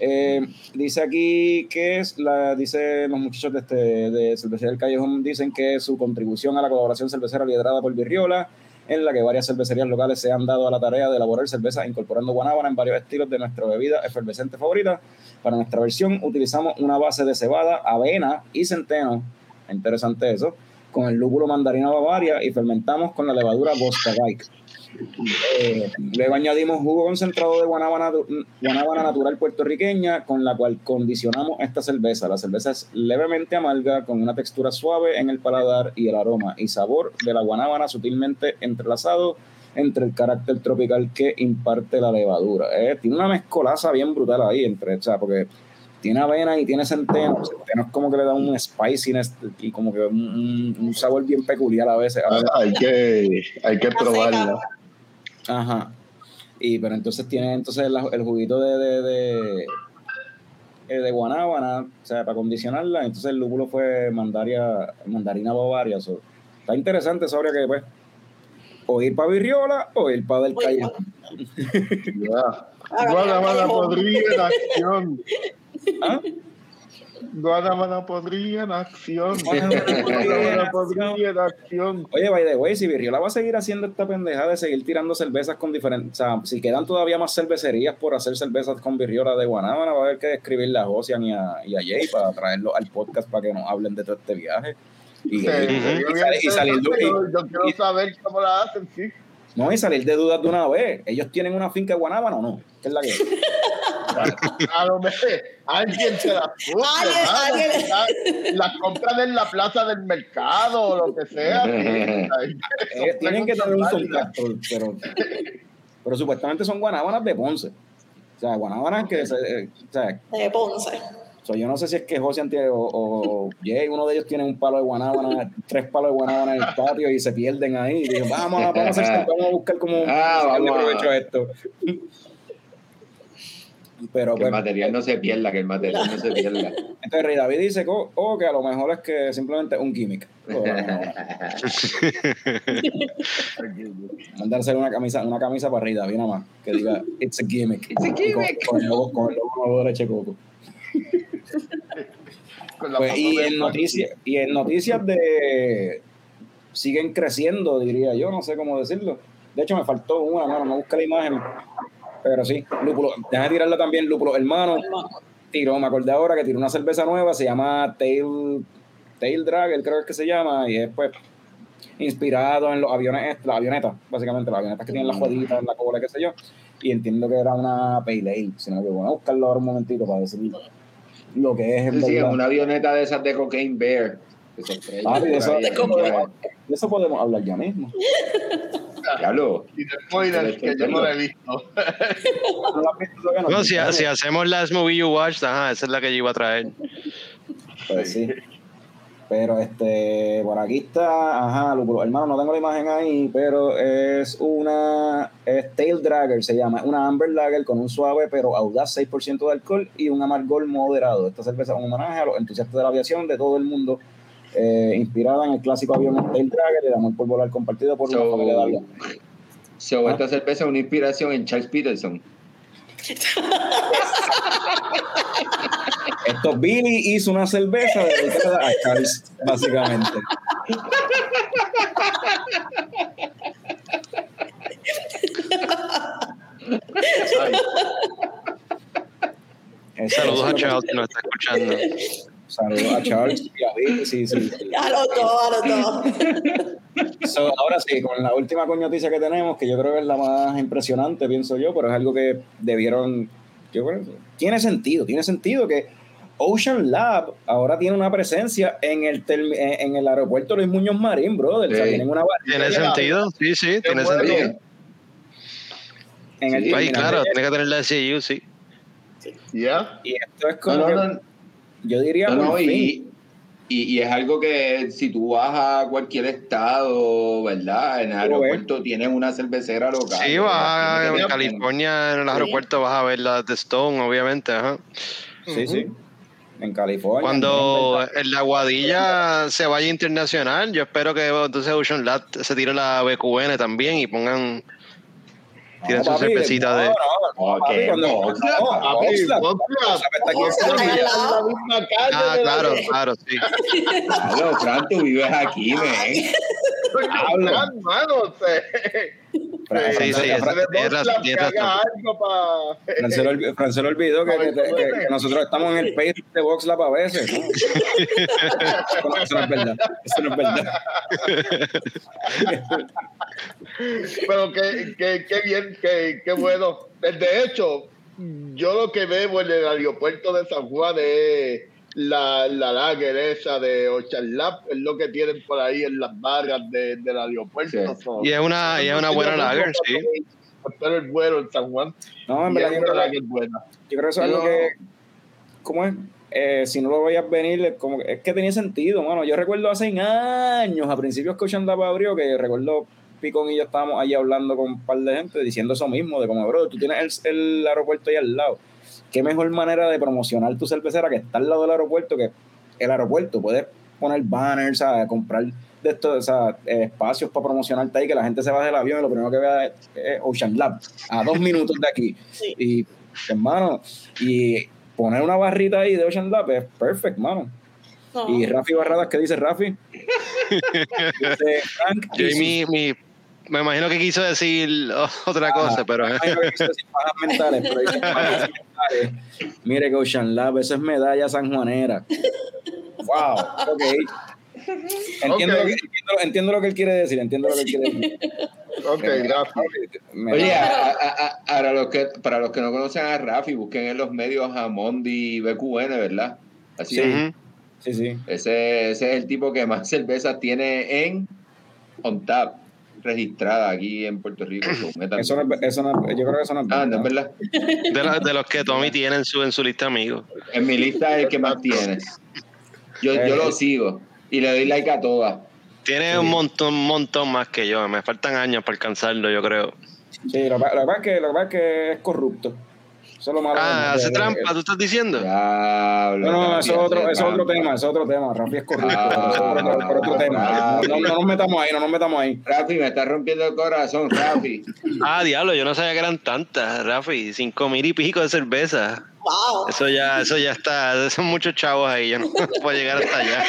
S1: Eh, dice aquí que es la, dice los muchachos de, este, de Cervecería del Callejón, dicen que su contribución a la colaboración cervecera liderada por Virriola, en la que varias cervecerías locales se han dado a la tarea de elaborar cerveza incorporando guanábana en varios estilos de nuestra bebida efervescente favorita. Para nuestra versión utilizamos una base de cebada, avena y centeno, interesante eso, con el lúpulo mandarina bavaria y fermentamos con la levadura Boscavike. Eh, luego añadimos jugo concentrado de guanábana, guanábana natural puertorriqueña con la cual condicionamos esta cerveza. La cerveza es levemente amarga con una textura suave en el paladar y el aroma y sabor de la guanábana sutilmente entrelazado entre el carácter tropical que imparte la levadura. Eh, tiene una mezcolaza bien brutal ahí entre, o sea, porque tiene avena y tiene centeno. Centeno es como que le da un spiciness y como que un, sabor bien peculiar a veces. A veces
S6: Hay que, hay que probarla.
S1: Ajá. Y pero entonces tiene entonces la- el juguito de, de, de, eh, de guanábana, o sea, para condicionarla. Entonces el lúpulo fue mandaria, mandarina bavaria. so, está interesante eso habría que pues o ir para Virriola o ir para del callejón.
S6: Ya.
S5: Callejón.
S6: podría en acción.
S1: ¿Ah?
S6: Guanabana podría en acción.
S1: Guanabana podría en
S6: acción.
S1: Oye, by the way, si Virriola va a seguir haciendo esta pendeja de seguir tirando cervezas con diferentes. O sea, si quedan todavía más cervecerías por hacer cervezas con Virriola de Guanábana, va a haber que escribirle a Ocean y a, y a Jay para traerlos al podcast para que nos hablen de todo este viaje. Y,
S6: Sí,
S1: y- y salir de-
S6: yo, yo quiero saber cómo la hacen, sí.
S1: no, y salir de dudas de una vez. ¿Ellos tienen una finca de Guanábana o no? ¿Qué es la que es?
S6: A lo mejor alguien se las puso, Las compran en la plaza del mercado o lo que sea.
S1: Eh, tienen que tener un contacto, pero, pero supuestamente son guanábanas de Ponce. O sea, guanábanas que se, eh, o sea,
S5: de Ponce.
S1: So, yo no sé si es que José tiene, o, o Jay, uno de ellos tiene un palo de guanábana, tres palos de guanábana en el patio y se pierden ahí. Y digo, vamos, a- vamos, a hacer, vamos a buscar cómo
S3: Ah, vamos
S1: provecho a esto. Pero
S3: Que el
S1: pues,
S3: material no se pierda, que el material no se pierda.
S1: entonces Rey David dice que, oh, oh, que a lo mejor es que simplemente un gimmick. Oh. Mandarse una camisa, una camisa para Rey David nada más, que diga it's a gimmick.
S3: It's a gimmick.
S1: Con, con el logo, con el logo nuevo de leche coco. Pues, y, en noticias, y en noticias de siguen creciendo, diría yo, no sé cómo decirlo. De hecho, me faltó una, mano, no busqué la imagen. Pero sí, Lúpulo, déjame tirarla también, Lúpulo. Hermano, tiró, me acordé ahora que tiró una cerveza nueva, se llama Tail, Tail Dragger, creo que se llama, y es pues inspirado en los aviones, las avionetas, básicamente, las avionetas que tienen las jueguitas en la cola, qué sé yo. Y entiendo que era una Pale Ale, si no me equivoco. Voy a buscarlo ahora un momentito para decir lo que es
S3: Sí, en
S1: verdad.
S3: una avioneta de esas de Cocaine Bear.
S1: De eso,
S3: ahí,
S5: de cómo-
S1: de eso podemos hablar ya mismo.
S3: Diablo.
S6: Y de spoilers que yo no lo he visto.
S1: No,
S4: si, si hacemos Last Movie You Watched, ajá, esa es la que yo iba a traer.
S1: Pues sí. Pero este, por aquí está, ajá, Lúpulo. hermano, no tengo la imagen ahí, pero es una es Tail Dragger, se llama, una Amber Lager con un suave pero audaz 6% de alcohol y un amargor moderado. Esta cerveza es un homenaje a los entusiastas de la aviación de todo el mundo, eh, inspirada en el clásico avión Tail Dragger y el amor por volar compartido por
S3: So-
S1: una familia de avión.
S3: So,
S1: Ah.
S3: esta cerveza es una inspiración en Charles Peterson.
S1: Esto, Billy hizo una cerveza dedicada a Charles, básicamente.
S4: Saludos a Charles que nos está escuchando.
S1: Saludos a Charles y a Billy, sí, sí. sí.
S5: A los dos, a los dos.
S1: So, ahora sí, con la última noticia que tenemos, que yo creo que es la más impresionante, pienso yo, pero es algo que debieron. Yo creo que tiene sentido, tiene sentido que Ocean Lab ahora tiene una presencia en el, termi- en el aeropuerto Luis Muñoz Marín, brother. O sea,
S3: Sí.
S1: tienen una
S4: ¿Tiene sentido? Sí, sí, tiene sentido.
S1: en el
S3: Sí,
S4: claro, tiene que tener la SCU, sí.
S6: ¿Ya?
S1: Y esto es como.
S3: no,
S1: que-
S3: no,
S1: Yo diría.
S3: no,
S1: por
S3: no,
S1: fin.
S3: y, y, y es algo que si tú vas a cualquier estado, ¿verdad? En el aeropuerto tienen una cervecera local.
S4: Sí, vas a en California, en el aeropuerto vas a ver las de Stone, obviamente, ajá.
S1: Sí, sí. En California.
S4: Cuando
S1: en-
S4: en la Guadilla se vaya internacional, yo espero que entonces Ocean Lab se tire la BQN también y pongan tienen su cervecita de- Ah, claro, claro, sí.
S3: Claro, Fran, tú vives aquí, men.
S6: Coño, Fran, mano, se-
S4: Sí, sí,
S6: que
S1: olvidó, que, que- que- que nosotros estamos en el page de VoxLab a veces. ¿no? Eso, no, eso no es verdad. Eso no es verdad.
S6: Pero qué, qué, qué bien, qué, qué bueno. De hecho, yo lo que veo en el aeropuerto de San Juan es la, la lager esa de Ocean Lab, es lo que tienen por ahí en las barras de, del aeropuerto.
S3: Sí.
S4: Y es una, y es una buena lager, sí.
S6: Espero el vuelo en San Juan.
S1: No, en verdad,
S6: es
S1: yo
S6: una
S1: creo,
S6: lager buena.
S1: yo creo que eso es algo que. ¿Cómo es? Eh, si no lo veías venir, es como, que- es que tenía sentido, mano. Yo recuerdo hace años, a principios que Lab abrió, que recuerdo Picón y yo estábamos ahí hablando con un par de gente diciendo eso mismo, de como, bro, tú tienes el, el aeropuerto ahí al lado. Qué mejor manera de promocionar tu cervecera que está al lado del aeropuerto, que el aeropuerto. Puedes poner banners, ¿sabes? comprar de estos o sea, eh, espacios para promocionarte ahí, que la gente se baje del avión y lo primero que vea es, Ocean Lab, a dos minutos de aquí.
S5: Sí.
S1: Y, hermano, y poner una barrita ahí de Ocean Lab es perfect, mano.
S5: No.
S1: Y Rafi Barradas, ¿qué dice Rafi? dice Frank. y
S4: Jamie, mi, me imagino que quiso decir otra cosa, pero
S1: Ay, no quiso decir pajas mentales, pero dice pajas mentales. Mire que Ocean Lab, eso es medalla sanjuanera. Wow, ok. Entiendo,
S6: Ok.
S1: Lo que, entiendo, entiendo lo que él quiere decir, entiendo lo que él quiere decir.
S6: Ok, gracias.
S1: Me-
S3: Oye, a- a- a- ahora los que, para los que no conocen a Rafi, busquen en los medios a Mondi BQN, ¿verdad? Así
S1: Sí.
S3: es.
S1: Sí, sí.
S3: Ese, ese es el tipo que más cervezas tiene en On Tap, registrada aquí en Puerto Rico.
S1: Eso no es, eso no es- yo creo que eso no es
S3: Ah, no es
S1: verdad.
S4: de, la- de los que Tommy tiene en su, en su lista de amigos.
S3: En mi lista es el que más tienes. Yo, yo lo sigo y le doy like a todas.
S4: Tiene un montón, un montón más que yo. Me faltan años para alcanzarlo, yo creo.
S1: Sí, lo, lo que pasa es que, lo que pasa es que es corrupto. Eso es lo malo.
S4: Ah, hace trampa, tú estás diciendo.
S3: Diablo,
S1: No, no, eso es otro, es otro tema, eso es otro tema. Rafi es
S3: Ah,
S1: eso es por, por otro tema. No, no, no nos metamos ahí, no nos metamos ahí.
S3: Rafi, me está rompiendo el corazón, Rafi.
S4: Ah, diablo, yo no sabía que eran tantas, Rafi. Cinco mil y pico de cerveza.
S5: Wow.
S4: Eso ya, eso ya está. Son muchos chavos ahí. Yo no puedo llegar hasta allá.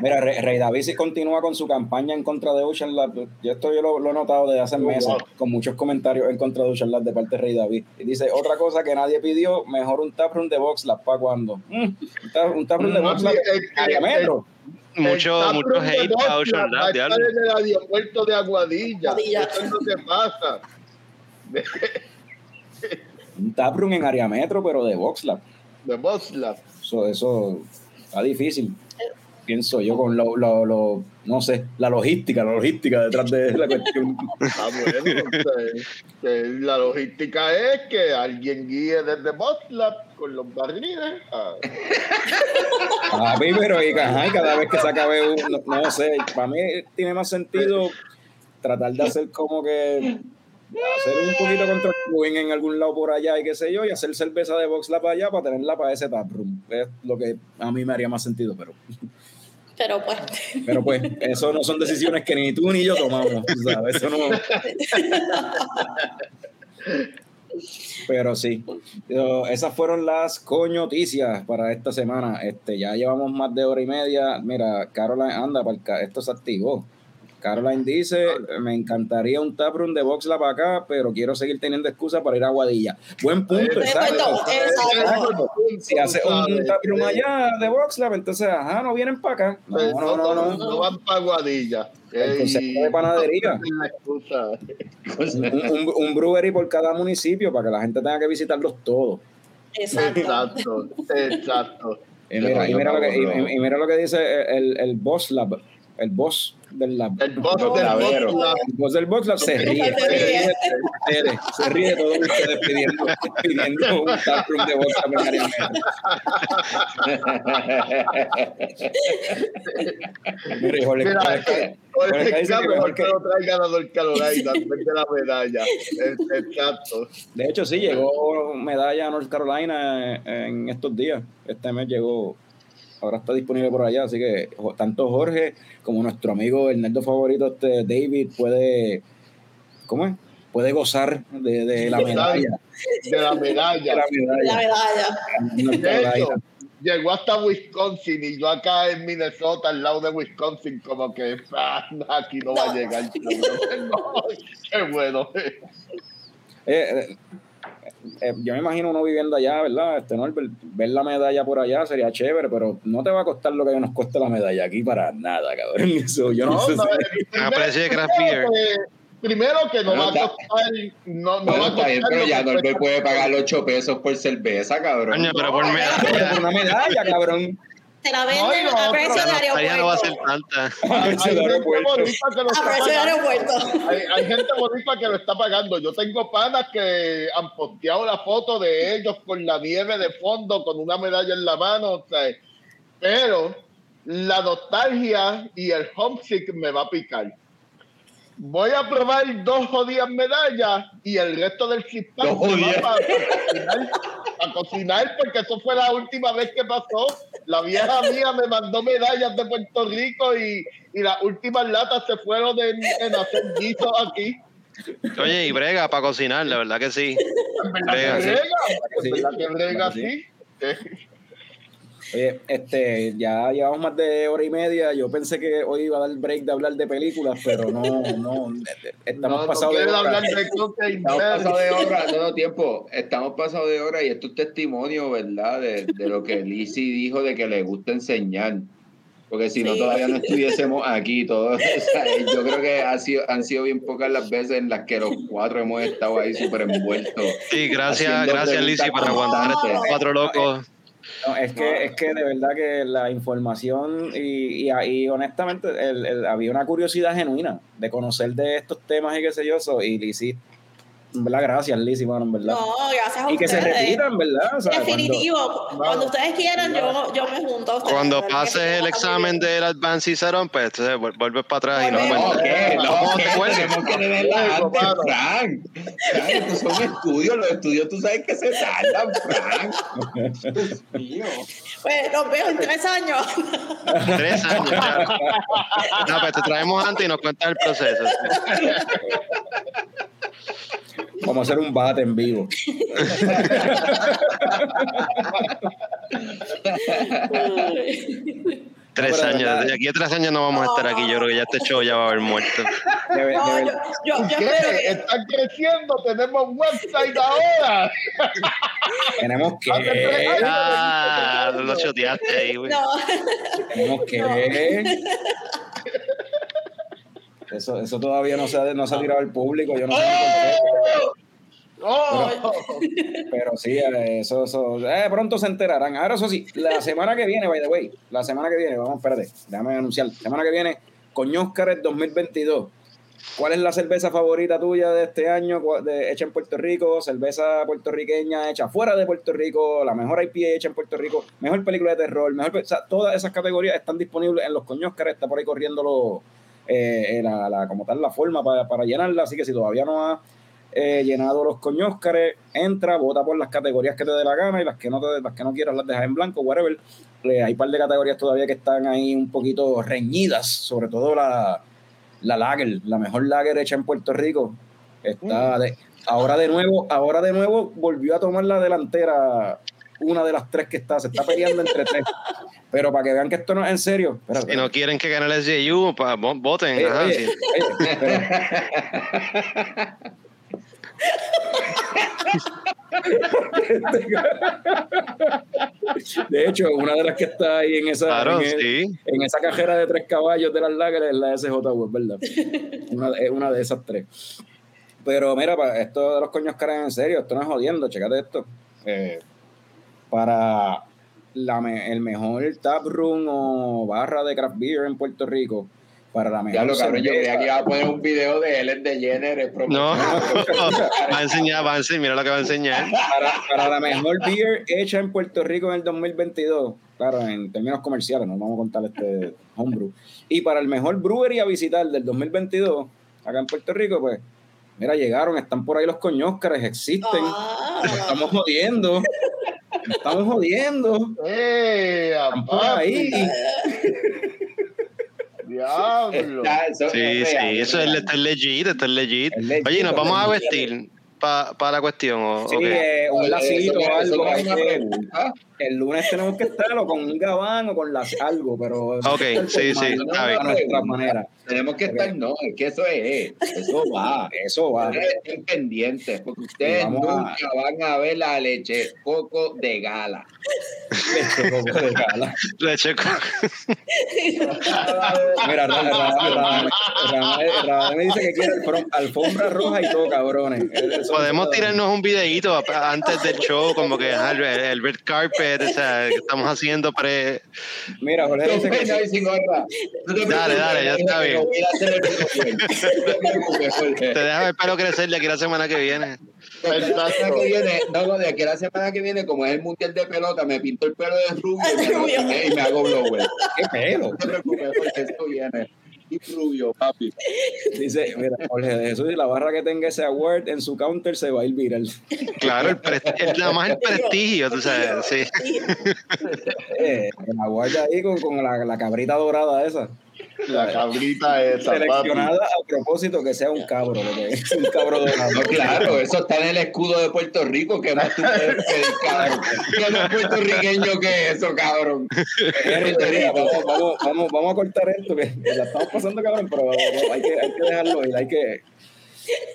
S1: Mira, Rey, Rey David sí continúa con su campaña en contra de Ocean Lab. Yo esto yo lo, lo he notado desde hace meses, con muchos comentarios en contra de Ocean Lab de parte de Rey David. Y dice, otra cosa que nadie pidió, mejor un taproom de Box Lab, ¿para cuándo? Mm, un, tap- un taproom de
S6: No,
S1: Box Lab
S6: sí, es
S1: en
S6: que-
S1: área metro.
S4: Mucho, mucho
S6: de
S4: hate para
S6: Boston
S4: Ocean
S6: a
S4: Lab, diablo.
S6: el aeropuerto de Aguadilla.
S5: Aguadilla.
S6: Eso es lo que pasa.
S1: Un taproom en área metro, pero de Box Lab.
S6: De Boslab.
S1: Eso, eso está difícil. Pienso yo con lo, lo, lo- no sé, la logística, la logística detrás de la cuestión.
S6: Ah, bueno, eh, la logística es que alguien guíe desde Boslab con los barriles. a-
S1: Papi, pero y, ajá, y cada vez que se acabe un, no, no sé, para mí tiene más sentido tratar de hacer como que hacer un poquito contra el Queen en algún lado por allá y qué sé yo, y hacer cerveza de Box para allá para tenerla para ese taproom. Es lo que a mí me haría más sentido, pero,
S5: Pero pues,
S1: pero pues, eso no son decisiones que ni tú ni yo tomamos, ¿sabes? Eso no. Pero sí, esas fueron las coñoticias para esta semana. Este, ya llevamos más de hora y media. Mira, Caroline, anda, para el esto se activó. Caroline dice, me encantaría un taproom de Boxla para acá, pero quiero seguir teniendo excusa para ir a Guadilla. Buen punto, exacto. Si hace un taproom allá de Boxla, entonces, ajá, no vienen para acá. No,
S6: Pues,
S1: no, no, no.
S6: no van para Aguadilla.
S1: El concepto de panadería. Un, un- un brewery por cada municipio para que la gente tenga que visitarlos todos.
S5: exacto.
S6: Exacto, exacto.
S1: Y mira, y mira, lo, que, y- y mira lo que dice el, el Boss Lab, el boss del lab.
S6: El boss del. Boslab.
S1: El boss del Boss Lab se ríe, se ríe se ríe todos ustedes pidiendo, pidiendo un taproom de metro. Mira, Jorge,
S6: Mira,
S1: Jorge,
S6: Jorge lo trae ganador Carolina de la medalla. Exacto.
S1: De hecho, sí, llegó medalla a North Carolina en estos días. Este mes llegó, ahora está disponible por allá, así que tanto Jorge como nuestro amigo, el nerdo favorito, este David, puede, ¿cómo es? Puede gozar de, de la medalla.
S6: De la
S1: De
S6: medalla.
S1: la
S5: La
S1: medalla.
S6: De llegó hasta Wisconsin y yo acá en Minnesota, al lado de Wisconsin, como que ah, aquí no va a llegar. No, qué bueno.
S1: Eh, eh, eh, yo me imagino uno viviendo allá, ¿verdad? Este, ¿no? ver, ver la medalla por allá sería chévere, pero no te va a costar lo que nos cuesta la medalla aquí para nada, cabrón. Eso, yo no, sé
S6: no,
S1: si-
S6: eh,
S4: A precio de craft
S6: primero que- Primero que no va a costar, no, no
S3: Bueno,
S6: va a
S3: está
S6: costar
S3: bien, pero ya
S6: cuesta-
S3: puede pagar los 8 pesos por cerveza, cabrón.
S4: Coño, pero por medalla.
S1: por una medalla, cabrón.
S5: Te la
S6: No,
S5: venden
S6: y lo
S5: a precio de
S4: Medalla no va a ser
S5: aeropuerto.
S4: tanta.
S1: A
S6: Hay
S1: precio de
S6: gente
S1: aeropuerto.
S6: bonita que lo
S5: A precio de
S6: pagando.
S5: aeropuerto.
S6: Hay, hay gente bonita que lo está pagando. Yo tengo panas que han posteado la foto de ellos con la nieve de fondo, con una medalla en la mano. o sea, pero la nostalgia y el homesick me va a picar. Voy a probar dos jodidas medallas y el resto del chip
S3: Dos jodidas.
S6: Para cocinar, pa' cocinar, porque eso fue la última vez que pasó. La vieja mía me mandó medallas de Puerto Rico y, y las últimas latas se fueron en, en hacer guisos aquí.
S4: Oye, y brega para cocinar, la verdad que sí.
S6: En verdad
S4: Brega,
S6: que brega,
S1: Sí.
S6: en verdad que brega,
S1: Sí.
S6: sí.
S1: Oye, este, ya llevamos más de hora y media. Yo pensé que hoy iba a dar break de hablar de películas, pero no, no. Estamos
S6: No, no
S1: pasados de
S6: quieren
S1: hora.
S6: hablar de
S3: Estamos pasados de hora, no, no, tiempo. Estamos pasados de hora y esto es testimonio, ¿verdad? De, de lo que Lizzie dijo de que le gusta enseñar. Porque si no,
S5: Sí.
S3: todavía no estuviésemos aquí todos. O sea, yo creo que ha sido, han sido bien pocas las veces en las que los cuatro hemos estado ahí súper envueltos.
S4: Sí, gracias, gracias Lizzy por aguantar estos cuatro locos.
S1: No, es que, es que de verdad que la información y, y, y honestamente el- el- había una curiosidad genuina de conocer de estos temas y qué sé yo, so, y Lizzy, en verdad, gracias Lizzy, mano, en verdad.
S5: No, gracias a
S1: y que se
S5: ustedes.
S1: repitan, ¿verdad? O sea, cuando-
S5: Definitivo. Cuando, ustedes quieran, yo, yo me junto a
S4: Cuando
S5: ustedes. Que
S4: pases el examen
S5: bien.
S4: del Advanced Cicerón, pues entonces vuel- vuelves para atrás y.
S3: No,
S4: cuentas.
S3: ¿qué? No,
S4: cuando te vuelves.
S3: Tenemos que tener la
S6: Luego,
S3: antes,
S6: mano.
S3: Frank. Son estudios, los estudios tú sabes que se tardan, Frank. Dios mío.
S5: Pues nos veo en tres años.
S4: Tres años. claro. No, pues te traemos antes y nos cuentas el proceso.
S1: Vamos a hacer un bate en vivo.
S4: Tres
S1: pero
S4: años. De aquí a tres años no vamos a estar aquí. Yo creo que ya este show ya va a haber muerto.
S1: De ver-
S5: No,
S1: de
S5: yo,
S1: ver-
S5: yo, yo.
S6: Están creciendo, tenemos website ahora.
S1: tenemos que.
S6: años.
S4: Ah, lo choteaste ahí, güey.
S5: No,
S1: Tenemos que. Eso, eso todavía no se, ha, no se ha tirado al público. Yo no sé.
S6: ¡Oh!
S1: Pero sí, eh, eso, eso eh, pronto se enterarán. Ahora, eso sí, la semana que viene, by the way, la semana que viene, vamos, espérate, déjame anunciar. Semana que viene, Coño Óscar 2022. ¿Cuál es la cerveza favorita tuya de este año, de- hecha en Puerto Rico? Cerveza puertorriqueña hecha fuera de Puerto Rico, la mejor IPA hecha en Puerto Rico, mejor película de terror, mejor, o sea, todas esas categorías están disponibles en los Coño Óscar, está por ahí corriendo lo, eh, la, la- como tal la forma para, para llenarla, así que si todavía no ha eh, llenado los coñóscares, entra, vota por las categorías que te dé la gana y las que no te, las que no quieras las dejas en blanco, whatever. Eh, hay un par de categorías todavía que están ahí un poquito reñidas, sobre todo la, la lager, la mejor lager hecha en Puerto Rico. Está de, ahora de nuevo, ahora de nuevo volvió a tomar la delantera una de las tres que está, se está peleando entre tres. Pero para que vean que esto no es en serio.
S4: Si no quieren que gane el SJU, vo- voten.
S1: Oye,
S4: ajá,
S1: oye,
S4: sí.
S1: oye, pero- De hecho, una de las que está ahí en esa,
S4: Claro,
S1: en,
S4: sí.
S1: en esa cajera de tres caballos de las lágrimas es la SJU, es verdad. Una, es una de esas tres. Pero mira, para esto de los coños caras en serio, esto no es jodiendo, checate esto. Eh, para la me- el mejor tap room o barra de craft beer en Puerto Rico, para la mejor
S3: Ya lo cabrón, yo creía que iba a poner un video de Ellen DeGeneres.
S4: No, va a enseñar, va a enseñar, mira lo que va a enseñar.
S1: para, para la mejor beer hecha en Puerto Rico en el 2022, claro, en términos comerciales, no vamos a contar este homebrew. Y para el mejor brewery a visitar del 2022, acá en Puerto Rico, pues, mira, llegaron, están por ahí los coñóscares, existen,
S5: Ah,
S1: estamos jodiendo, estamos jodiendo,
S6: ¡Eh!
S1: ahí.
S6: ¡Diablo!
S3: Está- eso
S4: Sí,
S3: es
S4: sí,
S3: real,
S4: eso es,
S3: real.
S4: esto es legit, esto es legit.
S1: Es legit,
S4: Oye, ¿nos vamos a vestir para la cuestión? O,
S1: Sí, eh, un lacito o
S3: eso
S1: algo.
S3: no es
S1: hay
S3: una
S1: que-
S3: pregunta.
S1: El lunes tenemos que estarlo con un gabán o con las, algo, pero
S4: Ok, sí, sí,
S1: a nuestra manera.
S3: Tenemos que estar, no, es que eso es, eso va.
S1: Eso va.
S3: Ustedes estén pendientes, porque ustedes
S1: a-
S3: nunca van a ver la leche coco de gala.
S1: Leche coco de gala.
S4: Leche con-
S1: Mira, Ra- Ra- Ra- Ra- Ra- me dice que quiere alfom- alfombra roja y todo, cabrones.
S4: Podemos tirarnos un videíto antes del show, como que el, el red carpet, o sea, que estamos haciendo pre.
S1: Mira, Jorge
S3: No,
S1: dice que
S3: y sin gorra. No te
S4: Dale, dale, ya está bien.
S3: no. No te
S4: deja el pelo crecer de aquí a la semana que viene.
S3: La semana que viene, no, no, de aquí a la semana que viene, como es el mundial de pelota, me pinto el pelo de rubio y me, hago- y me hago blower.
S1: qué pelo.
S3: No te preocupes, Jorge, esto viene. Y rubio, papi.
S1: Dice, mira, Jorge de Jesús, y la barra que tenga ese award en su counter se va a ir viral.
S4: Claro, el el- nada más el prestigio, tú sabes, sí.
S1: Eh, el award ahí con, con la, la cabrita dorada esa.
S6: La cabrita esa, papi.
S1: Seleccionada a propósito que sea un cabro, porque es un cabro dorado.
S3: No, claro, eso está en el escudo de Puerto Rico. ¿Qué más tú puedes pedir, cabrón? ¿Qué más puertorriqueño que eso, cabrón?
S1: Vamos, vamos, vamos, vamos a cortar esto, que la estamos pasando cabrón, pero vamos, hay, que, hay que dejarlo ir, hay que,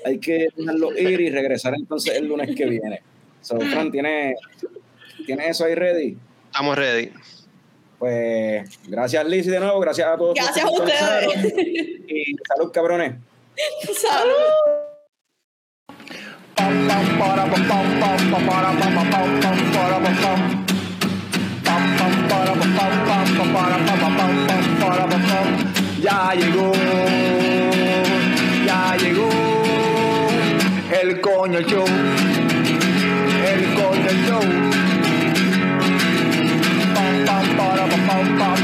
S1: hay que dejarlo ir y regresar entonces el lunes que viene. So, Fran, ¿tienes, ¿tienes eso ahí ready?
S4: Estamos ready.
S1: Pues gracias Lizzy de nuevo, gracias a todos.
S5: Gracias a ustedes.
S1: Y salud cabrones.
S5: Salud.
S2: Ya llegó, ya llegó el coño show, el coño show.